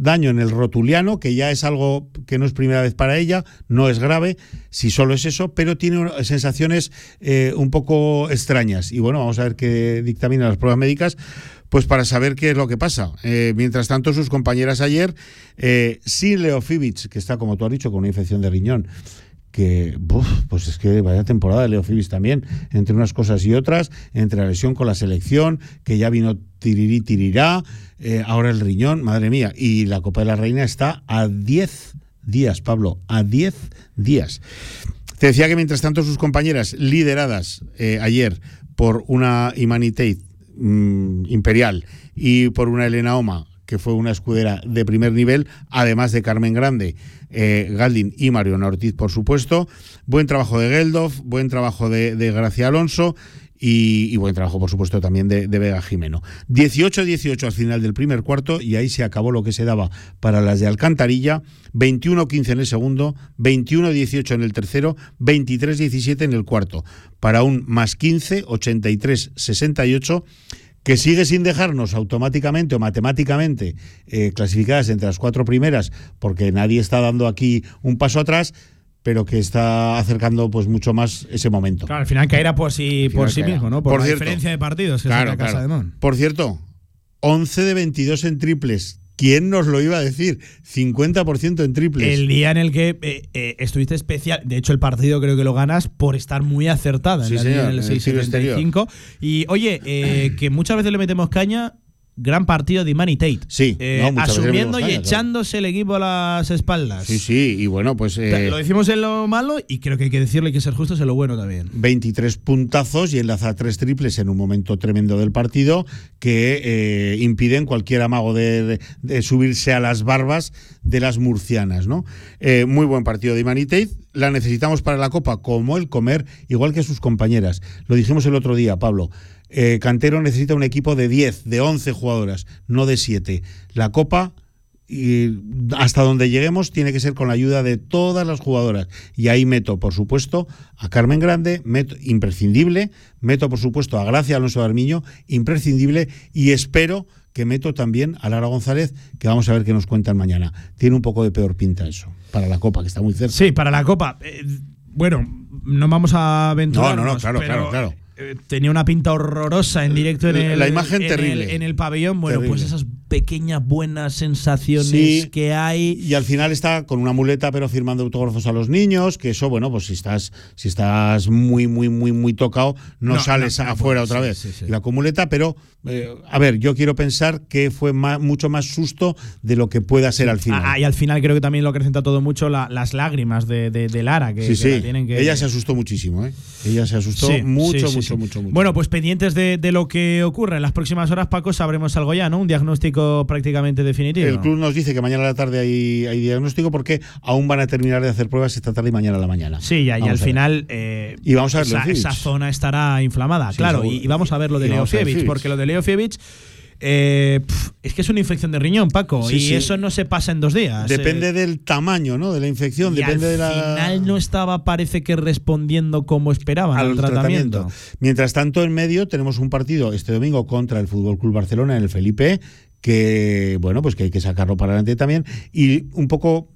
daño en el rotuliano, que ya es algo que no es primera vez para ella, no es grave, si solo es eso, pero tiene sensaciones eh, un poco extrañas. Y bueno, vamos a ver qué dictaminan las pruebas médicas, pues para saber qué es lo que pasa. Eh, mientras tanto, sus compañeras ayer, eh, sin Leo Fibic, que está, como tú has dicho, con una infección de riñón, que pues es que vaya temporada de Leo Fibis también, entre unas cosas y otras, entre la lesión con la selección, que ya vino tirirí tirirá, eh, ahora el riñón, madre mía, y la Copa de la Reina está a 10 días, Pablo, a 10 días. Te decía que mientras tanto sus compañeras lideradas eh, ayer por una Imani Mm, imperial y por una Elena Oma que fue una escudera de primer nivel, además de Carmen Grande, eh, Galdin y Mariona Ortiz, por supuesto. Buen trabajo de Geldof, buen trabajo de, Gracia Alonso y, y buen trabajo, por supuesto, también de, de Vega Jimeno. 18-18 al final del primer cuarto y ahí se acabó lo que se daba para las de Alcantarilla. 21-15 en el segundo, 21-18 en el tercero, 23-17 en el cuarto. Para un más 15, 83-68 que sigue sin dejarnos automáticamente o matemáticamente eh, clasificadas entre las cuatro primeras, porque nadie está dando aquí un paso atrás, pero que está acercando pues mucho más ese momento. Claro, al final caerá por sí, por sí mismo, ¿no? Por, Por la cierto. diferencia de partidos que Claro, Casa claro. de Mon. Por cierto, 11 de 22 en triples. ¿Quién nos lo iba a decir? 50% en triples. El día en el que eh, eh, estuviste especial, de hecho el partido creo que lo ganas por estar muy acertada Sí, en la señor, en el tiro 6.75. Y oye, eh, que muchas veces le metemos caña, gran partido de Manny Tate. Sí, Eh, no, asumiendo y echándose el equipo a las espaldas. Sí, sí, y bueno, pues... eh, Lo decimos en lo malo y creo que hay que decirle que ser justos en lo bueno también. 23 puntazos y enlaza tres triples en un momento tremendo del partido que eh, impiden cualquier amago de subirse a las barbas de las murcianas. ¿no? Eh, muy buen partido de Imanitate. La necesitamos para la Copa como el comer, igual que sus compañeras. Lo dijimos el otro día, Pablo. Eh, Cantero necesita un equipo de 10, de 11 jugadoras, no de 7. La Copa y hasta donde lleguemos tiene que ser con la ayuda de todas las jugadoras. Y ahí meto, por supuesto, a Carmen Grande, meto imprescindible, meto, por supuesto, a Gracia Alonso Armiño, imprescindible, y espero que meto también a Lara González, que vamos a ver qué nos cuentan mañana. Tiene un poco de peor pinta eso, para la Copa, que está muy cerca. Sí, para la Copa. Eh, bueno, no vamos a aventurarnos. No, no, no, claro, pero, claro, claro. eh, Tenía una pinta horrorosa en directo en La- el, la imagen en terrible. el- en el pabellón. Bueno, pues esas pequeñas buenas sensaciones Sí. que hay. Y al final está con una muleta, pero firmando autógrafos a los niños, que eso, bueno, pues si estás, si estás muy, muy, muy, muy tocado, no, No, sales no, no afuera otra vez. sí, sí. Y la con muleta, pero, eh, a ver, yo quiero pensar que fue mucho más susto de lo que pueda ser al final. Ah, y al final creo que también lo acrecenta todo mucho la- las lágrimas de, de- de Lara. Que, sí, que sí. la tienen que, Ella se asustó muchísimo, ¿eh? Ella se asustó mucho, mucho, mucho, mucho. Bueno, pues pendientes de, de lo que ocurra en las próximas horas, Paco, sabremos algo ya, ¿no? Un diagnóstico prácticamente definitivo. El club nos dice que mañana a la tarde hay, hay diagnóstico porque aún van a terminar de hacer pruebas esta tarde y mañana a la mañana. Sí, y, y al final eh, Y vamos a ver esa, zona estará inflamada, Sí, claro. Y, y vamos a ver lo de Leofievich, Fievich. porque lo de Leofievich eh, pf, es que es una infección de riñón, Paco, Sí, y sí. eso no se pasa en dos días. Depende eh, del tamaño, ¿no? De la infección, y depende al de la. final no estaba, parece que respondiendo como esperaban al, al tratamiento. tratamiento. Mientras tanto, en medio tenemos un partido este domingo contra el Fútbol Club Barcelona en el Felipe que bueno pues que hay que sacarlo para adelante también y un poco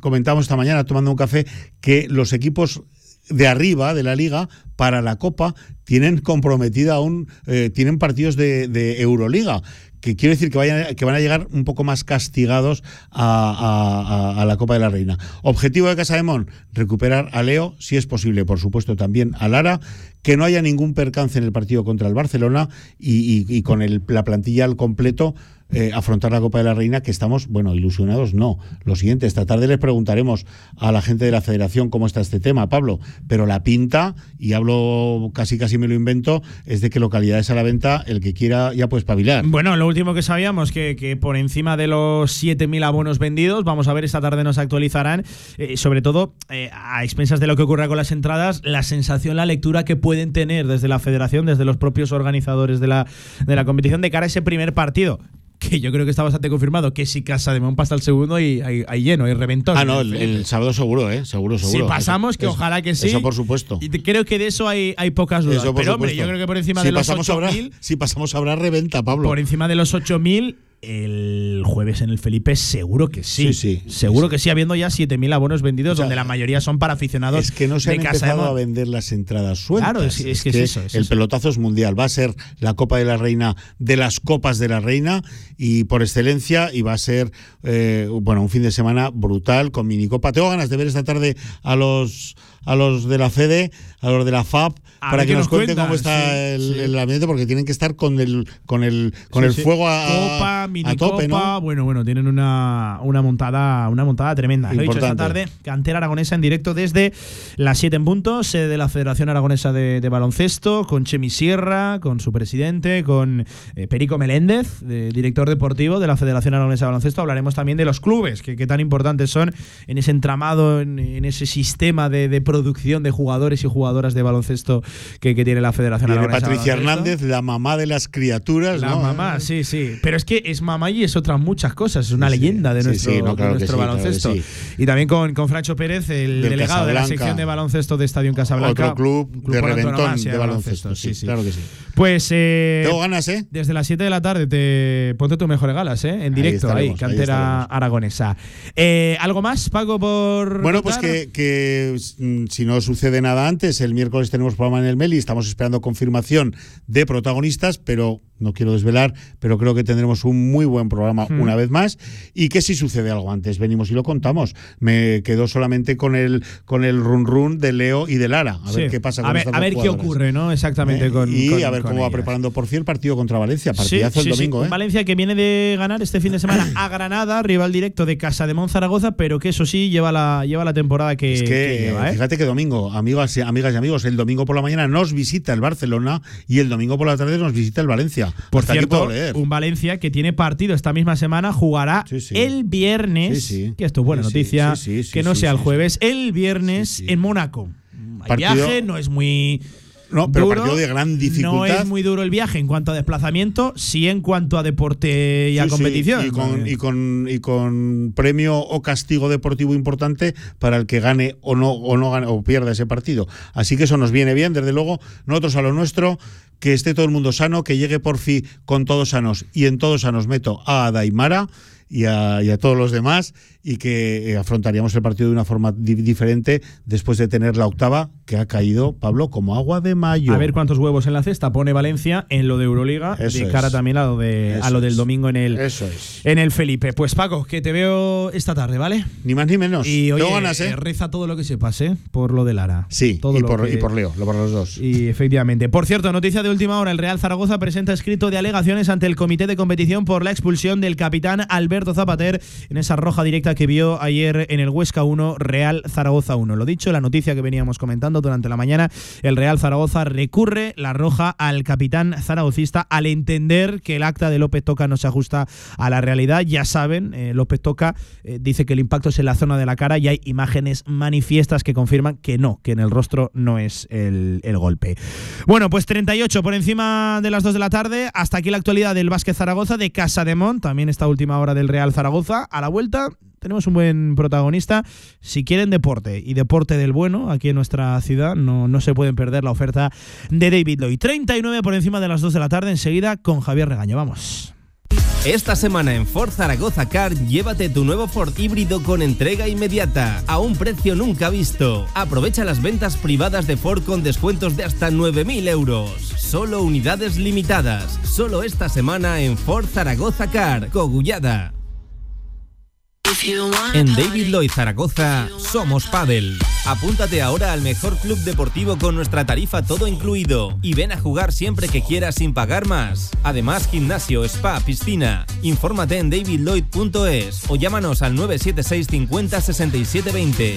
comentamos esta mañana tomando un café que los equipos de arriba de la liga para la Copa tienen comprometida aún eh, tienen partidos de, Euroliga que quiere decir que, vayan, que van a llegar un poco más castigados a, la Copa de la Reina. Objetivo de Casa de Mon, recuperar a Leo, si es posible, por supuesto, también a Lara, que no haya ningún percance en el partido contra el Barcelona y, con la plantilla al completo eh, afrontar la Copa de la Reina, que estamos, bueno, ilusionados, no. Lo siguiente, esta tarde les preguntaremos a la gente de la federación cómo está este tema, Pablo, pero la pinta, y hablo casi casi me lo invento, es de que localidades a la venta, el que quiera ya puede espabilar. Bueno, lo último que sabíamos, que, que por encima de los 7.000 abonos vendidos, vamos a ver, esta tarde nos actualizarán, eh, sobre todo eh, a expensas de lo que ocurra con las entradas, la sensación, la lectura que pueden tener desde la federación, desde los propios organizadores de la, de la competición de cara a ese primer partido. Que yo creo que está bastante confirmado, que si Casa de Mon pasa al segundo y hay, hay lleno, hay reventón. Ah, no, el, el sábado seguro, ¿eh? Seguro, Si seguro. pasamos, Eso- que ojalá que sí. Eso por supuesto. Y creo que de eso hay, hay pocas dudas. Pero hombre, yo creo que por encima si de los pasamos habrá, 8.000 Si pasamos habrá reventa, Pablo. por encima de los 8.000, el jueves en el Felipe seguro que sí. Sí, sí, seguro que sí, habiendo ya 7.000 abonos vendidos, O sea, donde la mayoría son para aficionados Es que no se han de empezado a vender las entradas sueltas. Claro, es- es que es eso, es el eso. pelotazo es mundial. Va a ser la Copa de la Reina de las Copas de la Reina y por excelencia y va a ser eh, bueno un fin de semana brutal con minicopa. Tengo ganas de ver esta tarde a los a los de la Fede, a los de la FAB, A para que nos cuenten cómo está sí, el, sí. el ambiente porque tienen que estar con el con el con Sí, el fuego a, Copa, mini a tope, copa, ¿no? bueno, bueno, tienen una, una montada, una montada tremenda. Lo he dicho esta tarde, cantera aragonesa en directo desde las 7 en punto, sede de la Federación Aragonesa de, de Baloncesto, con Chemi Sierra, con su presidente, con eh, Perico Meléndez, de- director deportivo de la Federación Aragonesa de Baloncesto. Hablaremos también de los clubes, que, que tan importantes son en ese entramado, en, en ese sistema de, de producción de jugadores y jugadoras de baloncesto que, que tiene la Federación de Patricia Baloncesto. Hernández, la mamá de las criaturas, La ¿no? mamá, sí, sí. Pero es que es mamá y es otras muchas cosas. Es una Sí, leyenda de Sí, nuestro, sí, no, claro de nuestro sí, claro que baloncesto. sí. Y también con, con Francho Pérez, el Del delegado de la sección de baloncesto de Estadio en Casablanca. Otro club, un de reventón de baloncesto. Sí, claro que sí. Pues. Eh, Tengo ganas, ¿eh? Desde las 7 de la tarde te ponte tus mejores galas, ¿eh? En directo, ahí, cantera aragonesa. Eh, ¿Algo más, Paco, por. Bueno, pues que, que, si no sucede nada antes, el miércoles tenemos programa en el Meli, estamos esperando confirmación de protagonistas, pero no quiero desvelar, pero creo que tendremos un muy buen programa Hmm. una vez más y que si sucede algo antes, venimos y lo contamos. Me quedo solamente con el con el run run de Leo y de Lara, a ver qué pasa A con ver, estas a ver qué ocurre, ¿no? Exactamente Eh, con. y con- a ver cómo va preparando por fin el partido contra Valencia, partidazo sí, el domingo, ¿eh? Valencia que viene de ganar este fin de semana a Granada, rival directo de Casa de Zaragoza, pero que eso sí lleva la, lleva la temporada que, Es que, que lleva, ¿eh? fíjate que domingo, amigas y, amigas y amigos, el domingo por la mañana nos visita el Barcelona y el domingo por la tarde nos visita el Valencia. Por Hasta aquí cierto, puedo leer. un Valencia que tiene partido esta misma semana, jugará el viernes, Sí, que esto es buena noticia, sí, sí, sí, que no sea el jueves, el viernes en Mónaco. El Partido- viaje no es muy No, pero duro, partido de gran dificultad. No es muy duro el viaje en cuanto a desplazamiento, sí en cuanto a deporte y a Sí, sí, competición. y, con, y, con, y con premio o castigo deportivo importante para el que gane o no o no gane o pierda ese partido. Así que eso nos viene bien, desde luego, nosotros a lo nuestro, que esté todo el mundo sano, que llegue por fin con todos sanos y en todos sanos meto a Daimara y a, y a todos los demás y que eh, afrontaríamos el partido de una forma di- diferente después de tener la octava que ha caído, Pablo, como agua de mayo. A ver cuántos huevos en la cesta pone Valencia en lo de Euroliga, Eso de es. cara también a lo, de, a lo del es. domingo en el, Eso es. en el Felipe. Pues Paco, que te veo esta tarde, ¿vale? Ni más ni menos. Y oye, ganas, ¿eh? eh, reza todo lo que sepas, ¿eh? Por lo de Lara. Sí, todo y por, que- y por Leo, lo por los dos. Y efectivamente. Por cierto, noticia de última hora: el Real Zaragoza presenta escrito de alegaciones ante el comité de competición por la expulsión del capitán Alberto Zapater en esa roja directa que vio ayer en el Huesca 1, Real Zaragoza 1. Lo dicho, la noticia que veníamos comentando durante la mañana: el Real Zaragoza recurre la roja al capitán zaragocista al entender que el acta de López Toca no se ajusta a la realidad. Ya saben, eh, López Toca eh, dice que el impacto es en la zona de la cara y hay imágenes manifiestas que confirman que no, que en el rostro no es el, el golpe. Bueno, pues 38 por encima de las 2 de la tarde. Hasta aquí la actualidad del Vázquez Zaragoza, de Casa de Mont, también esta última hora del Real Zaragoza. A la vuelta tenemos un buen protagonista. Si quieren deporte y deporte del bueno aquí en nuestra ciudad, no, no se pueden perder la oferta de David Lloyd. 39 por encima de las 2 de la tarde, enseguida con Javier Regaño. Vamos. Esta semana en Ford Zaragoza Car, llévate tu nuevo Ford híbrido con entrega inmediata, a un precio nunca visto. Aprovecha las ventas privadas de Ford con descuentos de hasta 9.000 euros. Solo unidades limitadas. Solo esta semana en Ford Zaragoza Car, Cogullada. En David Lloyd Zaragoza somos Padel. Apúntate ahora al mejor club deportivo con nuestra tarifa todo incluido y ven a jugar siempre que quieras sin pagar más. Además, gimnasio, spa, piscina. Infórmate en davidlloyd.es o llámanos al 976 50 67 20.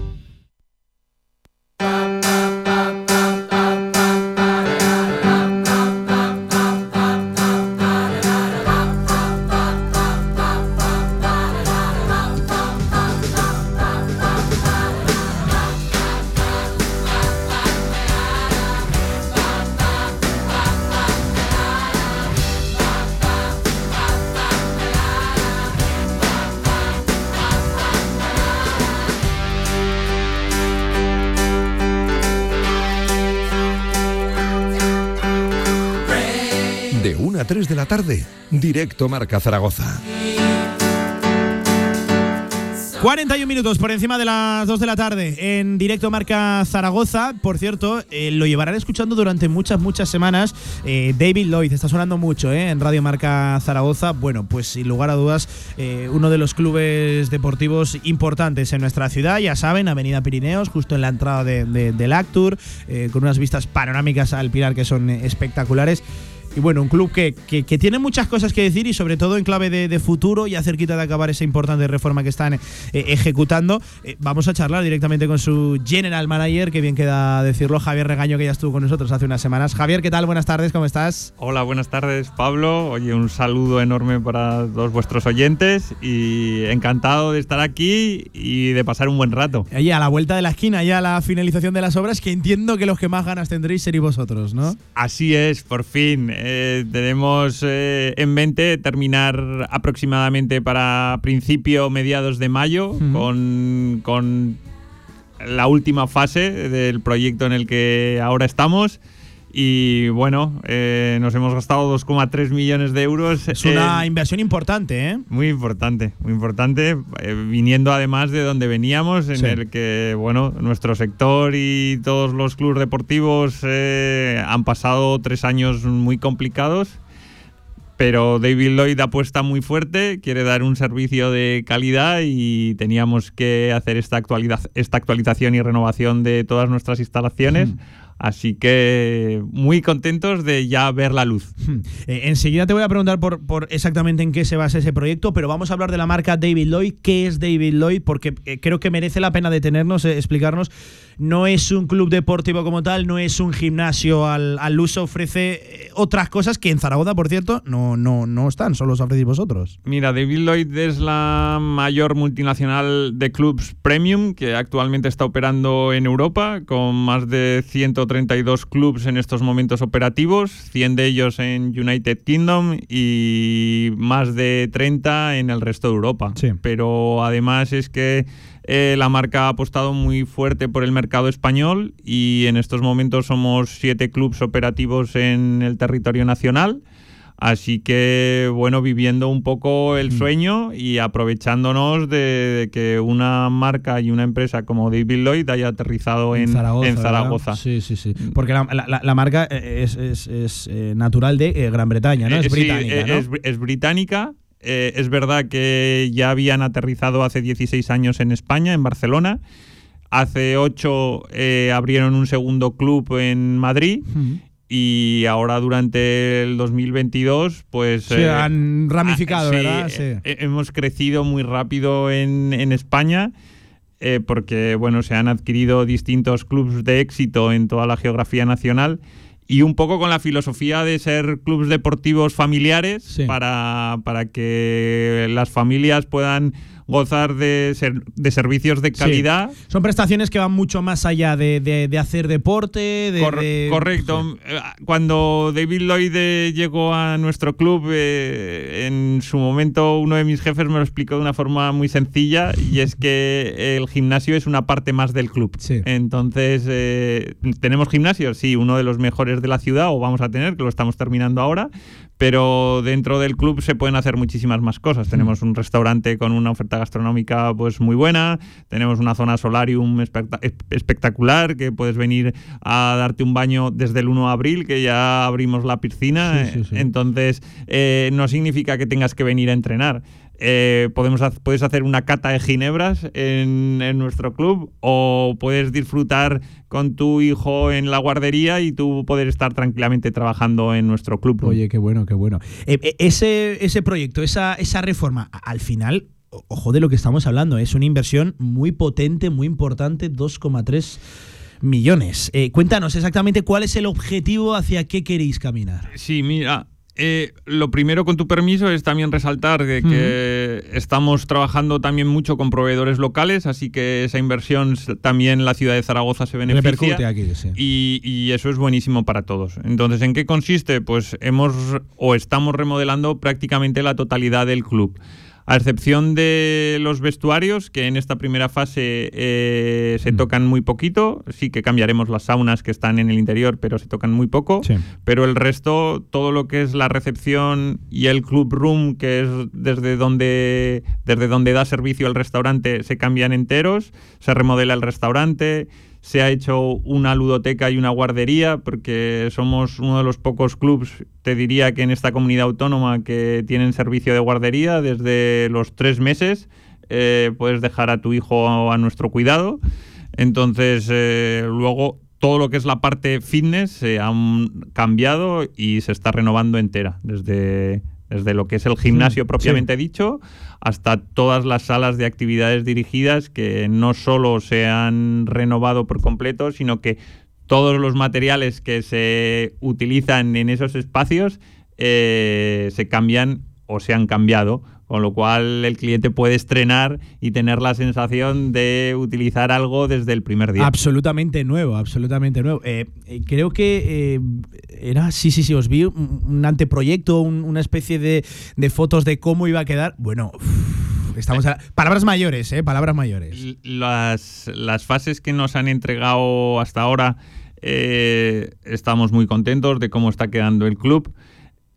tarde, directo Marca Zaragoza. 41 minutos por encima de las 2 de la tarde en directo Marca Zaragoza. Por cierto, eh, lo llevarán escuchando durante muchas, muchas semanas. Eh, David Lloyd está sonando mucho eh, en Radio Marca Zaragoza. Bueno, pues sin lugar a dudas, uno de los clubes deportivos importantes en nuestra ciudad. Ya saben, Avenida Pirineos, justo en la entrada de, de- del Actur, con unas vistas panorámicas al Pilar que son espectaculares. Y bueno, un club que, que- que tiene muchas cosas que decir y sobre todo en clave de, de futuro, ya cerquita de acabar esa importante reforma que están eh, ejecutando. Eh, vamos a charlar directamente con su general manager, que bien queda decirlo, Javier Regaño, que ya estuvo con nosotros hace unas semanas. Javier, ¿qué tal? Buenas tardes, ¿cómo estás? Hola, buenas tardes Pablo. Oye, un saludo enorme para todos vuestros oyentes y encantado de estar aquí y de pasar un buen rato. Oye, a la vuelta de la esquina, ya a la finalización de las obras, que entiendo que los que más ganas tendréis seréis vosotros, ¿no? Así es, por fin. Eh, tenemos eh, en mente terminar aproximadamente para principio, mediados de mayo, con, con la última fase del proyecto en el que ahora estamos. Y bueno, eh, nos hemos gastado 2,3 millones de euros. Es una en- inversión importante, ¿eh? Muy importante, muy importante, eh, viniendo además de donde veníamos, en Sí. el que, bueno, nuestro sector y todos los clubes deportivos eh, han pasado tres años muy complicados, pero David Lloyd apuesta muy fuerte, quiere dar un servicio de calidad y teníamos que hacer esta, actualidad, esta actualización y renovación de todas nuestras instalaciones. Así que muy contentos de ya ver la luz. Eh, enseguida te voy a preguntar por, por exactamente en qué se basa ese proyecto, pero vamos a hablar de la marca David Lloyd. ¿Qué es David Lloyd? Porque eh, creo que merece la pena detenernos, eh, explicarnos. No es un club deportivo como tal, no es un gimnasio al, al uso, ofrece otras cosas que en Zaragoza, por cierto, no, no, no están, solo os ofrecéis vosotros. Mira, David Lloyd es la mayor multinacional de clubs premium que actualmente está operando en Europa, con más de 132 clubs en estos momentos operativos, 100 de ellos en United Kingdom y más de 30 en el resto de Europa. Pero además es que eh, la marca ha apostado muy fuerte por el mercado español y en estos momentos somos siete clubs operativos en el territorio nacional. Así que, bueno, viviendo un poco Mm. el sueño y aprovechándonos de, de que una marca y una empresa como David Lloyd haya aterrizado en. Zaragoza. Sí, sí, sí. Porque la, la- la marca eh, es, es- es, eh, natural de eh, Gran Bretaña, ¿no? Es sí, británica, ¿no? es, es británica. Eh, es verdad que ya habían aterrizado hace 16 años en España, en Barcelona. Hace 8 abrieron un segundo club en Madrid. Y ahora durante el 2022, pues... Se eh, han ramificado, ah, sí, ¿verdad? eh, eh, hemos crecido muy rápido en, en España. eh, porque bueno, se han adquirido distintos clubes de éxito en toda la geografía nacional y un poco con la filosofía de ser clubes deportivos familiares para, para que las familias puedan gozar de, ser- de servicios de Sí. calidad. Son prestaciones que van mucho más allá de, de- de hacer deporte, de, Cor- correcto. Eh, Cuando David Lloyd eh, llegó a nuestro club, eh, en su momento uno de mis jefes me lo explicó de una forma muy sencilla y es que el gimnasio es una parte más del club. Entonces, eh, ¿tenemos gimnasio? Sí, uno de los mejores de la ciudad o vamos a tener, que lo estamos terminando ahora, pero dentro del club se pueden hacer muchísimas más cosas. Tenemos un restaurante con una oferta gastronómica pues muy buena, tenemos una zona solarium esp- espectacular que puedes venir a darte un baño desde el 1 de abril, que ya abrimos la piscina, Sí, sí, sí. entonces eh, no significa que tengas que venir a entrenar. Eh, podemos puedes hacer una cata de ginebras en, en nuestro club o puedes disfrutar con tu hijo en la guardería y tú poder estar tranquilamente trabajando en nuestro club. Oye, qué bueno, qué bueno. Eh, eh, ese, ese proyecto, esa, esa reforma, al final, ojo de lo que estamos hablando, es una inversión muy potente, muy importante, 2,3 millones. Eh, cuéntanos exactamente cuál es el objetivo, hacia qué queréis caminar. Sí, mira, eh, lo primero con tu permiso es también resaltar que estamos trabajando también mucho con proveedores locales, así que esa inversión también la ciudad de Zaragoza se beneficia. Aquí, sí. Y, y eso es buenísimo para todos. Entonces, ¿en qué consiste? Pues hemos o estamos remodelando prácticamente la totalidad del club. A excepción de los vestuarios, que en esta primera fase eh, se tocan muy poquito, sí que cambiaremos las saunas que están en el interior, pero se tocan muy poco. Pero el resto, todo lo que es la recepción y el club room, que es desde donde, desde donde da servicio el restaurante, se cambian enteros, se remodela el restaurante se ha hecho una ludoteca y una guardería, porque somos uno de los pocos clubs, te diría que en esta comunidad autónoma, que tienen servicio de guardería desde los tres meses. Eh, puedes dejar a tu hijo a nuestro cuidado. Entonces, eh, luego todo lo que es la parte fitness se ha cambiado y se está renovando entera, desde desde lo que es el gimnasio propiamente dicho hasta todas las salas de actividades dirigidas que no solo se han renovado por completo, sino que todos los materiales que se utilizan en esos espacios eh, se cambian o se han cambiado con lo cual el cliente puede estrenar y tener la sensación de utilizar algo desde el primer día. Absolutamente nuevo, absolutamente nuevo. Eh, eh, creo que eh, era, sí, sí, sí, os vi un, anteproyecto, una especie de, fotos de cómo iba a quedar. Bueno, estamos a, palabras mayores, ¿eh? Palabras mayores. Las, las fases que nos han entregado hasta ahora, estamos muy contentos de cómo está quedando el club.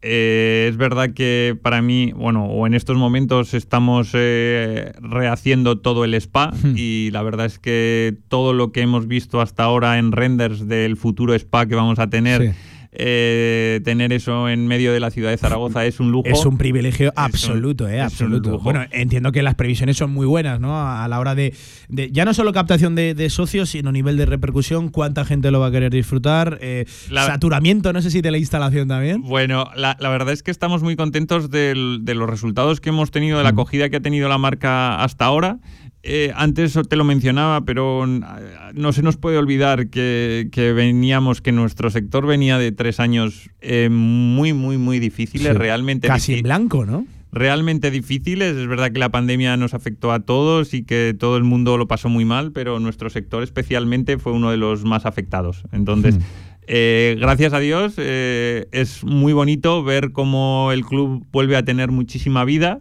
Eh, es verdad que para mí, bueno, o en estos momentos estamos eh, rehaciendo todo el spa hmm. y la verdad es que todo lo que hemos visto hasta ahora en renders del futuro spa que vamos a tener eh, tener eso en medio de la ciudad de Zaragoza es un lujo. Es un privilegio absoluto, eh, absoluto. Bueno, entiendo que las previsiones son muy buenas, ¿no? A la hora de, ya no solo captación de, socios, sino nivel de repercusión, cuánta gente lo va a querer disfrutar, eh, saturamiento, no sé si de la instalación también. Bueno, la, verdad es que estamos muy contentos de los resultados que hemos tenido, de la acogida que ha tenido la marca hasta ahora. Eh, antes te lo mencionaba, pero no se nos puede olvidar que, veníamos, que nuestro sector venía de tres años eh, muy, muy, muy difíciles, realmente. Casi en blanco, ¿no? Realmente difíciles. Es verdad que la pandemia nos afectó a todos y que todo el mundo lo pasó muy mal, pero nuestro sector especialmente fue uno de los más afectados. Entonces. Hmm. Eh, gracias a Dios es muy bonito ver cómo el club vuelve a tener muchísima vida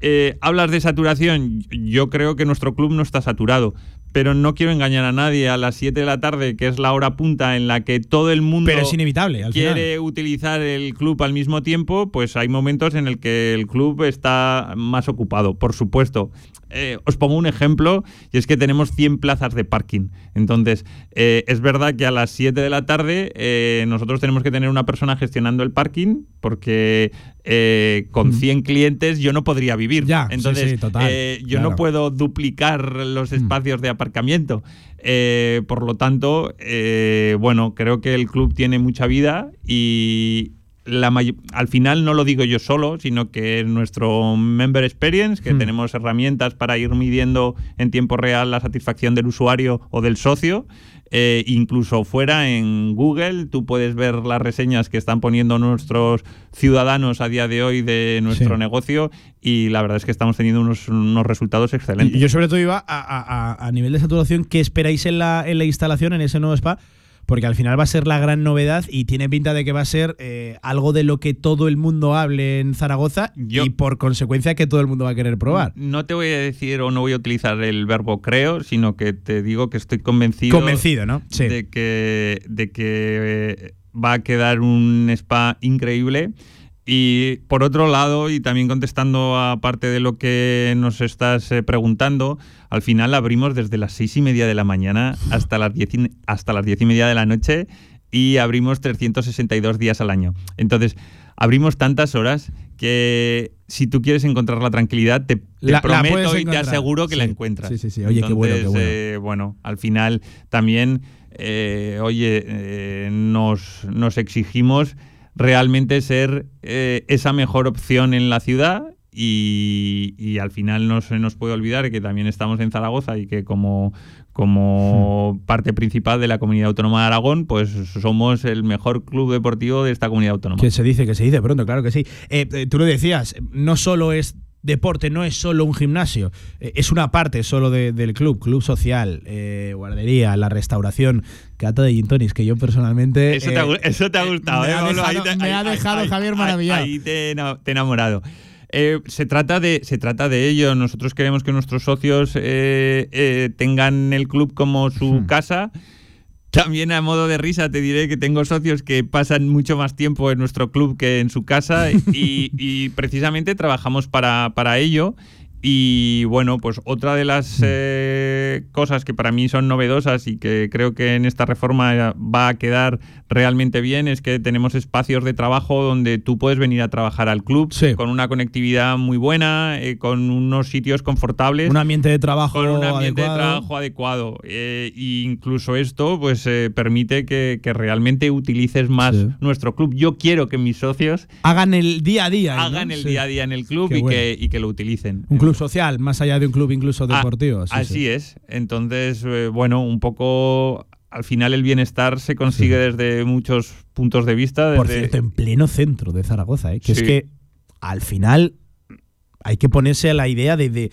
eh, hablas de saturación, yo creo que nuestro club no está saturado, pero no quiero engañar a nadie. A las 7 de la tarde, que es la hora punta en la que todo el mundo pero es inevitable, quiere utilizar el club al mismo tiempo, pues hay momentos en el que el club está más ocupado, por supuesto. Eh, os pongo un ejemplo, y es que tenemos 100 plazas de parking. Entonces, eh, es verdad que a las 7 de la tarde nosotros tenemos que tener una persona gestionando el parking, porque con 100 mm. clientes yo no podría vivir. Ya, Entonces, yo no puedo duplicar los mm. espacios de aparcamiento. por lo tanto, bueno, creo que el club tiene mucha vida y, al final no lo digo yo solo, sino que nuestro Member Experience, que hmm. tenemos herramientas para ir midiendo en tiempo real la satisfacción del usuario o del socio. Eh, incluso fuera en Google, tú puedes ver las reseñas que están poniendo nuestros ciudadanos a día de hoy de nuestro negocio y la verdad es que estamos teniendo unos, resultados excelentes. Y yo sobre todo iba a, nivel de saturación, ¿qué esperáis en la, en la instalación, en ese nuevo spa? Porque al final va a ser la gran novedad y tiene pinta de que va a ser eh, algo de lo que todo el mundo hable en Zaragoza y por consecuencia que todo el mundo va a querer probar. No te voy a decir o no voy a utilizar el verbo creo, sino que te digo que estoy convencido, convencido ¿no? de que, de que eh, va a quedar un spa increíble. Y por otro lado, y también contestando a parte de lo que nos estás eh, preguntando, al final abrimos desde las seis y media de la mañana hasta las diez y, hasta las diez y media de la noche y abrimos 362 días al año. Entonces, abrimos tantas horas que si tú quieres encontrar la tranquilidad, te, prometo y te aseguro que la encuentras. Sí, sí, sí. Oye, qué bueno, qué bueno. Eh, bueno, al final también, eh, oye, nos, nos exigimos realmente ser eh, esa mejor opción en la ciudad y, al final no se nos puede olvidar que también estamos en Zaragoza y que como, como hmm. parte principal de la comunidad autónoma de Aragón, pues somos el mejor club deportivo de esta comunidad autónoma. Que se dice, que se dice pronto, claro que sí. Eh, eh, tú lo decías, no solo es deporte no es solo un gimnasio, eh, es una parte solo del club, club social, eh, guardería, la restauración, cata de gin que yo personalmente... Eso, te, ha, eh, gustado, me, ha dejado, Javier maravillado. Ahí, te, he enamorado. Eh, se, trata de, se trata de ello. Nosotros queremos que nuestros socios eh, eh, tengan el club como su casa. También a modo de risa te diré que tengo socios que pasan mucho más tiempo en nuestro club que en su casa y, precisamente trabajamos para, para ello. Y bueno, pues otra de las eh, cosas que para mí son novedosas y que creo que en esta reforma va a quedar realmente bien es que tenemos espacios de trabajo donde tú puedes venir a trabajar al club con una conectividad muy buena, eh, con unos sitios confortables. Un ambiente de trabajo con un ambiente adecuado. de trabajo adecuado. Eh, e incluso esto pues eh, permite que, que realmente utilices más Sí. nuestro club. Yo quiero que mis socios Hagan el día a día. ¿no? hagan el Sí. día a día en el club Qué y, bueno. que, y que lo utilicen. Un club social, más allá de un club incluso Ah, deportivo. sí, Así sí. es. Entonces, eh, bueno, un poco al final el bienestar se consigue desde muchos puntos de vista. Por cierto, en pleno centro de Zaragoza, ¿eh? que es que al final hay que ponerse a la idea de, de,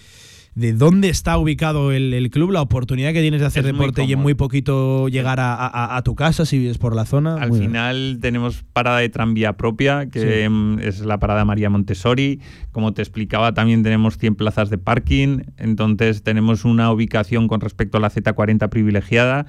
de dónde está ubicado el, el club, la oportunidad que tienes de hacer Es deporte y en muy poquito llegar a, a- a tu casa si vives por la zona. Al Muy bien. final tenemos parada de tranvía propia, que Sí. mm, es la parada María Montessori. Como te explicaba, también tenemos 100 plazas de parking. Entonces tenemos una ubicación con respecto a la Z40 privilegiada.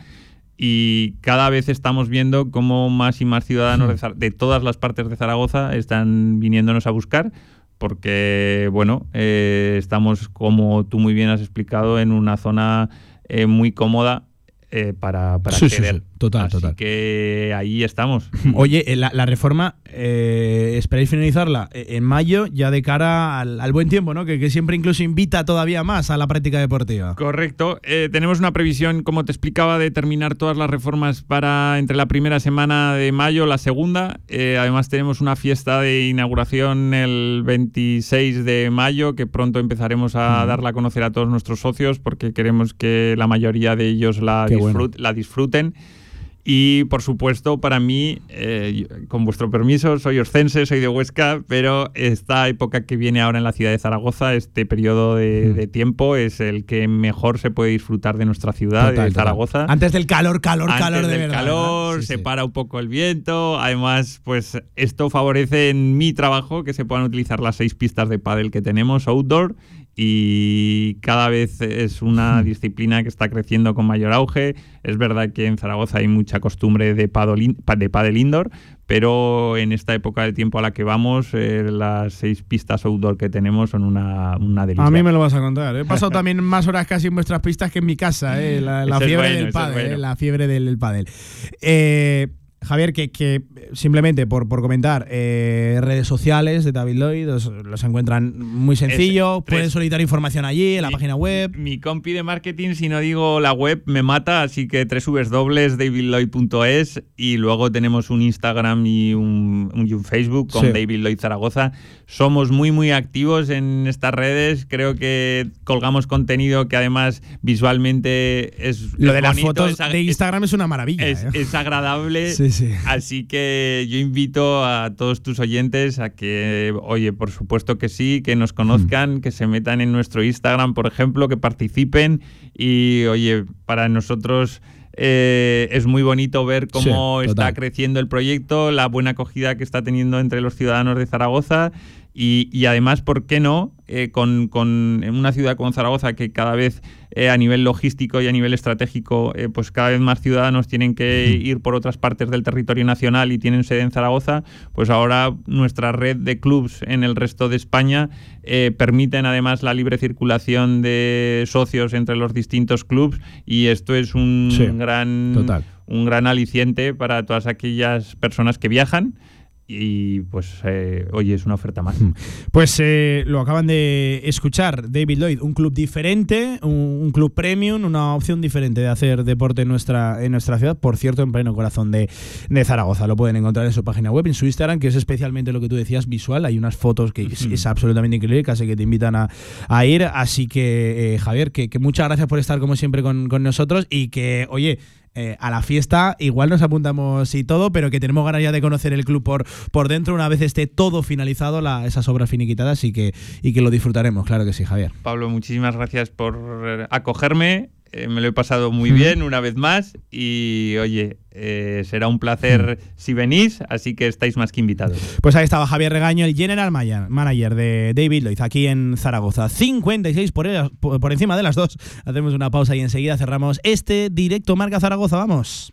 Y cada vez estamos viendo cómo más y más ciudadanos de, Zar- de todas las partes de Zaragoza están viniéndonos a buscar. Porque, bueno, eh, estamos, como tú muy bien has explicado, en una zona eh, muy cómoda eh, para, para Sí, sí, acceder. sí. Total, Así total. que ahí estamos. Oye, eh, la, la reforma, eh, ¿esperáis finalizarla eh, en mayo, ya de cara al, al buen tiempo, ¿no? Que, que siempre incluso invita todavía más a la práctica deportiva. Correcto. Eh, tenemos una previsión, como te explicaba, de terminar todas las reformas para entre la primera semana de mayo, la segunda. Eh, además tenemos una fiesta de inauguración el 26 de mayo, que pronto empezaremos a darla a conocer a todos nuestros socios, porque queremos que la mayoría de ellos la, bueno. disfrut- la disfruten. Y por supuesto, para mí, eh, con vuestro permiso, soy oscense, soy de Huesca, pero esta época que viene ahora en la ciudad de Zaragoza, este periodo de, de tiempo, es el que mejor se puede disfrutar de nuestra ciudad, Total, de total. Zaragoza. Antes del calor, calor, Antes calor de del verdad. calor. Sí, se sí. para un poco el viento. Además, pues esto favorece en mi trabajo que se puedan utilizar las seis pistas de pádel que tenemos outdoor y cada vez es una disciplina que está creciendo con mayor auge. Es verdad que en Zaragoza hay mucha costumbre de pádel, in- pa- de pádel indoor, pero en esta época del tiempo a la que vamos, eh, las seis pistas outdoor que tenemos son una, una delicia. A mí me lo vas a contar. He pasado también más horas casi en vuestras pistas que en mi casa, ¿eh? la, la fiebre bueno, del eso es pádel, bueno. ¿eh? la fiebre del pádel. Eh, Javier, que, que simplemente por, por comentar, eh, redes sociales de David Lloyd los, los encuentran muy sencillo, Es- pueden tres- solicitar información allí, en la página web. Mi compi de marketing, si no digo la web, me mata, así que www.davidloyd.es y luego tenemos un Instagram y un, un- y un Facebook con Sí. David Lloyd Zaragoza. Somos muy, muy activos en estas redes. Creo que colgamos contenido que además visualmente es. Lo es de las fotos es de Instagram es una maravilla. es, ¿eh? es agradable. Sí, sí. Así que yo invito a todos tus oyentes a que, oye, por supuesto que sí, que nos conozcan, que se metan en nuestro Instagram, por ejemplo, que participen. Y, oye, para nosotros eh, es muy bonito ver cómo Sí, está creciendo el proyecto, la buena acogida que está teniendo entre los ciudadanos de Zaragoza. Y, y además, ¿por qué no? Eh, con, con en una ciudad como Zaragoza, que cada vez eh, a nivel logístico y a nivel estratégico, eh, pues cada vez más ciudadanos tienen que ir por otras partes del territorio nacional y tienen sede en Zaragoza, pues ahora nuestra red de clubs en el resto de España permiten además la libre circulación de socios entre los distintos clubs y esto es un Sí, gran total. un gran aliciente para todas aquellas personas que viajan y pues eh, oye es una oferta más. Pues eh, lo acaban de escuchar, David Lloyd, un club diferente, un, un club premium, una opción diferente de hacer deporte en nuestra, en nuestra ciudad, por cierto, en pleno corazón de, de Zaragoza. Lo pueden encontrar en su página web, en su Instagram, que es especialmente lo que tú decías, visual. Hay unas fotos que es, es absolutamente increíble, casi que te invitan a, a ir. Así que, eh, Javier, que, que muchas gracias por estar como siempre con, con nosotros y que, oye, eh, a la fiesta igual nos apuntamos y todo, pero que tenemos ganas ya de conocer el club por, por dentro una vez esté todo finalizado, la, esas obras finiquitadas y que, y que lo disfrutaremos, claro que sí, Javier. Pablo, muchísimas gracias por eh, acogerme eh, me lo he pasado muy bien una vez más y oye, eh, será un placer si venís, así que estáis más que invitados. Pues ahí estaba Javier Regaño, el general manager de David Lloyd, aquí en Zaragoza. 56 por, el- por encima de las dos. Hacemos una pausa y enseguida cerramos este directo Marca Zaragoza. Vamos.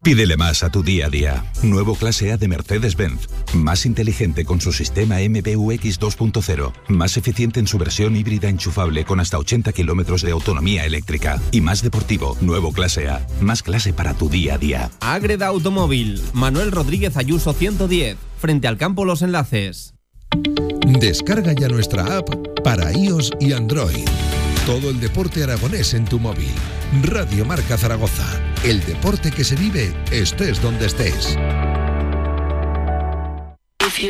Pídele más a tu día a día. Nuevo clase A de Mercedes-Benz. Más inteligente con su sistema MBUX 2.0. Más eficiente en su versión híbrida enchufable con hasta 80 kilómetros de autonomía eléctrica. Y más deportivo. Nuevo clase A. Más clase para tu día a día. Ágreda Automóvil, Manuel Rodríguez Ayuso 110, frente al campo Los Enlaces. Descarga ya nuestra app para iOS y Android. Todo el deporte aragonés en tu móvil. Radio Marca Zaragoza. El deporte que se vive estés donde estés.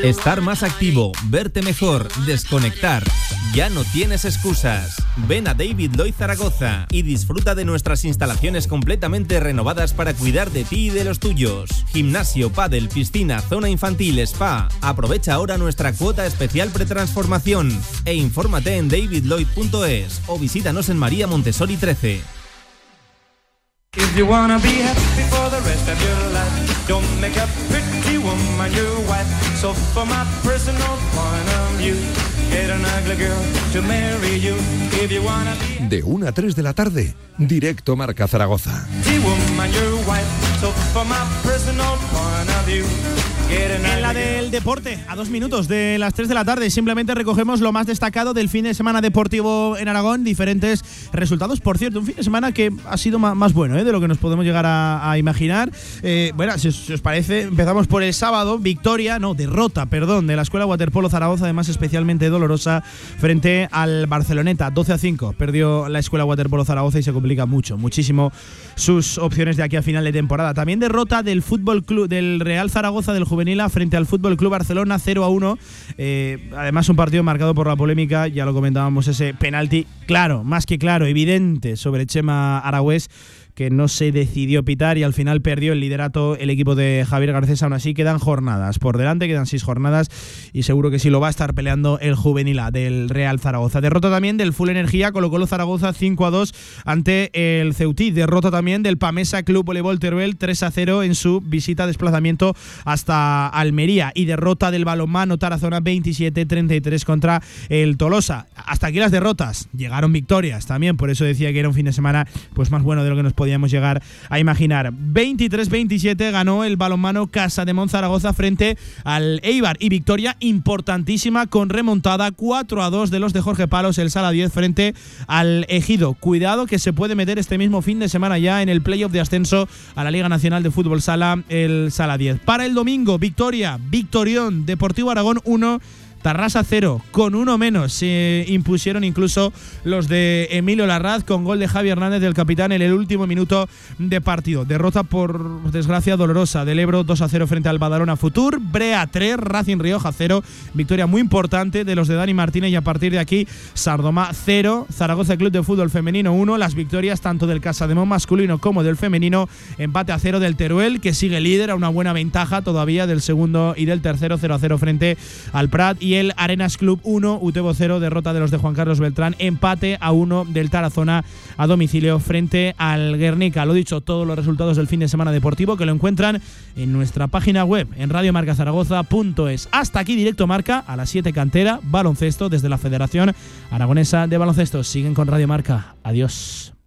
Estar más activo, verte mejor, desconectar. Ya no tienes excusas. Ven a David Lloyd Zaragoza y disfruta de nuestras instalaciones completamente renovadas para cuidar de ti y de los tuyos. Gimnasio, pádel, piscina, zona infantil, spa. Aprovecha ahora nuestra cuota especial pretransformación e infórmate en davidlloyd.es o visítanos en María Montessori 13. If you wanna be happy for the rest of your life, don't make a pretty woman your wife. So for my personal point of view, get an ugly girl to marry you. If you wanna be De 1 a 3 de la tarde, directo Marca Zaragoza. a pretty woman your wife. So for my personal point of view, get an En la del deporte, a dos minutos de las 3 de la tarde, simplemente recogemos lo más destacado del fin de semana deportivo en Aragón, diferentes resultados. Por cierto, un fin de semana que ha sido más bueno ¿eh? de lo que nos podemos llegar a, imaginar. Eh, bueno, si os, parece, empezamos por el sábado, victoria, no, derrota, perdón, de la Escuela Waterpolo Zaragoza, además especialmente dolorosa, frente al Barceloneta, 12 a 5. Perdió la Escuela Waterpolo Zaragoza y se complica mucho, muchísimo sus opciones de aquí a final de temporada. También derrota del Fútbol Club del Real Zaragoza del Frente al Fútbol Club Barcelona 0 a 1. Eh, además un partido marcado por la polémica, ya lo comentábamos ese penalti claro, más que claro, evidente sobre Chema Aragüés que no se decidió pitar y al final perdió el liderato el equipo de Javier Garcés. Aún así quedan jornadas por delante, quedan seis jornadas y seguro que sí lo va a estar peleando el juvenil A del Real Zaragoza. Derrota también del Full Energía, colocó Zaragoza 5 a 2 ante el Ceutí. Derrota también del Pamesa Club Voleibol Teruel 3 a 0 en su visita desplazamiento hasta Almería y derrota del balonmano Tarazona 27-33 contra el Tolosa. Hasta aquí las derrotas. Llegaron victorias también, por eso decía que era un fin de semana pues más bueno de lo que nos podíamos llegar a imaginar. 23-27 ganó el balonmano Casa de Monzaragoza frente al Eibar y victoria importantísima con remontada 4 a 2 de los de Jorge Palos, el Sala 10 frente al Ejido. Cuidado que se puede meter este mismo fin de semana ya en el playoff de ascenso a la Liga Nacional de Fútbol Sala, el Sala 10. Para el domingo, victoria, victorión, Deportivo Aragón 1. Tarrasa 0, con uno menos. Se impusieron incluso los de Emilio Larraz con gol de Javi Hernández del capitán en el último minuto de partido. Derrota por desgracia dolorosa del Ebro 2 a 0 frente al Badalona Futur. Brea 3, Racing Rioja 0. Victoria muy importante de los de Dani Martínez y a partir de aquí Sardoma 0, Zaragoza Club de Fútbol Femenino 1. Las victorias tanto del Casademón masculino como del femenino. Empate a 0 del Teruel que sigue líder a una buena ventaja todavía del segundo y del tercero 0 a 0 frente al Prat y el Arenas Club 1, Utebo 0, derrota de los de Juan Carlos Beltrán, empate a 1 del Tarazona a domicilio frente al Guernica. Lo dicho, todos los resultados del fin de semana deportivo que lo encuentran en nuestra página web en radiomarcazaragoza.es. Hasta aquí directo marca a las 7 cantera, baloncesto desde la Federación Aragonesa de Baloncesto. Siguen con Radio Marca. Adiós.